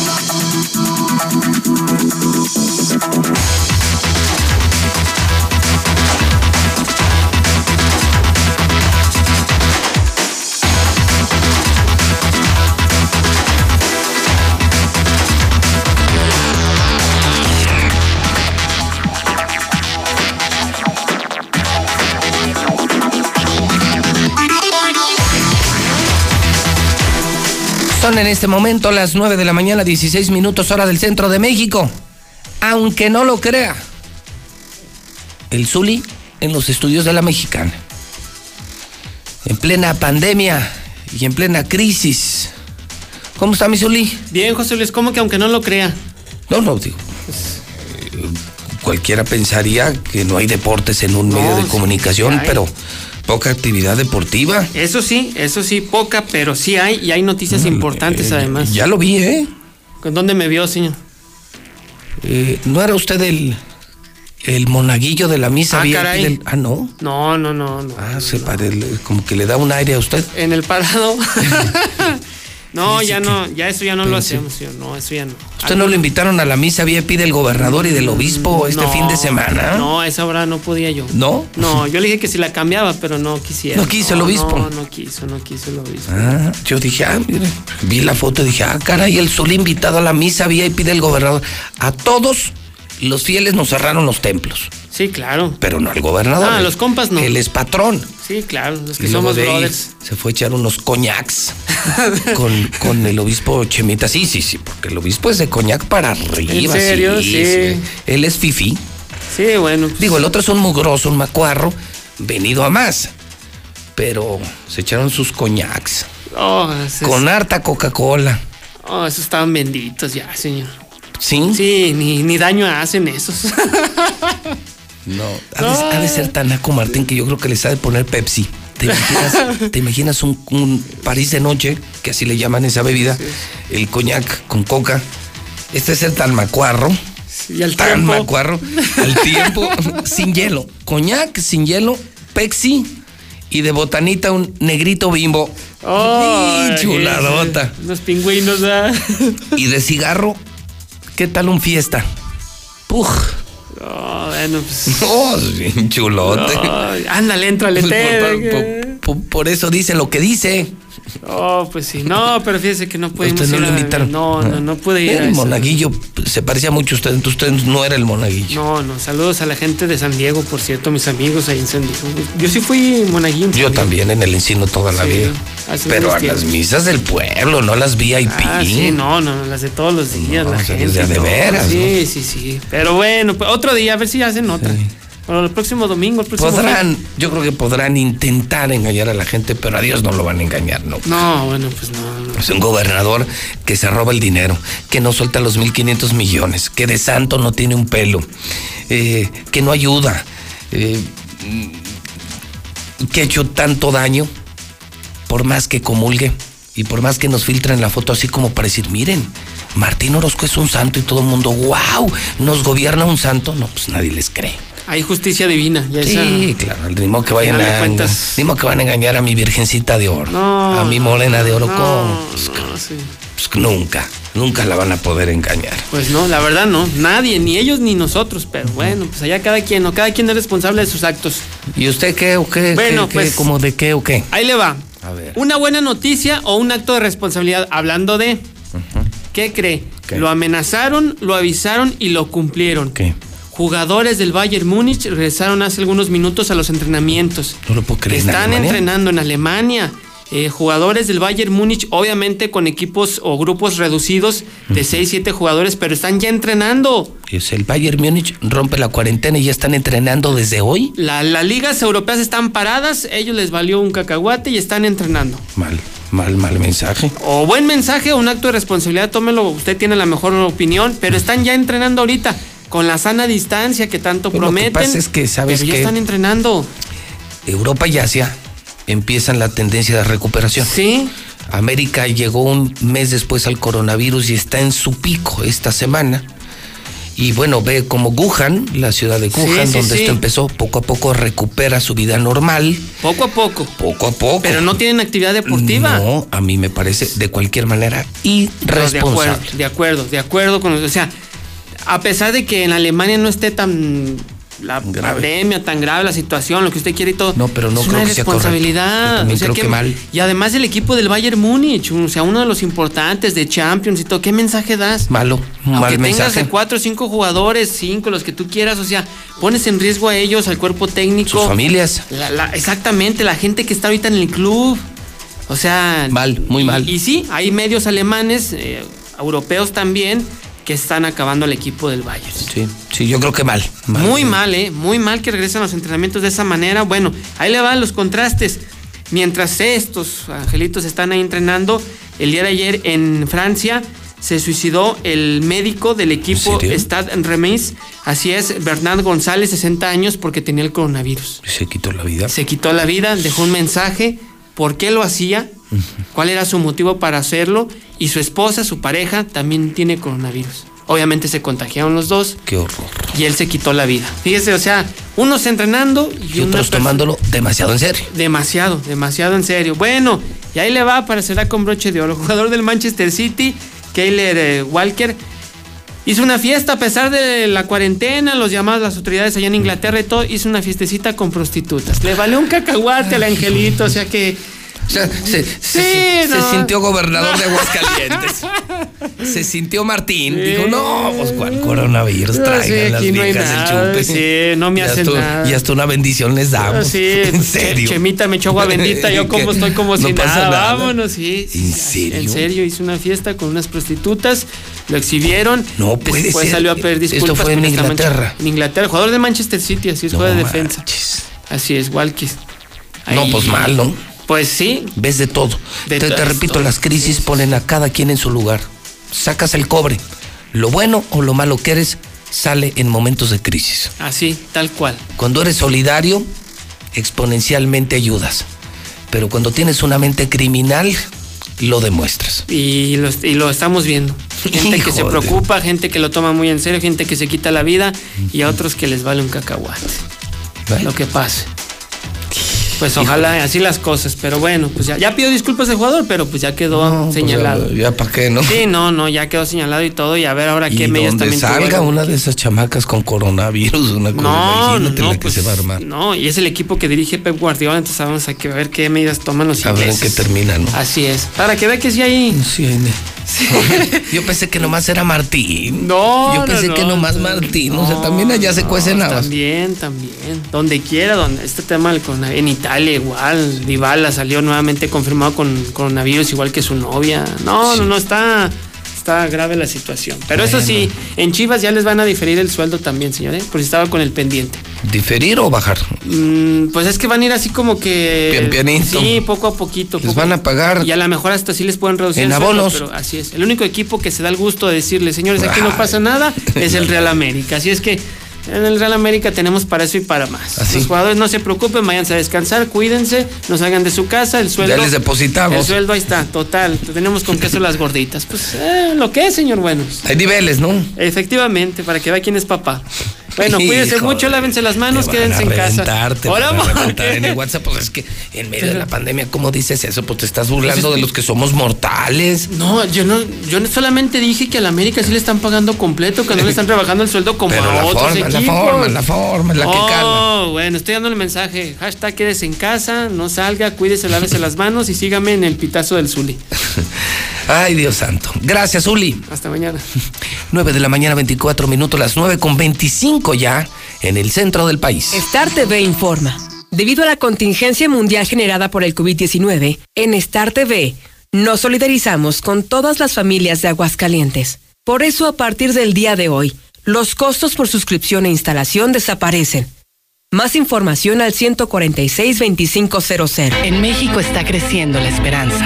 Son en este momento las 9 de la mañana, 16 minutos hora del centro de México. Aunque no lo crea, el Zuli en los estudios de la Mexicana. En plena pandemia y en plena crisis. ¿Cómo está mi Zuli? Bien, José Luis, ¿cómo que aunque no lo crea? No, no, digo. Cualquiera pensaría que no hay deportes en un medio de sí, comunicación, pero poca actividad deportiva. Eso sí, eso sí, poca, pero sí hay y hay noticias importantes además. Mm, Ya lo vi, ¿eh? ¿Con ¿Dónde me vio, señor? Eh, ¿No era usted el, el monaguillo de la misa? Ah, caray. del- ah, no. No, no, no, no. Ah, se pare- le- como que le da un aire a usted. En el parado. no, ya no, ya eso ya no lo hacemos, señor. No, eso ya no. ¿Usted no lo invitaron a la misa VIP del gobernador y del obispo este No, fin de semana? No, a esa hora no podía yo. ¿No? No, yo le dije que si la cambiaba, pero no quisiera. No quiso el obispo. No, no quiso, no quiso el obispo. Ah, yo dije, ah, mire, vi la foto y dije, ah, caray, el sol invitado a la misa VIP del gobernador. A todos los fieles nos cerraron los templos, Sí, claro. pero no al gobernador. Ah, los compas no. Él es patrón. Sí, claro, los que Y somos de brothers. se fue a echar unos coñacs con, con el obispo Chemita. Sí, sí, sí, porque el obispo es de coñac para arriba. ¿En serio? Sí. Él es fifi. Sí, bueno. pues, Digo, el otro es un mugroso, un macuarro, venido a más. Pero se echaron sus coñacs. oh, es- Con harta Coca-Cola. oh, esos estaban benditos ya, señor. ¿Sí? Sí, ni, ni daño hacen esos. No. Ha de, ha de ser tan naco, Martín, que yo creo que les ha de poner Pepsi. ¿Te imaginas, te imaginas un, un París de noche, que así le llaman esa bebida, el coñac con coca? Este es ser tan macuarro. y al tan tiempo. macuarro. Al tiempo, sin hielo. Coñac sin hielo, Pepsi y de botanita un negrito bimbo. Oh, ¡Y chuladota! Los pingüinos, ¿verdad? Y de cigarro, ¿qué tal un fiesta? ¡Puj! Oh, bueno, pues. Oh, bien chulote. Ay, ándale, entrale, Pues por, por- por- por eso dice lo que dice. Oh, pues sí. No, pero fíjese que no pudimos Usted no ir lo invitaron. No, no, no pude ir El monaguillo se parecía mucho a usted, entonces usted no era el monaguillo. No, no, saludos a la gente de San Diego, por cierto, mis amigos ahí en San Diego. Yo sí fui monaguillo. en San Yo Diego. también en el encino toda la Sí, vida. Pero a las misas del pueblo, no las VIP. Ah, sí, no, no, las de todos los días, No, la gente. de veras, Sí, sí, sí. Pero bueno, pues, otro día, a ver si hacen otra. Pero el próximo domingo, el próximo Podrán, yo creo que podrán intentar engañar a la gente, pero a Dios no lo van a engañar, ¿no? No, bueno, pues no. no. Es un gobernador que se roba el dinero, que no suelta los 1.500 millones, que de santo no tiene un pelo, eh, que no ayuda, eh, que ha hecho tanto daño, por más que comulgue y por más que nos filtren la foto así como para decir, miren, Martín Orozco es un santo y todo el mundo, wow, nos gobierna un santo. No, pues nadie les cree. Hay justicia divina. Ya esa- Sí, claro, ni modo que vayan final de a, cuentas- ni modo que van a engañar a mi virgencita de oro, No, a mi morena de oro, no, ¿cómo? Pues, no, sí. pues nunca, nunca la van a poder engañar. Pues no, la verdad no. Nadie, ni ellos ni nosotros. Pero bueno, pues allá cada quien, ¿no? Cada quien es responsable de sus actos. ¿Y usted qué o qué? Bueno, qué, pues- qué, como de qué o qué? Ahí le va. A ver. Una buena noticia o un acto de responsabilidad. Hablando de. ¿Qué cree? Lo amenazaron, lo avisaron y lo cumplieron. ¿Qué? Jugadores del Bayern Múnich regresaron hace algunos minutos a los entrenamientos. No lo puedo creer. ¿en Están entrenando en Alemania. Eh, jugadores del Bayern Múnich, obviamente con equipos o grupos reducidos de 6, 7 jugadores, pero están ya entrenando. Es el Bayern Múnich rompe la cuarentena y ya están entrenando desde hoy. La- las ligas europeas están paradas, ellos les valió un cacahuate y están entrenando. Mal, mal, mal mensaje. O buen mensaje o un acto de responsabilidad, tómelo, usted tiene la mejor opinión, pero están ya entrenando ahorita con la sana distancia que tanto Pues lo que prometen. pasa es que, ¿sabes pero ya están entrenando. Europa y Asia empiezan la tendencia de recuperación. Sí. América llegó un mes después al coronavirus y está en su pico esta semana. Y bueno, ve como Wuhan, la ciudad de Wuhan, sí, donde sí. esto empezó, poco a poco recupera su vida normal. Poco a poco. Poco a poco. Pero no tienen actividad deportiva. No, a mí me parece de cualquier manera No, de irresponsable. acuerdo, de acuerdo, de acuerdo con O sea, a pesar de que en Alemania no esté tan la pandemia, tan grave la situación, lo que usted quiere y todo. No, pero no es creo una que sea responsabilidad. Yo también o sea, creo que mal. Y además el equipo del Bayern Múnich, o sea, uno de los importantes de Champions y todo. ¿Qué mensaje das? Malo, un Aunque mal tengas mensaje. de cuatro o cinco jugadores, cinco, los que tú quieras, o sea, pones en riesgo a ellos, al cuerpo técnico. Sus familias. La- la- exactamente, la gente que está ahorita en el club. O sea. Mal, muy mal. Y, y sí, hay medios alemanes, eh, europeos también, que están acabando al equipo del Bayern. Sí, sí, yo creo que mal. mal. Muy mal, ¿eh? Muy mal que regresen los entrenamientos de esa manera. Bueno, ahí le van los contrastes. Mientras estos angelitos están ahí entrenando, el día de ayer en Francia se suicidó el médico del equipo? Stade Reims. Así es, Bernard González, 60 años, porque tenía el coronavirus. Se quitó la vida. Se quitó la vida, dejó un mensaje, por qué lo hacía, cuál era su motivo para hacerlo, y su esposa, su pareja, también tiene coronavirus. Obviamente se contagiaron los dos Qué horror. y él se quitó la vida. Fíjese, o sea, unos entrenando y, Y otros tomándolo demasiado en serio. Demasiado, demasiado en serio. Bueno, y ahí le va para cerrar con broche de oro. Jugador del Manchester City, Kayler eh, Walker, hizo una fiesta a pesar de la cuarentena, los llamados las autoridades allá en Inglaterra y todo, hizo una fiestecita con prostitutas. Le valió un cacahuate al angelito, o sea que... O sea, se, se- Sí, se no. sintió gobernador de Aguascalientes. se sintió Martín. Dijo, no, pues cuál coronavirus, No, traigan sí, las no viejas chupe. sí, no me hacen nada. Y hasta una bendición les damos. Sí, en serio. Chemita me echó agua bendita, yo como estoy como no si pasa nada. nada. Vámonos, sí. ¿En serio? En serio, hizo una fiesta con unas prostitutas, lo exhibieron. No puede Después ser. salió a pedir Esto disculpas. fue en Inglaterra. En Inglaterra, jugador de Manchester City, así es, No juega de defensa. Así es, Walkis. No, pues mal, ¿no? Pues sí. Ves de todo. De te, repito, las crisis ponen a cada quien en su lugar. Sacas el cobre. Lo bueno o lo malo que eres sale en momentos de crisis. Así, tal cual. Cuando eres solidario, exponencialmente ayudas. Pero cuando tienes una mente criminal, lo demuestras. Y lo, y lo estamos viendo. Gente que se preocupa, gente que lo toma muy en serio, gente que se quita la vida y a otros que les vale un cacahuate. Lo que pase. Pues ojalá así las cosas, pero bueno, pues ya, ya pidió disculpas el jugador, pero pues ya quedó señalado. Pues ya, ya para qué, ¿no? Sí, no, no, ya quedó señalado y todo, y a ver ahora qué y donde también salga una de esas chamacas con coronavirus, una cosa, No, imagínate no, la que pues, se va a armar. No, y es el equipo que dirige Pep Guardiola, entonces vamos a que ver qué medidas toman los A ver en ingleses. qué termina, ¿no? Así es. Para que vea que sí hay. Sí, hay. Yo pensé que nomás era Martín. No, Yo pensé no, que no, nomás Martín. o sea, también allá se cuecen habas. También, también. Donde quiera, donde este tema del corona- en Italia igual, Dybala salió nuevamente confirmado con coronavirus igual que su novia. No, no, no está está grave la situación. Pero eso sí, en Chivas ya les van a diferir el sueldo también, señores, por si estaba con el pendiente. ¿Diferir o bajar? Mm, pues es que van a ir así como que Pian pianito. Sí, poco a poquito. Les poco- van a pagar y a lo mejor hasta sí les pueden reducir en el sueldo, abonos. pero así es. El único equipo que se da el gusto de decirle, señores, aquí no pasa nada, es el Real América. Así es que en el Real América tenemos para eso y para más. Así. Los jugadores no se preocupen, váyanse a descansar, cuídense, no salgan de su casa, el sueldo. Ya les depositamos. El sueldo ahí está, total. Tenemos con queso las gorditas. Pues eh, lo que es, señor Buenos. Hay niveles, ¿no? Efectivamente, para que vea quién es papá. Bueno, cuídense mucho, lávense las manos, quédense en casa. reventar, te Hola, van a ¿por reventar qué? en el WhatsApp, pues es que en medio de la pandemia, ¿cómo dices eso? Pues te estás burlando de los que somos mortales. No, yo no, yo solamente dije que a la América sí le están pagando completo, que no le están rebajando el sueldo como Pero a la otros forma, la equipos. forma, la forma la que oh, cala. bueno, estoy dando el mensaje. Hashtag quédese en casa, no salga, cuídese, lávese las manos y sígame en el pitazo del Zuli. Ay, Dios santo. Gracias, Uli. Hasta mañana. 9 de la mañana, 24 minutos, las 9 con 25 ya en el centro del país. Star TV informa. Debido a la contingencia mundial generada por el COVID-19, en Star TV nos solidarizamos con todas las familias de Aguascalientes. Por eso, a partir del día de hoy, los costos por suscripción e instalación desaparecen. Más información al 146-2500. En México está creciendo la esperanza,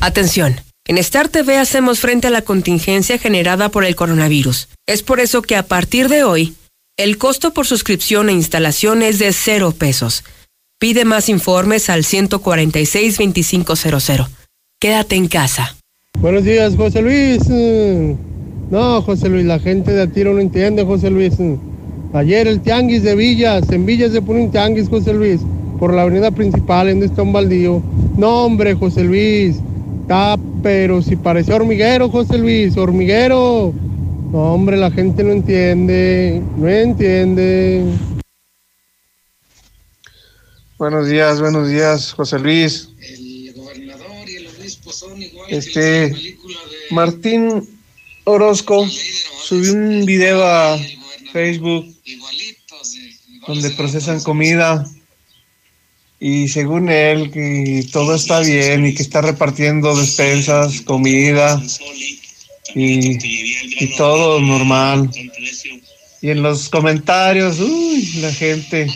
Atención. En Star TV hacemos frente a la contingencia generada por el coronavirus. Es por eso que a partir de hoy, el costo por suscripción e instalación es de cero pesos. Pide más informes al 146-2500. Quédate en casa. Buenos días, José Luis. Eh, No, José Luis, la gente de Atiro no entiende, José Luis. Eh, Ayer el tianguis de Villas, en Villas se pone un tianguis, José Luis, por la avenida principal, en donde baldío. No, hombre, José Luis, está, pero si parece hormiguero, José Luis, hormiguero. No, hombre, la gente no entiende, no entiende. Buenos días, buenos días, José Luis. Este, Martín Orozco subió un video a Facebook donde procesan comida y según él que todo está bien y que está repartiendo despensas, comida y, y todo normal. Y en los comentarios, uy, la gente,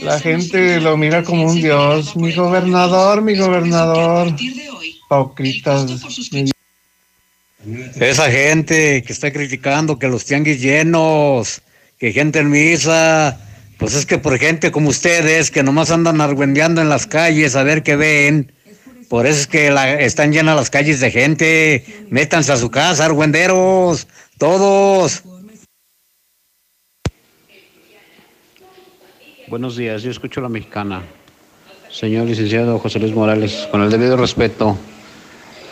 la gente lo mira como un dios. Mi gobernador, mi gobernador. Hipócritas. Esa gente que está criticando que los tianguis llenos, que gente en misa, pues es que por gente como ustedes que nomás andan argüendeando en las calles a ver qué ven, por eso es que la- están llenas las calles de gente. Métanse a su casa, argüenderos, todos. Buenos días, yo escucho la mexicana. Señor licenciado José Luis Morales, con el debido respeto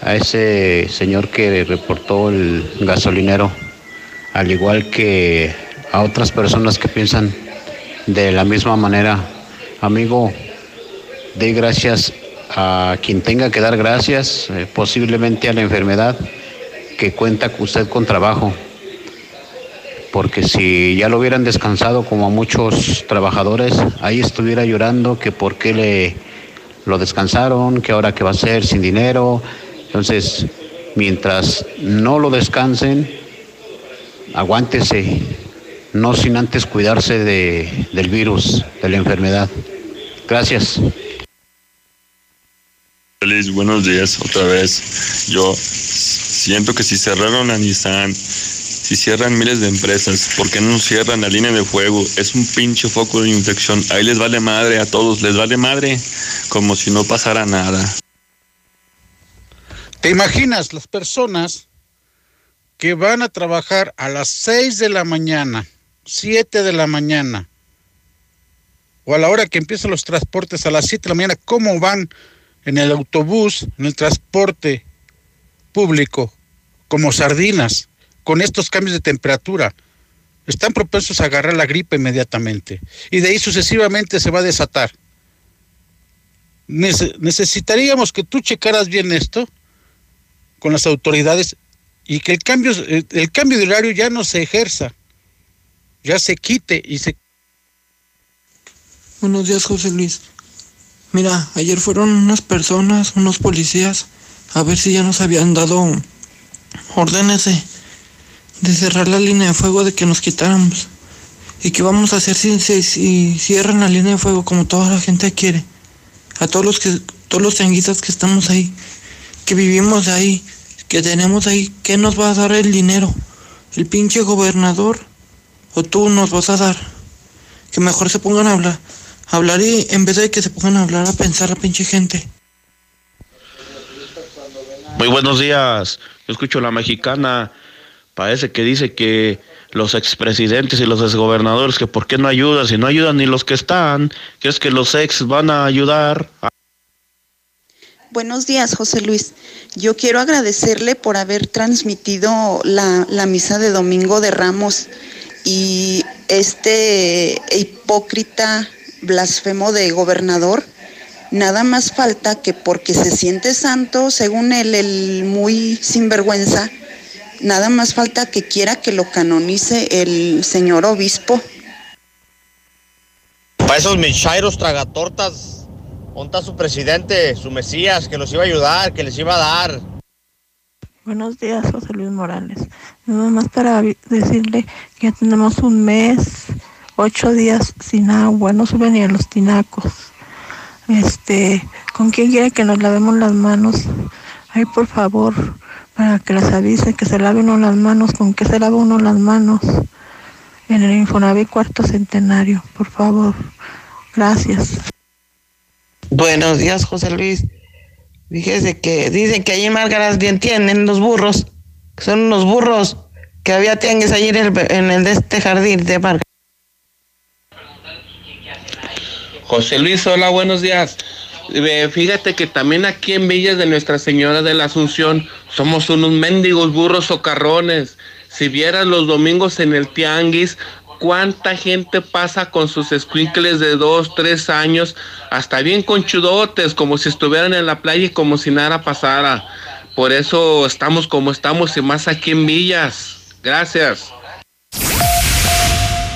a ese señor que reportó el gasolinero, al igual que a otras personas que piensan de la misma manera, amigo, dé gracias a quien tenga que dar gracias, eh, posiblemente a la enfermedad que cuenta usted con trabajo porque si ya lo hubieran descansado como a muchos trabajadores, ahí estuviera llorando que por qué le lo descansaron, que ahora qué va a hacer sin dinero. Entonces, mientras no lo descansen, aguántese, no sin antes cuidarse de, del virus, de la enfermedad. Gracias. Feliz, buenos días otra vez. Yo siento que si cerraron a Nissan, si cierran miles de empresas, ¿por qué no cierran la línea de fuego? Es un pinche foco de infección. Ahí les vale madre a todos, les vale madre como si no pasara nada. ¿Te imaginas las personas que van a trabajar a las 6 de la mañana, 7 de la mañana, o a la hora que empiezan los transportes a las 7 de la mañana, cómo van en el autobús, en el transporte público, como sardinas? con estos cambios de temperatura. Están propensos a agarrar la gripe inmediatamente. Y de ahí sucesivamente se va a desatar. necesitaríamos que tú checaras bien esto con las autoridades y que el cambio, el, cambio de horario ya no se ejerza, ya se quite y se... Buenos días, José Luis. Mira, ayer fueron unas personas, unos policías, a ver si ya nos habían dado órdenes de de cerrar la línea de fuego, de que nos quitáramos. ¿Y qué vamos a hacer si, si, cierran la línea de fuego como toda la gente quiere? A todos los que todos los tianguistas que estamos ahí, que vivimos ahí, que tenemos ahí, ¿qué nos va a dar el dinero? ¿El pinche gobernador? ¿O tú nos vas a dar? Que mejor se pongan a hablar, a hablar y en vez de que se pongan a hablar a pensar a pinche gente. Muy buenos días, yo escucho la mexicana. Parece que dice que los expresidentes y los exgobernadores que por qué no ayudan, si no ayudan ni los que están, que es que los ex van a ayudar. Buenos días, José Luis. Yo quiero agradecerle por haber transmitido la, la misa de Domingo de Ramos y este hipócrita blasfemo de gobernador. Nada más falta que porque se siente santo, según él, el muy sinvergüenza, Nada más falta que quiera que lo canonice el señor obispo. Para esos michairos tragatortas, ¿dónde está su presidente, su Mesías, que los iba a ayudar, que les iba a dar? Buenos días, José Luis Morales. Nada más para decirle que ya tenemos un mes, ocho días sin agua, no suben ni a los tinacos. Este, ¿con quién quiere que nos lavemos las manos? Ay, por favor, para que les avise que se lave uno las manos, con que se lave uno las manos en el Infonavit cuarto centenario, por favor. Gracias. Buenos días, José Luis. Fíjese que dicen que allí en Margaras bien tienen los burros, que son unos burros que había tianguis allí en el, en el de este jardín de Margaras. José Luis, hola, buenos días. Fíjate que también aquí en Villas de Nuestra Señora de la Asunción somos unos mendigos burros socarrones. Si vieras los domingos en el tianguis, cuánta gente pasa con sus squinkles de dos, tres años, hasta bien conchudotes, como si estuvieran en la playa y como si nada pasara. Por eso estamos como estamos y más aquí en Villas. Gracias.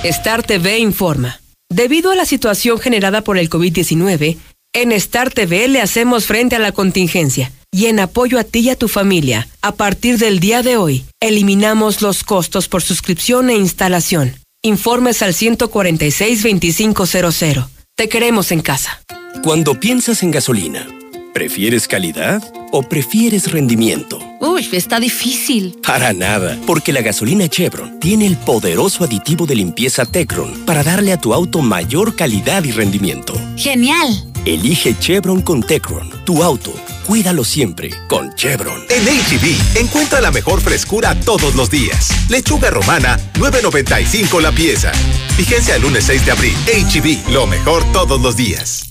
Star TV informa. Debido a la situación generada por el COVID-19, en Star TV le hacemos frente a la contingencia y en apoyo a ti y a tu familia, a partir del día de hoy, eliminamos los costos por suscripción e instalación. Informes al 146-2500. Te queremos en casa. Cuando piensas en gasolina, ¿prefieres calidad o prefieres rendimiento? Uy, está difícil. Para nada, porque la gasolina Chevron tiene el poderoso aditivo de limpieza Tecron para darle a tu auto mayor calidad y rendimiento. ¡Genial! Elige Chevron con Tecron, tu auto Cuídalo siempre con Chevron. En HB, encuentra la mejor frescura todos los días. Lechuga romana, 9.95 la pieza. Vigencia el lunes 6 de abril. HB, lo mejor todos los días.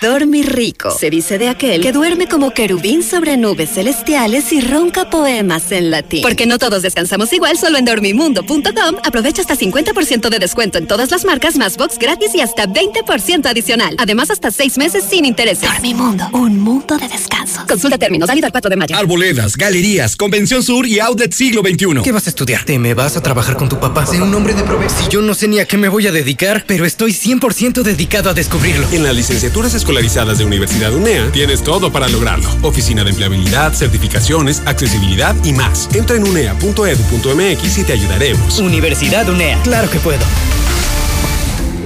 Dormir rico. Se dice de aquel que duerme como querubín sobre nubes celestiales y ronca poemas en latín. Porque no todos descansamos igual, solo en dormimundo.com aprovecha hasta 50% de descuento en todas las marcas, más box gratis y hasta 20% adicional. Además, hasta 6 meses sin intereses. Dormimundo, un mundo de descanso. Consulta términos, válido el 4 de mayo. Arboledas, galerías, Convención Sur y Outlet Siglo XXI. ¿Qué vas a estudiar? ¿Te me vas a trabajar con tu papá? Sé un hombre de provecho. Si yo no sé ni a qué me voy a dedicar, pero estoy 100% dedicado a descubrirlo. En las licenciaturas escolarizadas de Universidad UNEA tienes todo para lograrlo. Oficina de empleabilidad, certificaciones, accesibilidad y más. Entra en unea.edu.mx y te ayudaremos. Universidad UNEA. Claro que puedo.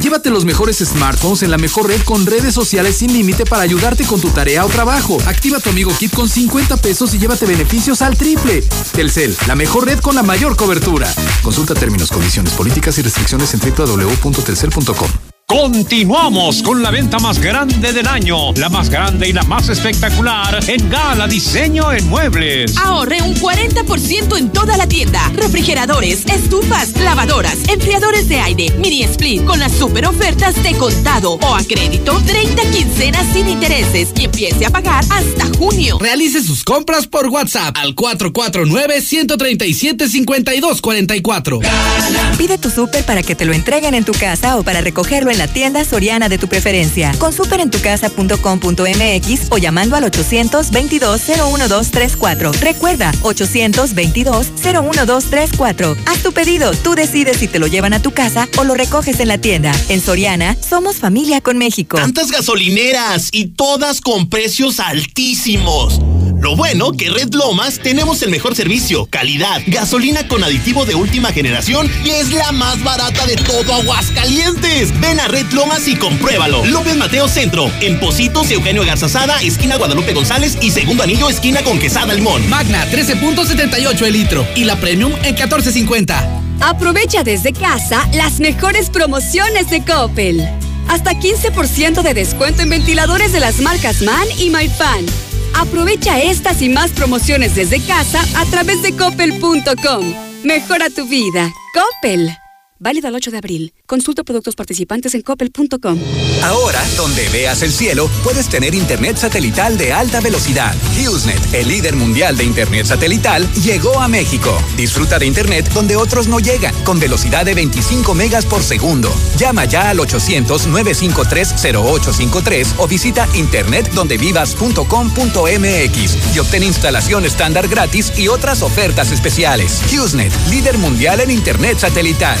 Llévate los mejores smartphones en la mejor red con redes sociales sin límite para ayudarte con tu tarea o trabajo. Activa tu Amigo Kit con 50 pesos y llévate beneficios al triple. Telcel, la mejor red con la mayor cobertura. Consulta términos, condiciones, políticas y restricciones en www.telcel.com. Continuamos con la venta más grande del año, la más grande y la más espectacular en Gala Diseño en Muebles. Ahorre un 40% en toda la tienda. Refrigeradores, estufas, lavadoras, enfriadores de aire, mini split con las super ofertas de contado o a crédito, 30 quincenas sin intereses y empiece a pagar hasta junio. Realice sus compras por WhatsApp al 449-137-5244. Pide tu súper para que te lo entreguen en tu casa o para recogerlo en la tienda soriana de tu preferencia. Con superentucasa.com.mx o llamando al 822-01234. Recuerda, 822-01234. Haz tu pedido, tú decides si te lo llevan a tu casa o lo recoges en la tienda. En Soriana, somos familia con México. Tantas gasolineras y todas con precios altísimos. Lo bueno que Red Lomas tenemos el mejor servicio, calidad, gasolina con aditivo de última generación y es la más barata de todo Aguascalientes. Ven a Red Lomas y compruébalo. López Mateo Centro, en Positos, Eugenio Garzazada, esquina Guadalupe González y segundo anillo, esquina con Quesada Limón. Magna 13.78 el litro y la Premium en 14.50. Aprovecha desde casa las mejores promociones de Coppel. Hasta 15% de descuento en ventiladores de las marcas MAN y MyFan. Aprovecha estas y más promociones desde casa a través de coppel.com. Mejora tu vida. Coppel. Válido al 8 de abril. Consulta productos participantes en coppel.com. Ahora, donde veas el cielo, puedes tener internet satelital de alta velocidad. HughesNet, el líder mundial de internet satelital, llegó a México. Disfruta de internet donde otros no llegan, con velocidad de 25 megas por segundo. Llama ya al 800-953-0853 o visita internetdondevivas.com.mx y obtén instalación estándar gratis y otras ofertas especiales. HughesNet, líder mundial en internet satelital.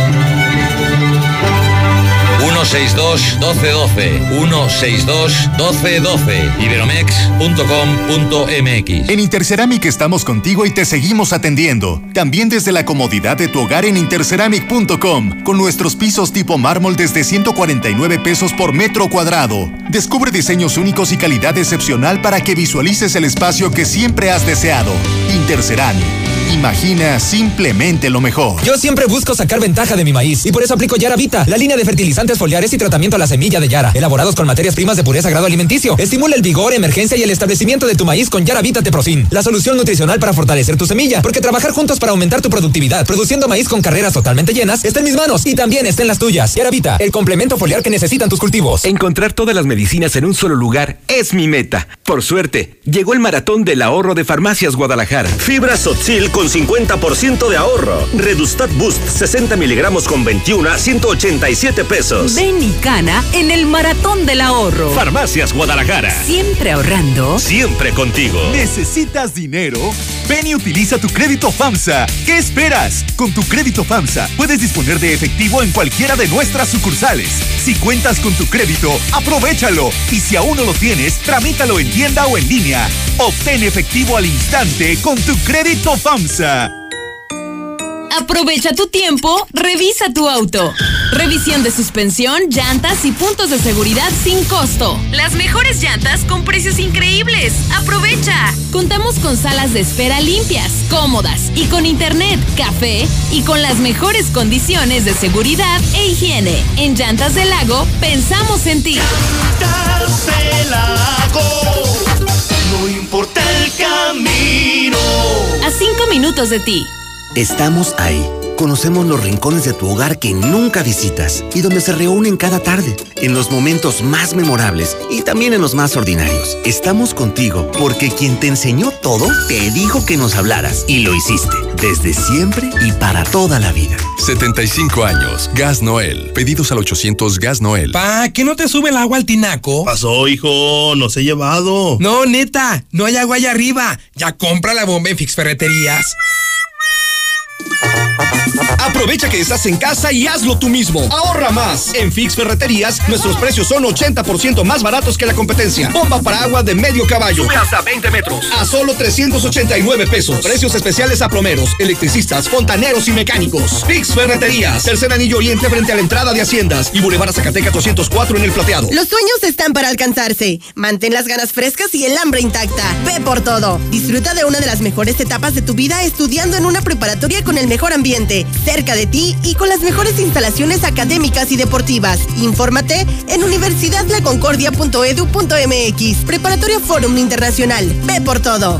162 1212 162 1212 iberomex.com.mx En Interceramic estamos contigo y te seguimos atendiendo. También desde la comodidad de tu hogar en interceramic.com con nuestros pisos tipo mármol desde 149 pesos por metro cuadrado. Descubre diseños únicos y calidad excepcional para que visualices el espacio que siempre has deseado. Interceramic. Imagina simplemente lo mejor. Yo siempre busco sacar ventaja de mi maíz y por eso aplico Yara Vita, la línea de fertilizantes foliares y tratamiento a la semilla de Yara, elaborados con materias primas de pureza grado alimenticio. Estimula el vigor, emergencia y el establecimiento de tu maíz con Yara Vita Teprofin, la solución nutricional para fortalecer tu semilla, porque trabajar juntos para aumentar tu productividad, produciendo maíz con carreras totalmente llenas, está en mis manos y también está en las tuyas. Yara Vita, el complemento foliar que necesitan tus cultivos. Encontrar todas las medicinas en un solo lugar es mi meta. Por suerte, llegó el maratón del ahorro de Farmacias Guadalajara. Fibra Sotzil con 50% de ahorro. Redustat Boost 60 miligramos con 21 a 187 pesos. Ven y cana en el maratón del ahorro. Farmacias Guadalajara. Siempre ahorrando. Siempre contigo. ¿Necesitas dinero? Ven y utiliza tu crédito FAMSA. ¿Qué esperas? Con tu crédito FAMSA puedes disponer de efectivo en cualquiera de nuestras sucursales. Si cuentas con tu crédito, aprovechalo. Y si aún no lo tienes, tramítalo en tienda o en línea. Obtén efectivo al instante con tu crédito FAMSA. Aprovecha tu tiempo, revisa tu auto. Revisión de suspensión, llantas y puntos de seguridad sin costo. Las mejores llantas con precios increíbles. Aprovecha. Contamos con salas de espera limpias, cómodas y con internet, café y con las mejores condiciones de seguridad e higiene. En Llantas del Lago pensamos en ti. Llantas del Lago. Importa el camino. A cinco minutos de ti. Estamos ahí. Conocemos los rincones de tu hogar que nunca visitas y donde se reúnen cada tarde, en los momentos más memorables y también en los más ordinarios. Estamos contigo porque quien te enseñó todo te dijo que nos hablaras y lo hiciste desde siempre y para toda la vida. 75 años. Gas Noel. Pedidos al 800 Gas Noel. Pa, ¿que no te sube el agua al tinaco? Pasó, hijo, no se he llevado. No, neta, no hay agua allá arriba. Ya compra la bomba en Fix Ferreterías. Aprovecha que estás en casa y hazlo tú mismo. Ahorra más. En Fix Ferreterías, nuestros precios son 80% más baratos que la competencia. Bomba para agua de medio caballo. Sube hasta 20 metros. A solo 389 pesos. Precios especiales a plomeros, electricistas, fontaneros y mecánicos. Fix Ferreterías. Tercer anillo oriente frente a la entrada de Haciendas. Y Boulevard Zacatecas 204 en el plateado. Los sueños están para alcanzarse. Mantén las ganas frescas y el hambre intacta. Ve por todo. Disfruta de una de las mejores etapas de tu vida estudiando en una preparatoria con el mejor ambiente, cerca de ti y con las mejores instalaciones académicas y deportivas. Infórmate en universidadlaconcordia.edu.mx. Preparatoria Forum Internacional. Ve por todo.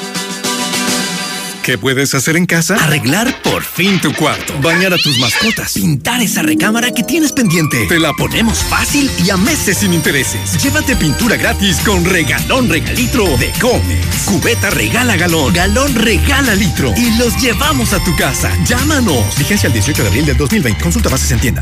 ¿Qué puedes hacer en casa? Arreglar por fin tu cuarto. Bañar a tus mascotas. Pintar esa recámara que tienes pendiente. Te la ponemos fácil y a meses sin intereses. Llévate pintura gratis con regalón regalitro de Comex. Cubeta regala galón. Galón regala litro. Y los llevamos a tu casa. Llámanos. Vigencia el 18 de abril del 2020. Consulta bases en tienda.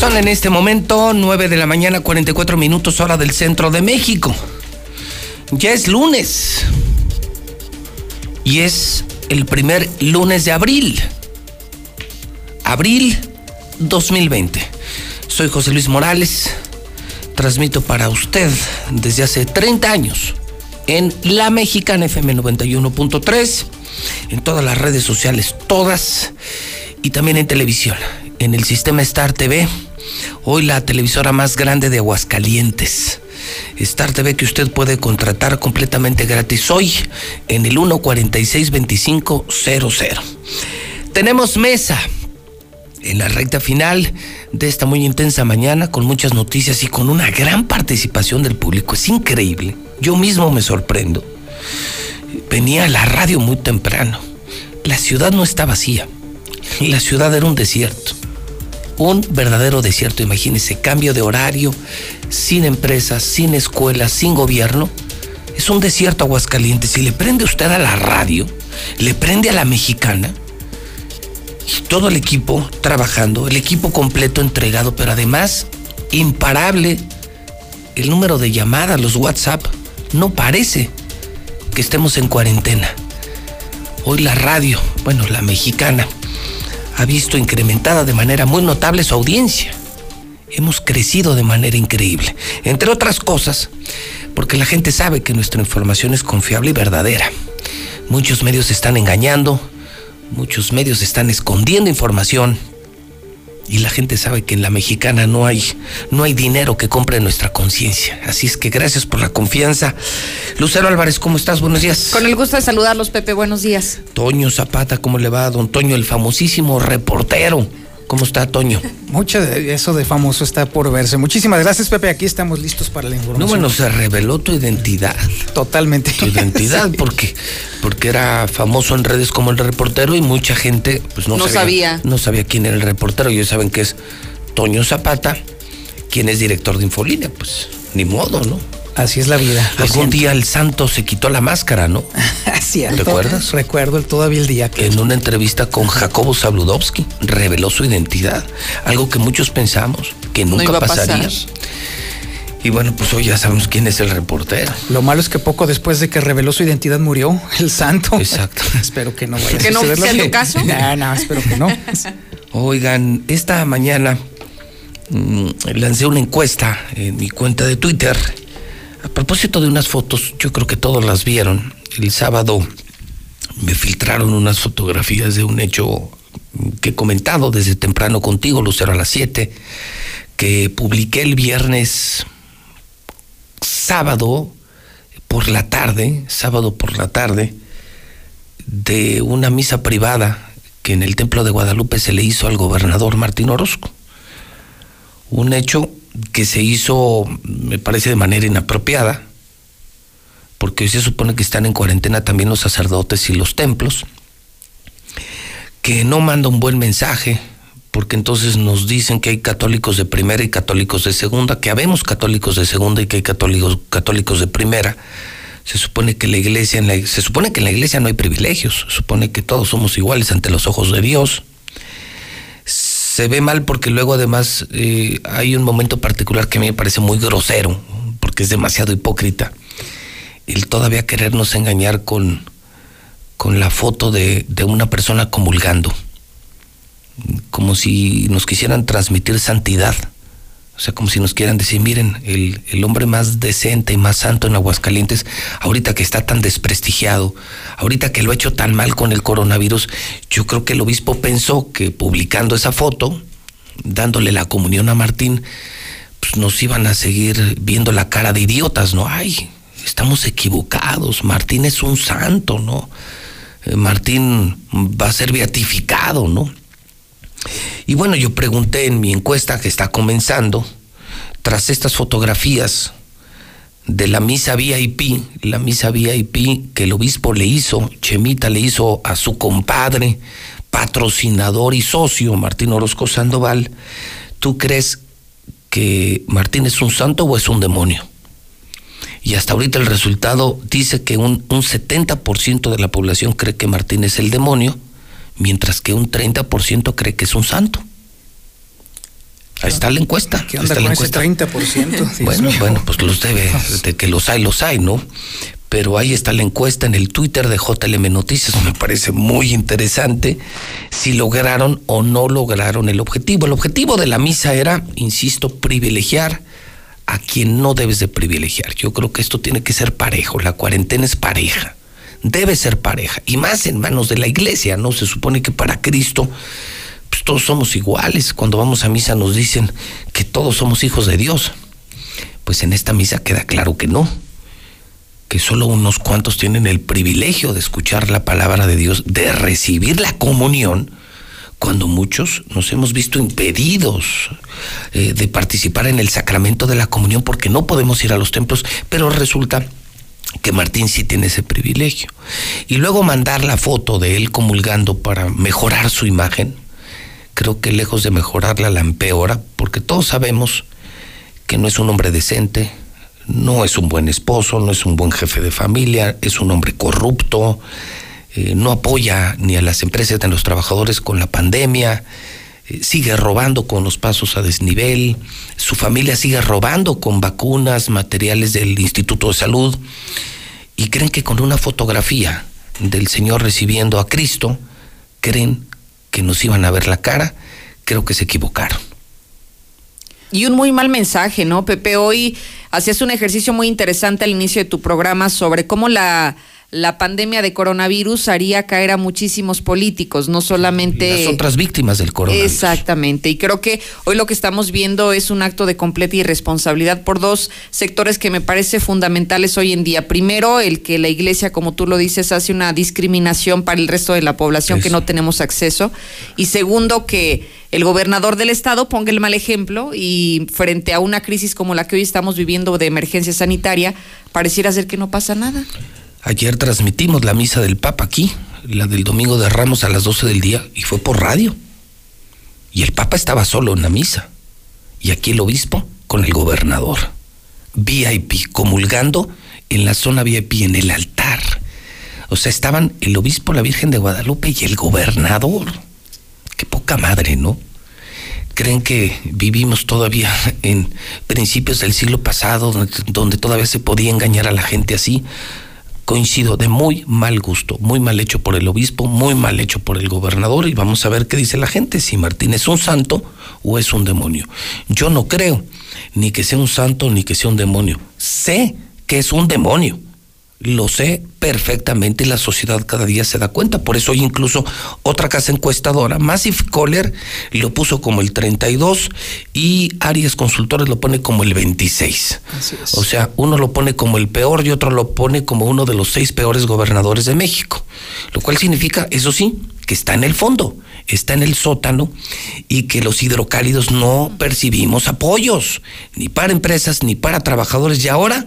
Son en este momento 9 de la mañana, 44 minutos hora del centro de México. Ya es lunes. Y es el primer lunes de abril. Abril 2020. Soy José Luis Morales. Transmito para usted desde hace 30 años en La Mexicana FM 91.3, en todas las redes sociales, todas, y también en televisión, en el sistema Star TV, hoy la televisora más grande de Aguascalientes. Star TV que usted puede contratar completamente gratis hoy en el 1462500. Tenemos mesa en la recta final de esta muy intensa mañana con muchas noticias y con una gran participación del público. Es increíble. Yo mismo me sorprendo. Venía a la radio muy temprano. La ciudad no está vacía. La ciudad era un desierto. Un verdadero desierto. Imagínese, cambio de horario, sin empresas, sin escuelas, sin gobierno. Es un desierto Aguascalientes. Si le prende usted a la radio, le prende a la mexicana, todo el equipo trabajando, el equipo completo entregado, pero además imparable el número de llamadas, los WhatsApp. No parece que estemos en cuarentena. Hoy la radio, bueno, la mexicana, ha visto incrementada de manera muy notable su audiencia. Hemos crecido de manera increíble. Entre otras cosas, porque la gente sabe que nuestra información es confiable y verdadera. Muchos medios están engañando, Muchos medios están escondiendo información y la gente sabe que en la mexicana no hay, no hay dinero que compre nuestra conciencia. Así es que gracias por la confianza. Lucero Álvarez, ¿cómo estás? Buenos días. Con el gusto de saludarlos, Pepe. Buenos días. Toño Zapata, ¿cómo le va? Don Toño, el famosísimo reportero. ¿Cómo está, Toño? Mucho de eso de famoso está por verse. Muchísimas gracias, Pepe. Aquí estamos listos para la información. No, bueno, se reveló tu identidad. Totalmente. Tu identidad, porque, porque era famoso en redes como el reportero y mucha gente pues no, No sabía. No sabía quién era el reportero. Ellos saben que es Toño Zapata, quien es director de Infolínea. Pues ni modo, ¿no? Así es la vida. lo Algún siento. día el santo se quitó la máscara, ¿no? Cierto. ¿Te acuerdas? Recuerdo el- todavía el día que. En una entrevista con Jacobo Zabludovsky, reveló su identidad. Algo que muchos pensamos que nunca pasaría. Y bueno, pues hoy ya sabemos quién es el reportero. Lo malo es que poco después de que reveló su identidad murió el santo. Exacto. espero que no vaya a ¿Que no suceder sea tu caso? No, no, espero que no. Oigan, esta mañana mm, lancé una encuesta en mi cuenta de Twitter. A propósito de unas fotos, yo creo que todos las vieron. El sábado me filtraron unas fotografías de un hecho que he comentado desde temprano contigo, Lucero, a las 7, que publiqué el viernes sábado por la tarde, sábado por la tarde, de una misa privada que en el Templo de Guadalupe se le hizo al gobernador Martín Orozco. Un hecho que se hizo, me parece, de manera inapropiada, porque se supone que están en cuarentena también los sacerdotes y los templos, que no manda un buen mensaje, porque entonces nos dicen que hay católicos de primera y católicos de segunda, que habemos católicos de segunda y que hay católicos, católicos de primera. Se supone que la iglesia, en la- se supone que en la iglesia no hay privilegios, se supone que todos somos iguales ante los ojos de Dios. Se ve mal porque luego además eh, hay un momento particular que a mí me parece muy grosero, porque es demasiado hipócrita. El todavía querernos engañar con, con la foto de, de una persona comulgando, como si nos quisieran transmitir santidad. O sea, como si nos quieran decir, miren, el, el hombre más decente y más santo en Aguascalientes, ahorita que está tan desprestigiado, ahorita que lo ha hecho tan mal con el coronavirus, yo creo que el obispo pensó que publicando esa foto, dándole la comunión a Martín, pues nos iban a seguir viendo la cara de idiotas, ¿no? Ay, estamos equivocados, Martín es un santo, ¿no? Eh, Martín va a ser beatificado, ¿no? Y bueno, yo pregunté en mi encuesta que está comenzando, tras estas fotografías de la misa VIP, la misa VIP que el obispo le hizo, Chemita le hizo a su compadre, patrocinador y socio, Martín Orozco Sandoval, ¿tú crees que Martín es un santo o es un demonio? Y hasta ahorita el resultado dice que un, un 70% de la población cree que Martín es el demonio, mientras que un 30% cree que es un santo. Ahí está la encuesta. ¿Qué ahí onda está la con ese encuesta. 30%? Dios Bueno, bueno, pues los debe, de que los hay, los hay, ¿no? Pero ahí está la encuesta en el Twitter de JLM Noticias, me parece muy interesante si lograron o no lograron el objetivo. El objetivo de la misa era, insisto, privilegiar a quien no debes de privilegiar. Yo creo que esto tiene que ser parejo, la cuarentena es pareja, debe ser pareja, y más en manos de la iglesia, ¿no? Se supone que para Cristo pues todos somos iguales. Cuando vamos a misa nos dicen que todos somos hijos de Dios. Pues en esta misa queda claro que no, que solo unos cuantos tienen el privilegio de escuchar la palabra de Dios, de recibir la comunión, cuando muchos nos hemos visto impedidos eh, de participar en el sacramento de la comunión porque no podemos ir a los templos, pero resulta que Martín sí tiene ese privilegio. Y luego mandar la foto de él comulgando para mejorar su imagen, creo que lejos de mejorarla la empeora, porque todos sabemos que no es un hombre decente, no es un buen esposo, no es un buen jefe de familia, es un hombre corrupto, eh, no apoya ni a las empresas ni a los trabajadores con la pandemia, sigue robando con los pasos a desnivel, su familia sigue robando con vacunas, materiales del Instituto de Salud, y creen que con una fotografía del Señor recibiendo a Cristo, creen que nos iban a ver la cara, creo que se equivocaron. Y un muy mal mensaje, ¿no, Pepe? Hoy hacías un ejercicio muy interesante al inicio de tu programa sobre cómo la, la pandemia de coronavirus haría caer a muchísimos políticos, no solamente... Las otras víctimas del coronavirus. Exactamente, y creo que hoy lo que estamos viendo es un acto de completa irresponsabilidad por dos sectores que me parece fundamentales hoy en día. Primero, el que la iglesia, como tú lo dices, hace una discriminación para el resto de la población que no tenemos acceso. Y segundo, que el gobernador del estado ponga el mal ejemplo y frente a una crisis como la que hoy estamos viviendo de emergencia sanitaria, pareciera ser que no pasa nada. Ayer transmitimos la misa del Papa aquí, la del domingo de Ramos a las 12 del día, y fue por radio. Y el Papa estaba solo en la misa. Y aquí el obispo con el gobernador. VIP, comulgando en la zona VIP, en el altar. O sea, estaban el obispo, la Virgen de Guadalupe y el gobernador. Qué poca madre, ¿no? creen que vivimos todavía en principios del siglo pasado, donde, todavía se podía engañar a la gente así coincido, de muy mal gusto, muy mal hecho por el obispo, muy mal hecho por el gobernador y vamos a ver qué dice la gente, si Martín es un santo o es un demonio. Yo no creo ni que sea un santo ni que sea un demonio. Sé que es un demonio. Lo sé perfectamente y la sociedad cada día se da cuenta. Por eso hoy incluso otra casa encuestadora, Massive Caller, lo puso como el 32 y Arias Consultores lo pone como el 26. O sea, uno lo pone como el peor y otro lo pone como uno de los seis peores gobernadores de México. Lo cual significa, eso sí, que está en el fondo, está en el sótano y que los hidrocálidos no percibimos apoyos, ni para empresas, ni para trabajadores. Y ahora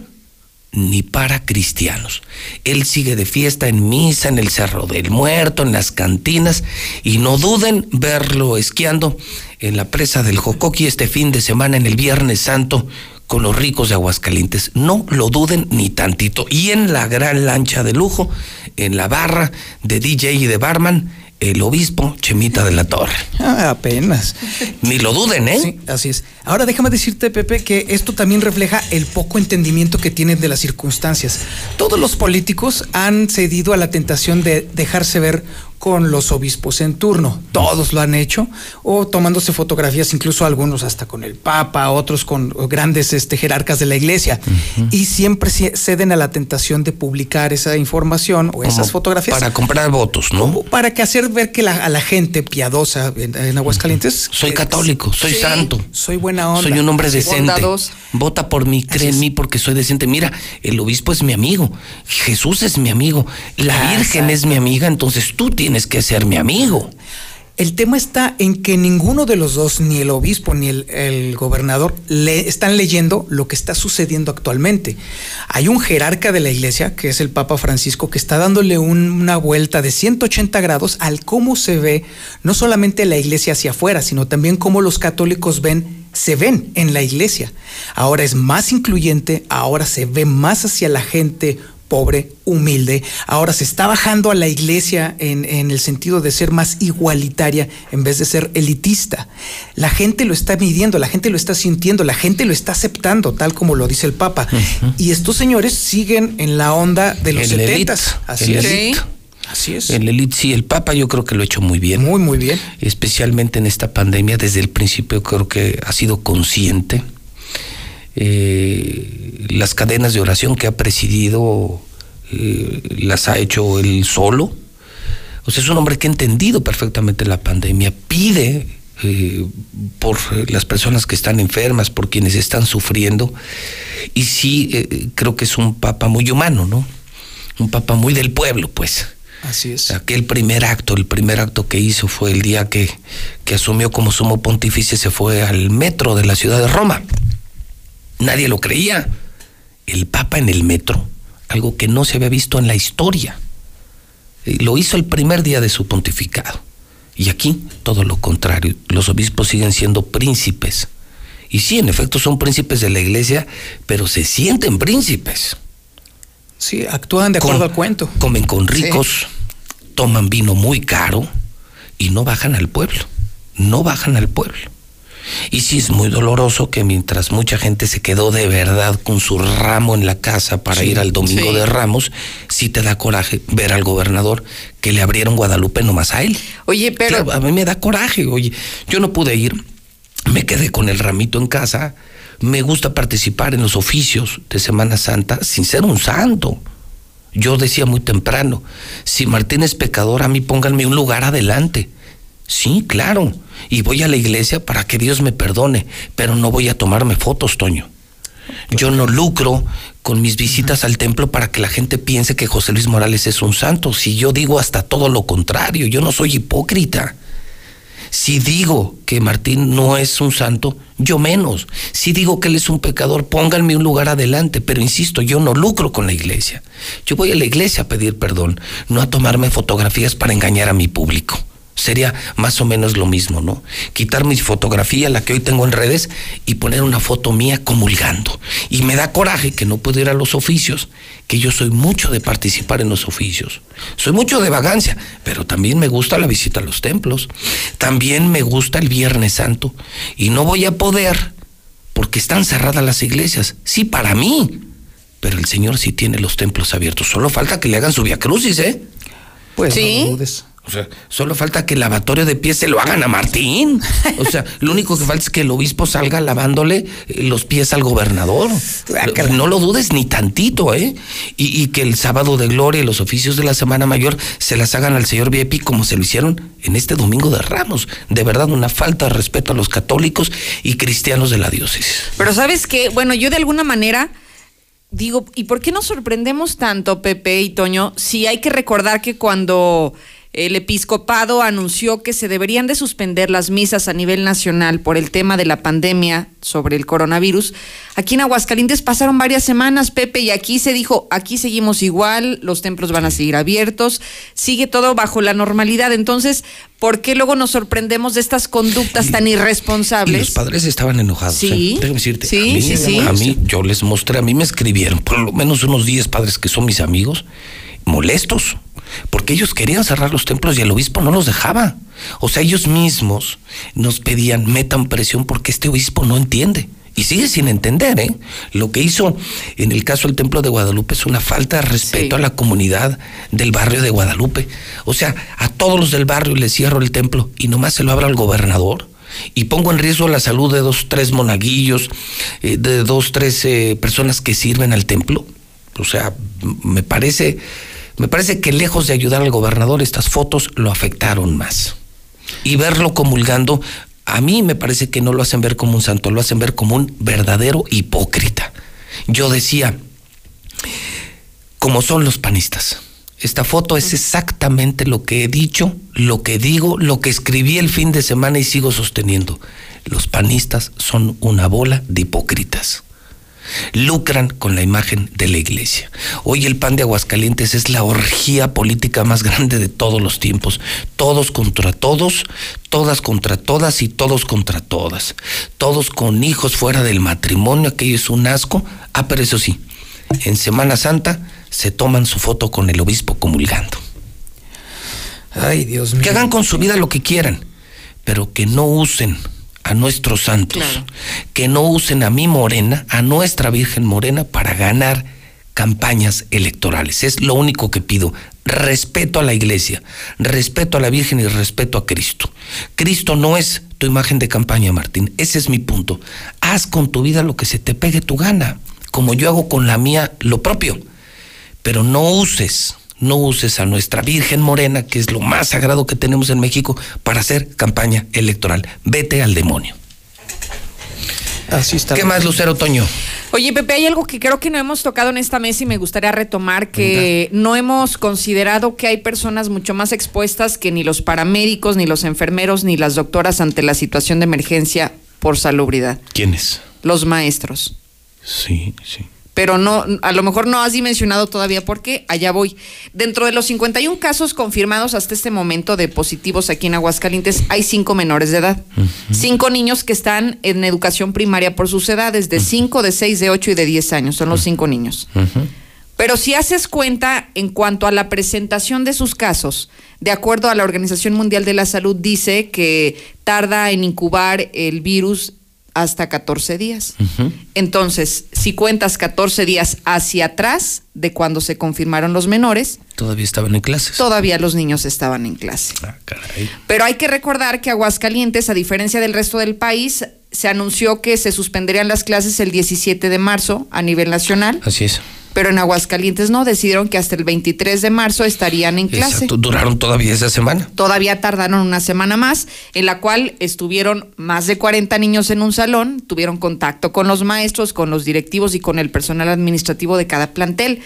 ni para cristianos. Él sigue de fiesta en misa, en el Cerro del Muerto, en las cantinas, y no duden verlo esquiando en la presa del Jocoqui este fin de semana, en el Viernes Santo, con los ricos de Aguascalientes. No lo duden ni tantito. Y en la gran lancha de lujo, en la barra de DJ y de barman, el obispo Chemita de la Torre. Ah, apenas. Ni lo duden, ¿eh? Sí, así es. Ahora déjame decirte, Pepe, que esto también refleja el poco entendimiento que tienen de las circunstancias. Todos los políticos han cedido a la tentación de dejarse ver con los obispos en turno. Todos lo han hecho, o tomándose fotografías, incluso algunos hasta con el Papa, otros con grandes este, jerarcas de la iglesia. Y siempre ceden a la tentación de publicar esa información o esas Como fotografías. Para comprar votos, ¿no? Para que hacer ver que la- a la gente piadosa en, en Aguascalientes. Soy eh, católico, soy sí, santo. Soy buena onda. Soy un hombre decente. bondadoso. Vota por mí, cree en mí porque soy decente. Mira, el obispo es mi amigo, Jesús es mi amigo, la Ah, Virgen es mi amiga, entonces tú tienes que ser mi amigo. El tema está en que ninguno de los dos, ni el obispo ni el, gobernador, le están leyendo lo que está sucediendo actualmente. Hay un jerarca de la iglesia, que es el Papa Francisco, que está dándole un- una vuelta de 180 grados al cómo se ve no solamente la iglesia hacia afuera, sino también cómo los católicos ven, se ven en la iglesia. Ahora es más incluyente, ahora se ve más hacia la gente pobre, humilde. Ahora se está bajando a la iglesia en, en, el sentido de ser más igualitaria en vez de ser elitista. La gente lo está midiendo, la gente lo está sintiendo, la gente lo está aceptando, tal como lo dice el Papa. Y estos señores siguen en la onda de los setentas. Así el es. elite. Así es. El elite, sí, el Papa yo creo que lo ha hecho muy bien. Muy, muy bien. Especialmente en esta pandemia, desde el principio creo que ha sido consciente. Eh, las cadenas de oración que ha presidido eh, las ha hecho él solo. O sea, es un hombre que ha entendido perfectamente la pandemia, pide eh, por las personas que están enfermas, por quienes están sufriendo. Y sí, creo que es un papa muy humano, ¿no? Un papa muy del pueblo, pues. Así es. Aquel primer acto, el primer acto que hizo fue el día que, que asumió como sumo pontífice, se fue al metro de la ciudad de Roma. Nadie lo creía. El Papa en el metro, algo que no se había visto en la historia. Lo hizo el primer día de su pontificado. Y aquí todo lo contrario. Los obispos siguen siendo príncipes. Y sí, en efecto son príncipes de la iglesia, pero se sienten príncipes. Sí, actúan de acuerdo al cuento. Comen con ricos, toman vino muy caro y no bajan al pueblo. No bajan al pueblo. Y sí es muy doloroso que mientras mucha gente se quedó de verdad con su ramo en la casa para Sí, ir al domingo sí. de Ramos, sí te da coraje ver al gobernador que le abrieron Guadalupe nomás a él. Oye, pero Claro, a mí me da coraje, oye, yo no pude ir, me quedé con el ramito en casa, me gusta participar en los oficios de Semana Santa sin ser un santo. Yo decía muy temprano, si Martín es pecador, a mí pónganme un lugar adelante. Sí, claro, y voy a la iglesia para que Dios me perdone, pero no voy a tomarme fotos, Toño. Yo no lucro con mis visitas al templo para que la gente piense que José Luis Morales es un santo. Si yo digo hasta todo lo contrario, yo no soy hipócrita. Si digo que Martín no es un santo, yo menos. Si digo que él es un pecador, pónganme un lugar adelante. Pero insisto, yo no lucro con la iglesia. Yo voy a la iglesia a pedir perdón, no a tomarme fotografías para engañar a mi público. Sería más o menos lo mismo, ¿no? Quitar mi fotografía, la que hoy tengo en redes, y poner una foto mía comulgando. Y me da coraje que no puedo ir a los oficios, que yo soy mucho de participar en los oficios. Soy mucho de vagancia, pero también me gusta la visita a los templos. También me gusta el Viernes Santo. Y no voy a poder porque están cerradas las iglesias. Sí, para mí. Pero el Señor sí tiene los templos abiertos. Solo falta que le hagan su via crucis, ¿eh? Pues Sí. no. O sea, solo falta que el lavatorio de pies se lo hagan a Martín. O sea, lo único que falta es que el obispo salga lavándole eh, los pies al gobernador. No lo dudes ni tantito, ¿eh? Y, y que el sábado de gloria y los oficios de la Semana Mayor se las hagan al señor Viepi como se lo hicieron en este domingo de Ramos. De verdad, una falta de respeto a los católicos y cristianos de la diócesis. Pero sabes que, bueno, yo de alguna manera digo, ¿y por qué nos sorprendemos tanto, Pepe y Toño, si hay que recordar que cuando el episcopado anunció que se deberían de suspender las misas a nivel nacional por el tema de la pandemia sobre el coronavirus, aquí en Aguascalientes pasaron varias semanas, Pepe, y aquí se dijo, aquí seguimos igual, los templos van a seguir abiertos, sigue todo bajo la normalidad. Entonces, ¿por qué luego nos sorprendemos de estas conductas tan Y irresponsables? los padres estaban enojados. Sí. ¿eh? Déjame decirte. Sí, a mí, sí, sí. A mí, yo les mostré, a mí me escribieron por lo menos unos 10 padres que son mis amigos, molestos, porque ellos querían cerrar los templos y el obispo no los dejaba. O sea, ellos mismos nos pedían, metan presión porque este obispo no entiende. Y sigue sin entender, ¿eh? Lo que hizo en el caso del Templo de Guadalupe es una falta de respeto a la comunidad del barrio de Guadalupe. O sea, a todos los del barrio les cierro el templo y nomás se lo abro al gobernador y pongo en riesgo la salud de dos, tres monaguillos, eh, de dos, tres eh, personas que sirven al templo. O sea, me parece, me parece que lejos de ayudar al gobernador, estas fotos lo afectaron más. Y verlo comulgando, a mí me parece que no lo hacen ver como un santo, lo hacen ver como un verdadero hipócrita. Yo decía, como son los panistas. Esta foto es exactamente lo que he dicho, lo que digo, lo que escribí el fin de semana y sigo sosteniendo. Los panistas son una bola de hipócritas. Lucran con la imagen de la iglesia. Hoy el pan de Aguascalientes es la orgía política más grande de todos los tiempos. Todos contra todos, todas contra todas y todos contra todas. Todos con hijos fuera del matrimonio, aquello es un asco. Ah, pero eso sí, en Semana Santa se toman su foto con el obispo comulgando. Ay, Dios mío. Que hagan con su vida lo que quieran, pero que no usen a nuestros santos, que no usen a mi morena, a nuestra Virgen Morena, para ganar campañas electorales. Es lo único que pido. Respeto a la iglesia, respeto a la Virgen y respeto a Cristo. Cristo no es tu imagen de campaña, Martín. Ese es mi punto. Haz con tu vida lo que se te pegue tu gana, como yo hago con la mía lo propio. Pero no uses no uses a nuestra Virgen Morena, que es lo más sagrado que tenemos en México, para hacer campaña electoral. Vete al demonio. Así está. ¿Qué más, Lucero Toño? Oye, Pepe, hay algo que creo que no hemos tocado en esta mesa y me gustaría retomar, que no hemos considerado que hay personas mucho más expuestas que ni los paramédicos, ni los enfermeros, ni las doctoras ante la situación de emergencia por salubridad. ¿Quiénes? Los maestros. Sí, sí pero no, a lo mejor no has dimensionado todavía por qué, allá voy. Dentro de los 51 casos confirmados hasta este momento de positivos aquí en Aguascalientes, hay cinco menores de edad. Cinco niños que están en educación primaria por sus edades, de 5, de 6, de 8 y de 10 años, son los cinco niños. Pero si haces cuenta en cuanto a la presentación de sus casos, de acuerdo a la Organización Mundial de la Salud, dice que tarda en incubar el virus hasta 14 días. Entonces, si cuentas 14 días hacia atrás de cuando se confirmaron los menores, todavía estaban en clases. Todavía los niños estaban en clase. Ah, caray. Pero hay que recordar que Aguascalientes, a diferencia del resto del país, se anunció que se suspenderían las clases el 17 de marzo a nivel nacional. Así es pero en Aguascalientes no, decidieron que hasta el 23 de marzo estarían en clase. Exacto. ¿Duraron todavía esa semana? Todavía tardaron una semana más, en la cual estuvieron más de 40 niños en un salón, tuvieron contacto con los maestros, con los directivos y con el personal administrativo de cada plantel.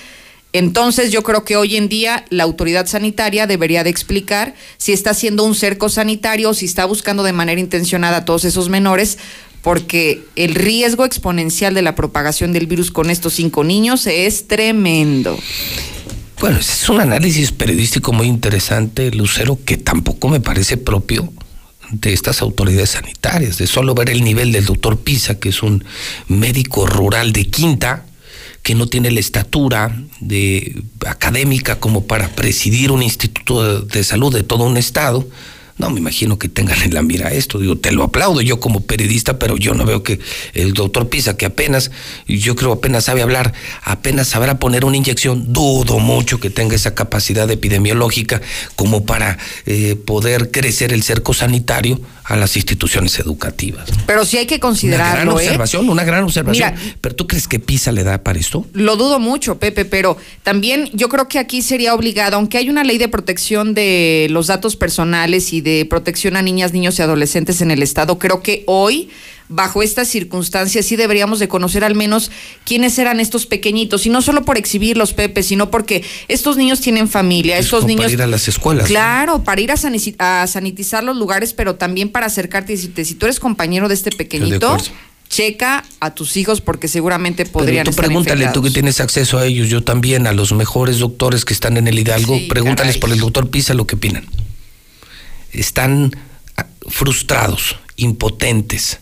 Entonces yo creo que hoy en día la autoridad sanitaria debería de explicar si está haciendo un cerco sanitario o si está buscando de manera intencionada a todos esos menores porque el riesgo exponencial de la propagación del virus con estos cinco niños es tremendo. Bueno, es un análisis periodístico muy interesante, Lucero, que tampoco me parece propio de estas autoridades sanitarias, de solo ver el nivel del doctor Pisa, que es un médico rural de quinta, que no tiene la estatura de académica como para presidir un instituto de salud de todo un estado, no me imagino que tengan en la mira esto. Digo, te lo aplaudo yo como periodista, pero yo no veo que el doctor Pisa, que apenas, yo creo apenas sabe hablar, apenas sabrá poner una inyección, dudo mucho que tenga esa capacidad epidemiológica como para eh, poder crecer el cerco sanitario a las instituciones educativas. Pero sí hay que considerarlo. Una gran ¿eh? observación, una gran observación. pero tú crees que PISA le da para esto? Lo dudo mucho, Pepe, pero también yo creo que aquí sería obligado, aunque hay una ley de protección de los datos personales y de protección a niñas, niños y adolescentes en el Estado, creo que hoy bajo estas circunstancias sí deberíamos de conocer al menos quiénes eran estos pequeñitos. Y no solo por exhibirlos Pepe sino porque estos niños tienen familia estos niños para ir a las escuelas claro para ir a, sanitizar los lugares pero también para acercarte y decirte si tú eres compañero de este pequeñito checa a tus hijos porque seguramente podrían Pero tú pregúntale, tú que tienes acceso a ellos, yo también, a los mejores doctores que están en el Hidalgo, pregúntales por el doctor Pisa lo que opinan. Están ah, frustrados, impotentes,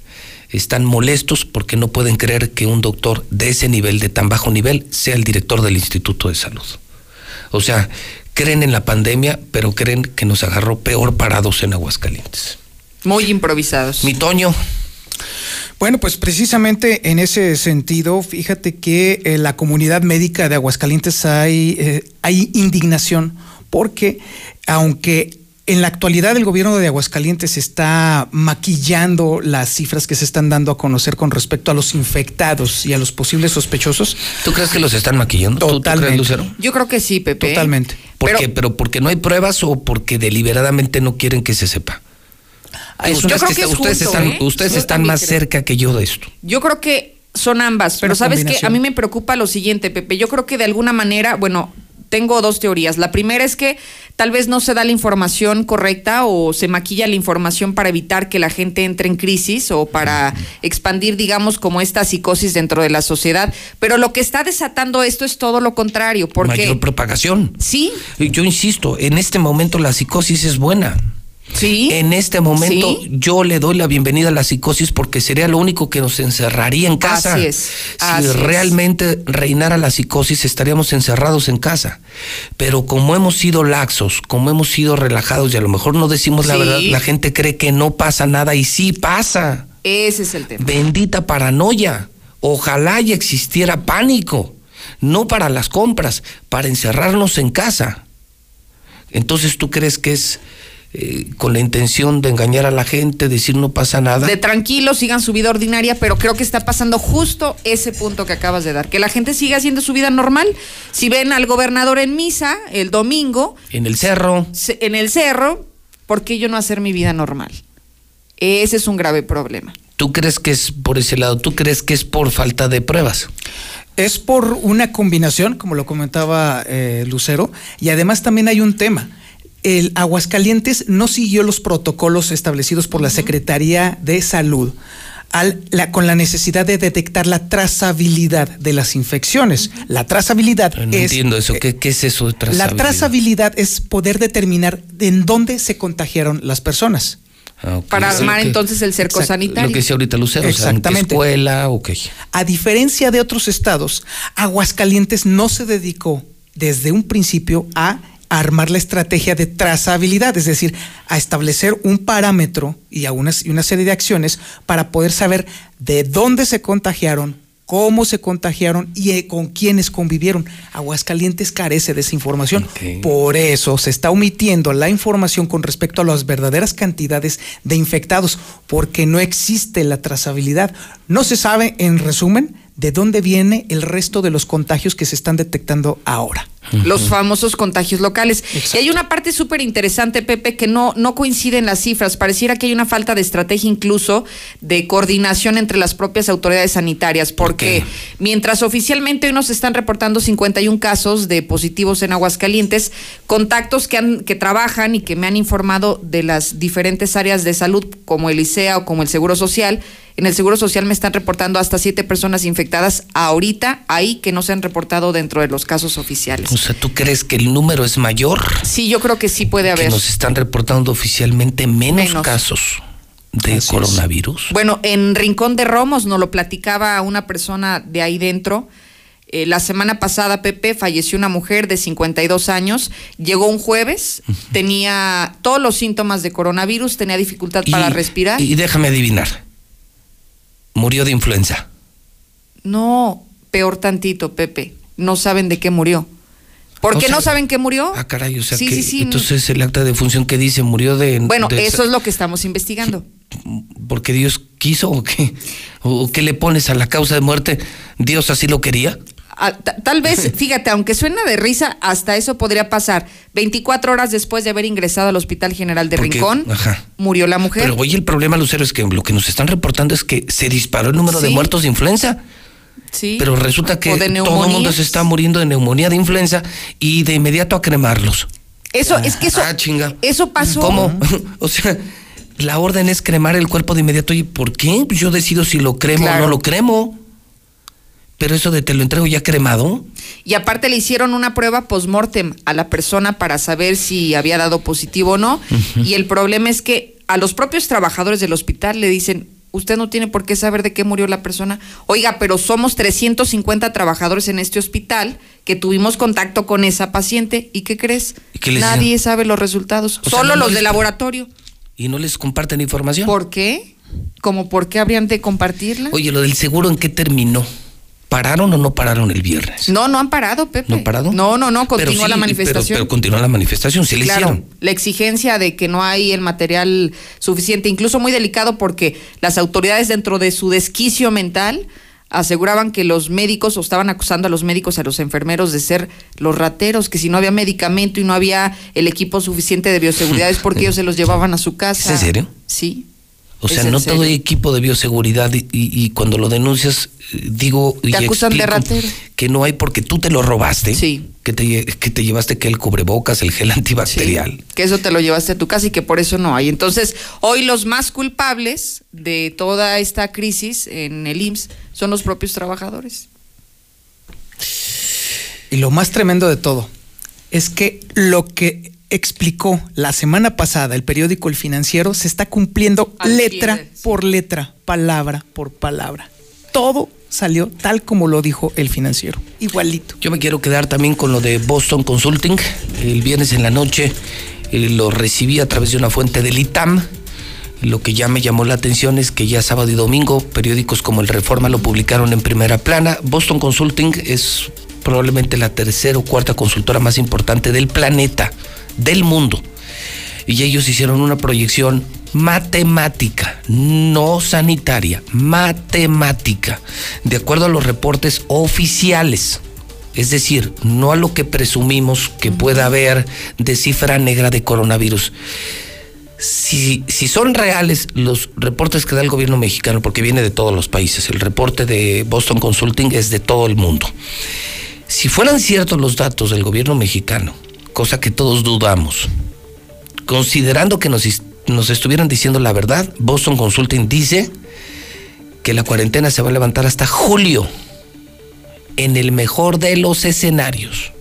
están molestos porque no pueden creer que un doctor de ese nivel, de tan bajo nivel, sea el director del Instituto de Salud. O sea, creen en la pandemia, pero creen que nos agarró peor parados en Aguascalientes. Muy improvisados. Mi Toño. Bueno, pues precisamente en ese sentido, fíjate que en la comunidad médica de Aguascalientes hay, eh, hay indignación porque aunque en la actualidad el gobierno de Aguascalientes está maquillando las cifras que se están dando a conocer con respecto a los infectados y a los posibles sospechosos. ¿Tú crees que los están maquillando? Totalmente. Lucero? Yo creo que sí, Pepe. Totalmente. ¿Por qué? ¿Pero porque no hay pruebas o porque deliberadamente no quieren que se sepa? yo creo que, ustedes están, ¿eh? ustedes están más cerca que yo de esto. Yo creo que son ambas, pero sabes que a mí me preocupa lo siguiente, Pepe. Yo creo que de alguna manera, bueno, tengo dos teorías. La primera es que tal vez no se da la información correcta o se maquilla la información para evitar que la gente entre en crisis o para expandir, digamos, como esta psicosis dentro de la sociedad. Pero lo que está desatando esto es todo lo contrario. Porque, Mayor propagación. Sí. Yo insisto, en este momento la psicosis es buena. Sí. En este momento Sí. yo le doy la bienvenida a la psicosis porque sería lo único que nos encerraría en casa. Así es, Si es. realmente reinara la psicosis estaríamos encerrados en casa. Pero como hemos sido laxos, como hemos sido relajados y a lo mejor no decimos la verdad, la gente cree que no pasa nada y sí pasa. Ese es el tema. Bendita paranoia. Ojalá y existiera pánico. No para las compras, para encerrarnos en casa. Entonces, ¿tú crees que es eh, con la intención de engañar a la gente, decir no pasa nada? De tranquilo, sigan su vida ordinaria, pero creo que está pasando justo ese punto que acabas de dar, que la gente siga haciendo su vida normal. Si ven al gobernador en misa el domingo, En el cerro. en el cerro, ¿por qué yo no hacer mi vida normal? Ese es un grave problema. ¿Tú crees que es por ese lado? ¿Tú crees que es por falta de pruebas? Es por una combinación, como lo comentaba eh, Lucero, y además también hay un tema. El Aguascalientes no siguió los protocolos establecidos por la Secretaría de Salud al- la- con la necesidad de detectar la trazabilidad de las infecciones. La trazabilidad No es entiendo eso. ¿Qué, qué es eso de la trazabilidad? trazabilidad es poder determinar en dónde se contagiaron las personas. Ah. Para armar que- entonces el cerco sanitario. Lo que decía ahorita Lucero, o sea, ¿en qué Exactamente. escuela? Ok. A diferencia de otros estados, Aguascalientes no se dedicó desde un principio a armar la estrategia de trazabilidad, es decir, a establecer un parámetro y, a una, y una serie de acciones para poder saber de dónde se contagiaron, cómo se contagiaron y eh, con quiénes convivieron. Aguascalientes carece de esa información. Por eso se está omitiendo la información con respecto a las verdaderas cantidades de infectados, porque no existe la trazabilidad. No se sabe, en resumen, de dónde viene el resto de los contagios que se están detectando ahora. Los famosos contagios locales. Y hay una parte súper interesante, Pepe, que no, no coincide en las cifras. Pareciera que hay una falta de estrategia incluso de coordinación entre las propias autoridades sanitarias, porque mientras oficialmente hoy nos están reportando 51 casos de positivos en Aguascalientes, contactos que, han, que trabajan y que me han informado de las diferentes áreas de salud, como el ICEA o como el Seguro Social, en el Seguro Social me están reportando hasta siete personas infectadas ahorita, ahí que no se han reportado dentro de los casos oficiales. O sea, ¿tú crees que el número es mayor? Sí, yo creo que sí puede Que haber. nos están reportando oficialmente menos, Menos. casos de Así es. coronavirus. Bueno, en Rincón de Romos nos lo platicaba una persona de ahí dentro. Eh, la semana pasada, Pepe, falleció una mujer de 52 años. Llegó un jueves, tenía todos los síntomas de coronavirus, tenía dificultad para respirar. Y déjame adivinar. Murió de influenza. No, peor tantito, Pepe. No saben de qué murió. ¿Por O qué sea- no saben qué murió? Ah, caray, o sea Sí, que sí, sí. entonces el acta de función que dice murió de Bueno, de- eso es lo que estamos investigando. porque Dios quiso o qué o qué le pones a la causa de muerte, Dios así lo quería. Ah, ta- Tal vez, fíjate, aunque suena de risa, hasta eso podría pasar. 24 horas después de haber ingresado al Hospital General de Porque- Rincón, ajá. murió la mujer. Pero hoy el problema, Lucero, es que lo que nos están reportando es que se disparó el número de muertos de influenza. Sí. Pero resulta que todo el mundo se está muriendo de neumonía, de influenza y de inmediato a cremarlos. Eso, es que eso, Ah, chinga. eso pasó. ¿Cómo? o sea, la orden es cremar el cuerpo de inmediato. ¿Y por qué? Pues yo decido si lo cremo Claro. o no lo cremo. Pero eso de te lo entrego ya cremado. Y aparte le hicieron una prueba post-mortem a la persona para saber si había dado positivo o no. Y el problema es que a los propios trabajadores del hospital le dicen, usted no tiene por qué saber de qué murió la persona. Oiga, pero somos 350 trabajadores en este hospital que tuvimos contacto con esa paciente. ¿Y qué crees? ¿Y qué les Nadie dicen? sabe los resultados. O sea, Solo no los de laboratorio. Y no les comparten información. ¿Por qué? ¿Cómo por qué habrían de compartirla? Oye, lo del seguro, ¿en qué terminó? ¿Pararon o no pararon el viernes? No, no han parado, Pepe. ¿No han parado? No, no, no, Pero sí, la pero- manifestación. Pero, continúa la manifestación, sí le hicieron. la exigencia de que no hay el material suficiente, incluso muy delicado porque las autoridades dentro de su desquicio mental aseguraban que los médicos o estaban acusando a los médicos, a los enfermeros de ser los rateros, que si no había medicamento y no había el equipo suficiente de bioseguridad es porque ellos se los llevaban a su casa. ¿Es en serio? Sí. O sea, no serio. todo hay equipo de bioseguridad y, y- y cuando lo denuncias, eh, digo y Te acusan de ratero. que no hay porque tú te lo robaste. Sí. Que te, que te llevaste que el cubrebocas, el gel antibacterial. que eso te lo llevaste a tu casa y que por eso no hay. Entonces, hoy los más culpables de toda esta crisis en el IMSS son los propios trabajadores. Y lo más tremendo de todo es que lo que explicó la semana pasada el periódico El Financiero se está cumpliendo letra por letra, palabra por palabra. Todo salió tal como lo dijo el financiero, igualito. Yo me quiero quedar también con lo de Boston Consulting. El viernes en la noche eh, lo recibí a través de una fuente del ITAM. Lo que ya me llamó la atención es que ya sábado y domingo periódicos como El Reforma lo publicaron en primera plana. Boston Consulting es probablemente la tercera o cuarta consultora más importante del planeta, del mundo. Y ellos hicieron una proyección matemática, no sanitaria, matemática, de acuerdo a los reportes oficiales. Es decir, no a lo que presumimos que pueda haber de cifra negra de coronavirus. Si, si, son reales los reportes que da el gobierno mexicano, porque viene de todos los países, el reporte de Boston Consulting es de todo el mundo. Si fueran ciertos los datos del gobierno mexicano, cosa que todos dudamos, considerando que nos, nos estuvieran diciendo la verdad, Boston Consulting dice que la cuarentena se va a levantar hasta julio, en el mejor de los escenarios.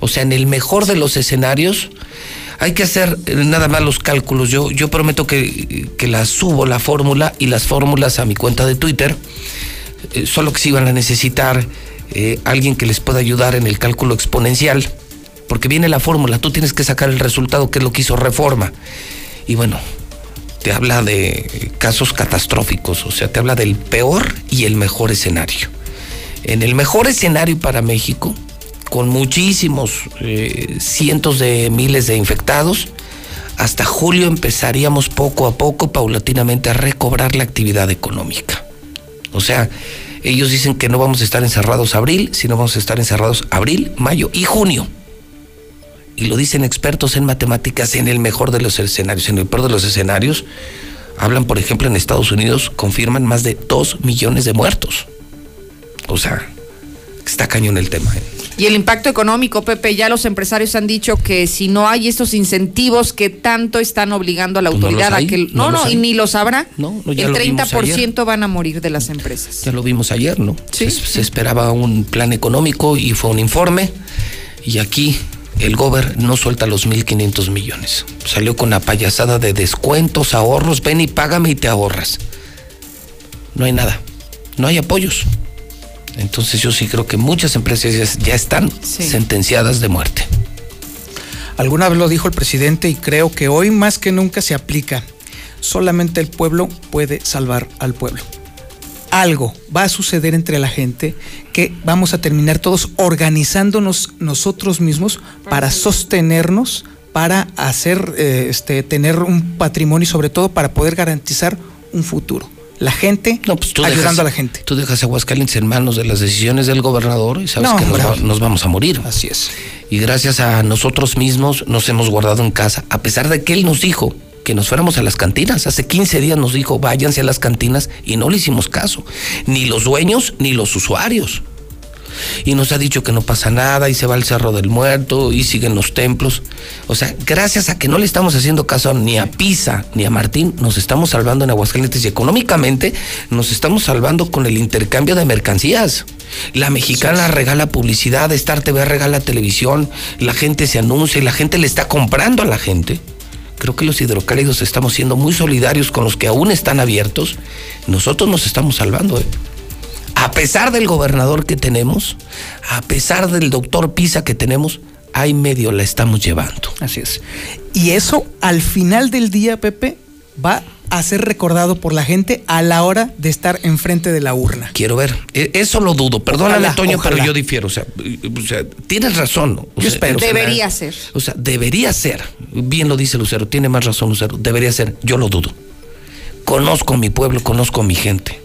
O sea, en el mejor de los escenarios, hay que hacer nada más los cálculos. Yo, yo prometo que, que la subo la fórmula y las fórmulas a mi cuenta de Twitter, eh, solo que si van a necesitar eh, alguien que les pueda ayudar en el cálculo exponencial, porque viene la fórmula, tú tienes que sacar el resultado, que es lo que hizo Reforma. Y bueno, te habla de casos catastróficos, o sea, te habla del peor y el mejor escenario. En el mejor escenario para México, con muchísimos eh, cientos de miles de infectados, hasta julio empezaríamos poco a poco, paulatinamente, a recobrar la actividad económica. O sea, ellos dicen que no vamos a estar encerrados abril, sino vamos a estar encerrados abril, mayo y junio. Y lo dicen expertos en matemáticas en el mejor de los escenarios. En el peor de los escenarios, hablan, por ejemplo, en Estados Unidos, confirman más de 2 millones de muertos. O sea, está cañón el tema. ¿eh? Y el impacto económico, Pepe, ya los empresarios han dicho que si no hay estos incentivos que tanto están obligando a la Pues no autoridad los a que... no No, no, y ni los habrá. No, no, el lo vimos 30% van a morir de las empresas. Ya lo vimos ayer, ¿no? Se, se esperaba un plan económico y fue un informe. Y aquí el gober no suelta los 1.500 millones. Salió con la payasada de descuentos, ahorros. Ven y págame y te ahorras. No hay nada. No hay apoyos. Entonces yo sí creo que muchas empresas ya, ya están sentenciadas de muerte. Alguna vez lo dijo el presidente y creo que hoy más que nunca se aplica. Solamente el pueblo puede salvar al pueblo. Algo va a suceder entre la gente que vamos a terminar todos organizándonos nosotros mismos para sostenernos, para hacer, eh, este, tener un patrimonio y sobre todo para poder garantizar un futuro. La gente Tú ayudando dejas- a la gente. Tú dejas a Aguascalientes en manos de las decisiones del gobernador y sabes No, que nos, va- nos vamos a morir. Así es. Y gracias a nosotros mismos nos hemos guardado en casa, a pesar de que él nos dijo que nos fuéramos a las cantinas. Hace 15 días nos dijo, váyanse a las cantinas y no le hicimos caso. Ni los dueños ni los usuarios. Y nos ha dicho que no pasa nada y se va al Cerro del Muerto y siguen los templos. O sea, gracias a que no le estamos haciendo caso ni a Pisa ni a Martín, nos estamos salvando en Aguascalientes y económicamente nos estamos salvando con el intercambio de mercancías. La mexicana regala publicidad, Star TV regala televisión, la gente se anuncia y la gente le está comprando a la gente. Creo que los hidrocálidos estamos siendo muy solidarios con los que aún están abiertos. Nosotros nos estamos salvando, ¿eh? a pesar del gobernador que tenemos, a pesar del doctor Pisa que tenemos, ahí medio la estamos llevando. Así es. Y eso al final del día, Pepe, va a ser recordado por la gente a la hora de estar enfrente de la urna. Quiero ver. E- Eso lo dudo. Perdóname, Ojalá, Toño, ojalá. pero yo difiero. O sea, o sea, tienes razón. Yo sea, espero. o sea, Debería ser. O sea, debería ser. Bien lo dice Lucero. Tiene más razón Lucero. Debería ser. Yo lo dudo. Conozco a mi pueblo, conozco a mi gente.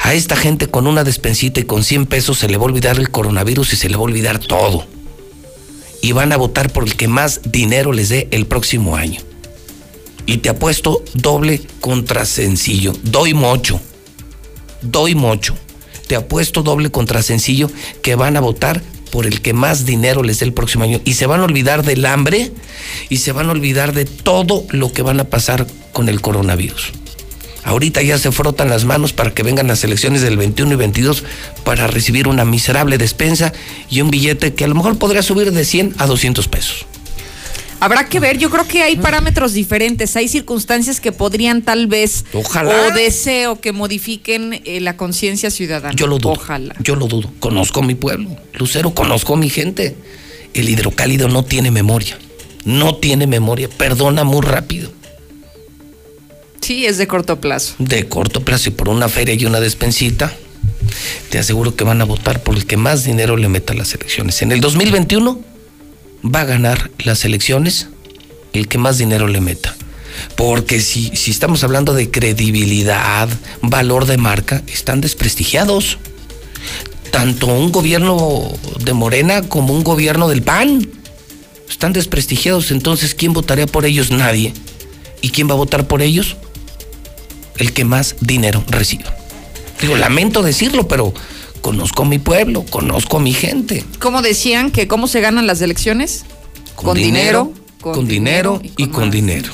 A esta gente con una despensita y con 100 pesos se le va a olvidar el coronavirus y se le va a olvidar todo. Y van a votar por el que más dinero les dé el próximo año. Y te apuesto doble contra sencillo. Doy mocho. Doy mocho. Te apuesto doble contra sencillo que van a votar por el que más dinero les dé el próximo año. Y se van a olvidar del hambre y se van a olvidar de todo lo que van a pasar con el coronavirus. Ahorita ya se frotan las manos para que vengan las elecciones del 21 y 22 para recibir una miserable despensa y un billete que a lo mejor podría subir de 100 a 200 pesos. Habrá que ver, yo creo que hay parámetros diferentes, hay circunstancias que podrían tal vez Ojalá. o deseo que modifiquen eh, la conciencia ciudadana. Yo lo dudo. Ojalá. Yo lo dudo. Conozco mi pueblo. Lucero, conozco mi gente. El hidrocálido no tiene memoria. No tiene memoria. Perdona muy rápido. Sí, es de corto plazo. De corto plazo y por una feria y una despensita, te aseguro que van a votar por el que más dinero le meta a las elecciones. En el 2021 va a ganar las elecciones el que más dinero le meta. Porque si, si estamos hablando de credibilidad, valor de marca, están desprestigiados. Tanto un gobierno de Morena como un gobierno del PAN están desprestigiados. Entonces, ¿quién votaría por ellos? Nadie. ¿Y quién va a votar por ellos? El que más dinero reciba. Digo, lamento decirlo, pero conozco mi pueblo, conozco a mi gente. ¿Cómo decían que cómo se ganan las elecciones? Con, dinero, con, dinero y con, dinero.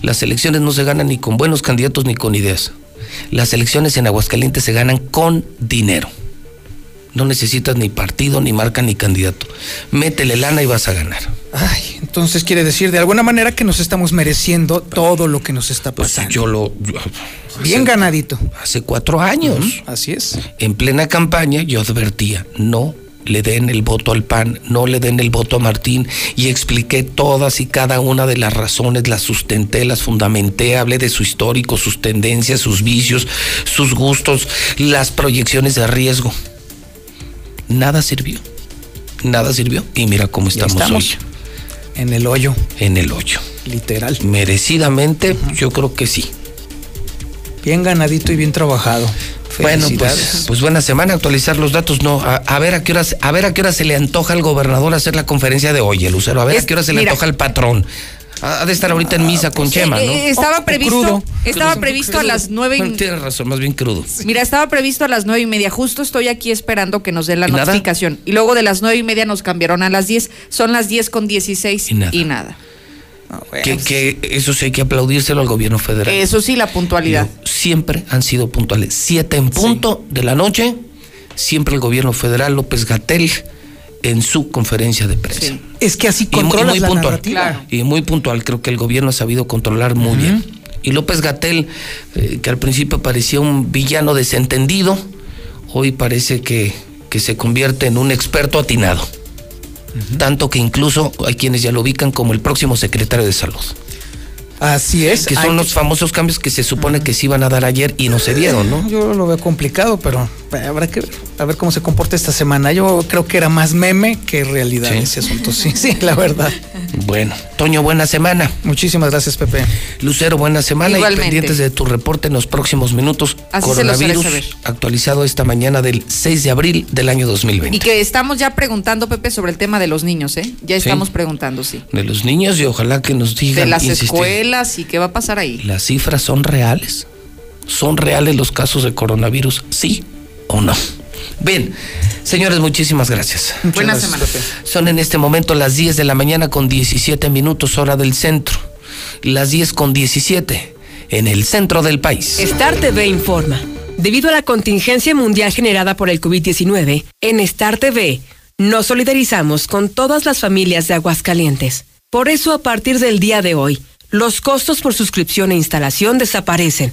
Las elecciones no se ganan ni con buenos candidatos ni con ideas. Las elecciones en Aguascalientes se ganan con dinero. No necesitas ni partido, ni marca, ni candidato. Métele lana y vas a ganar. Ay, entonces quiere decir de alguna manera que nos estamos mereciendo todo lo que nos está Pues pasando. yo lo. yo- Bien hace- ganadito. Hace cuatro años. Así es. En plena campaña yo advertía, no le den el voto al PAN, no le den el voto a Martín y expliqué todas y cada una de las razones, las sustenté, las fundamenté, hablé de su histórico, sus tendencias, sus vicios, sus gustos, las proyecciones de riesgo. Nada sirvió, nada sirvió y mira cómo estamos, estamos hoy, en el hoyo, en el hoyo. literal. Merecidamente, yo creo que sí. Bien ganadito y bien trabajado. Bueno, Felicidades. pues, pues buena semana, actualizar los datos, no, a, a ver a qué horas, a ver a qué hora se le antoja al gobernador hacer la conferencia de hoy, el Lucero, a ver Es- a qué hora se le antoja al patrón. Ha de estar ahorita en misa con Chema, Eh, ¿no? eh, estaba O- o previsto, crudo. estaba Crudo, previsto a las nueve Bueno, y, tienes razón, más bien crudo. Mira, estaba previsto a las nueve y media. Justo estoy aquí esperando que nos den la ¿Y nada? notificación. Y luego de las nueve y media nos cambiaron a las diez. Son las diez con dieciséis Y nada. y nada. Ah, bueno, Que, que eso sí hay que aplaudírselo al gobierno federal. Eso sí, la puntualidad. Siempre han sido puntuales. Siete en punto de la noche, siempre el gobierno federal, López Gatel, en su conferencia de prensa. Sí. Es que así Y muy, puntual. narrativa. Claro. Y muy puntual. Creo que el gobierno ha sabido controlar muy bien. Y López Gatel, eh, que al principio parecía un villano desentendido, hoy parece que, que se convierte en un experto atinado. Tanto que incluso hay quienes ya lo ubican como el próximo secretario de salud. Así es. Que son los famosos cambios que se supone que se iban a dar ayer y no se dieron, ¿no? Yo lo veo complicado, pero habrá que ver, a ver cómo se comporta esta semana. Yo creo que era más meme que realidad Sí. ese asunto. Sí, sí, la verdad. Bueno, Toño, buena semana. Muchísimas gracias, Pepe. Lucero, buena semana Igualmente. y pendientes de tu reporte en los próximos minutos. Así Coronavirus actualizado esta mañana del 6 de abril del año 2020. Y que estamos ya preguntando, Pepe, sobre el tema de los niños, ¿eh? Ya Sí. estamos preguntando, sí. De los niños y ojalá que nos digan. De las insistir, escuelas y qué va a pasar ahí. ¿Las cifras son reales? ¿Son reales los casos de coronavirus? ¿Sí o no? Bien, señores, muchísimas gracias. Muchas Buena gracias, semana. Pepe. Son en este momento las 10 de la mañana con 17 minutos hora del centro. Las 10 con 17 en el centro del país. Star TV informa. Debido a la contingencia mundial generada por el COVID-19, en Star TV nos solidarizamos con todas las familias de Aguascalientes. Por eso, a partir del día de hoy, los costos por suscripción e instalación desaparecen.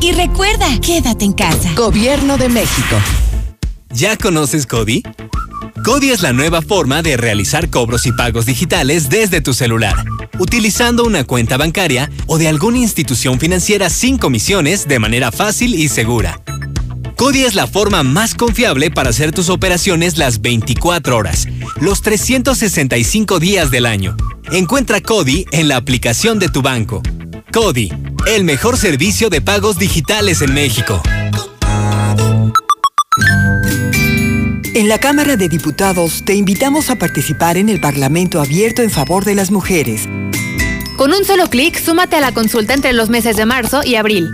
Y recuerda, quédate en casa. Gobierno de México. ¿Ya conoces Cody? Cody es la nueva forma de realizar cobros y pagos digitales desde tu celular, utilizando una cuenta bancaria o de alguna institución financiera sin comisiones de manera fácil y segura. Cody es la forma más confiable para hacer tus operaciones las 24 horas, los 365 días del año. Encuentra Cody en la aplicación de tu banco. Cody, el mejor servicio de pagos digitales en México. En la Cámara de Diputados te invitamos a participar en el Parlamento abierto en favor de las mujeres. Con un solo clic, súmate a la consulta entre los meses de marzo y abril.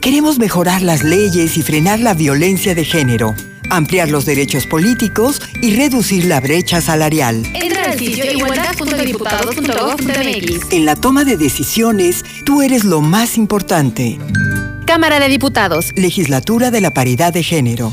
Queremos mejorar las leyes y frenar la violencia de género, ampliar los derechos políticos y reducir la brecha salarial. Entra al sitio igualdad.diputados.gov.mx. En la toma de decisiones, tú eres lo más importante. Cámara de Diputados. Legislatura de la Paridad de Género.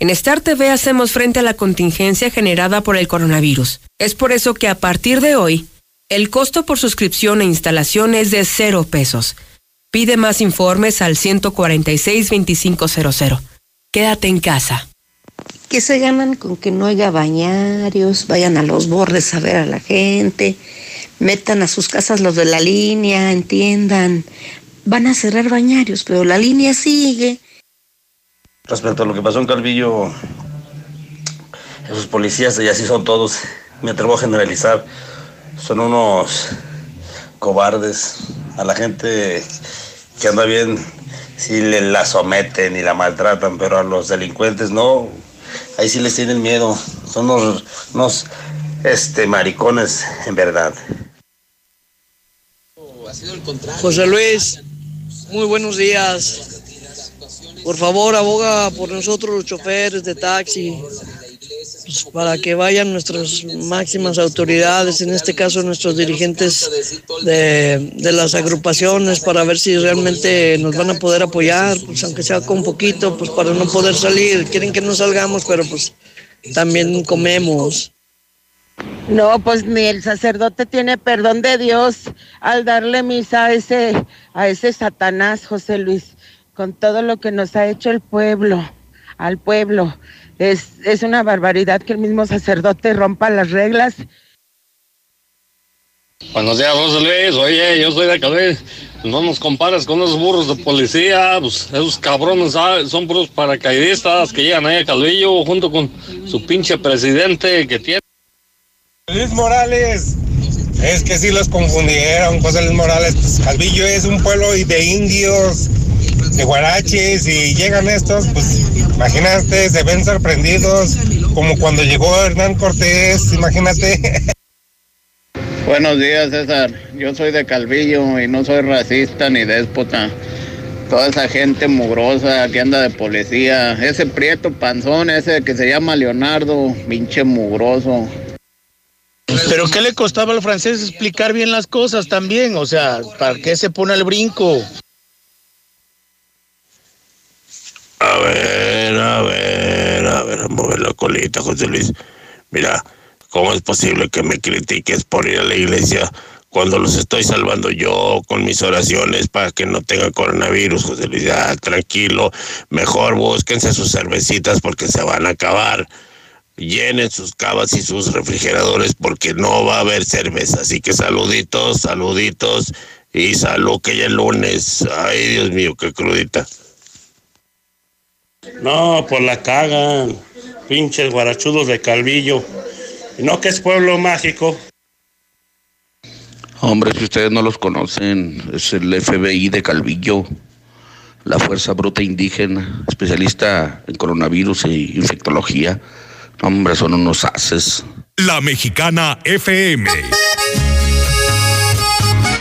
En Star TV hacemos frente a la contingencia generada por el coronavirus. Es por eso que a partir de hoy, el costo por suscripción e instalación es de cero pesos. Pide más informes al 146-2500. Quédate en casa. Que se ganan con que no haya bañarios, vayan a los bordes a ver a la gente, metan a sus casas los de la línea, entiendan. Van a cerrar bañarios, pero la línea sigue Respecto a lo que pasó en Calvillo, esos policías, y así son todos, me atrevo a generalizar, son unos cobardes. A la gente que anda bien, sí le la someten y la maltratan, pero a los delincuentes no, ahí sí les tienen miedo. Son unos, unos este, maricones, en verdad. José Luis, muy buenos días. Por favor, aboga por nosotros los choferes de taxi, pues, para que vayan nuestras máximas autoridades, en este caso nuestros dirigentes de, de, las agrupaciones, para ver si realmente nos van a poder apoyar, pues aunque sea con poquito, pues para no poder salir. Quieren que no salgamos, pero pues también comemos. No, pues ni el sacerdote tiene perdón de Dios al darle misa a ese, a ese Satanás, José Luis con todo lo que nos ha hecho el pueblo, al pueblo. Es, es una barbaridad que el mismo sacerdote rompa las reglas. Buenos días, José Luis. Oye, yo soy de acá. No nos compares con esos burros de policía. Pues esos cabrones son puros paracaidistas que llegan ahí a Calvillo junto con su pinche presidente que tiene. Luis Morales. Es que sí los confundieron, José Luis Morales. Pues Calvillo es un pueblo de indios de guaraches y llegan estos, pues imagínate, se ven sorprendidos como cuando llegó Hernán Cortés, imagínate. Buenos días, César. Yo soy de Calvillo y no soy racista ni déspota. Toda esa gente mugrosa que anda de policía, ese prieto panzón, ese que se llama Leonardo, pinche mugroso. Pero ¿qué le costaba al francés explicar bien las cosas también? O sea, ¿para qué se pone el brinco? A ver, a ver, a ver, a mover la colita, José Luis. Mira, ¿cómo es posible que me critiques por ir a la iglesia cuando los estoy salvando yo con mis oraciones para que no tengan coronavirus, José Luis? Ya, tranquilo, mejor búsquense sus cervecitas porque se van a acabar. Llenen sus cavas y sus refrigeradores porque no va a haber cerveza. Así que saluditos, saluditos y salud que ya el lunes. Ay, Dios mío, qué crudita. No, pues la cagan. Pinches guarachudos de Calvillo. Y no que es pueblo mágico. Hombre, si ustedes no los conocen, es el FBI de Calvillo, la Fuerza Bruta Indígena, especialista en coronavirus e infectología. Hombre, son unos haces. La Mexicana FM.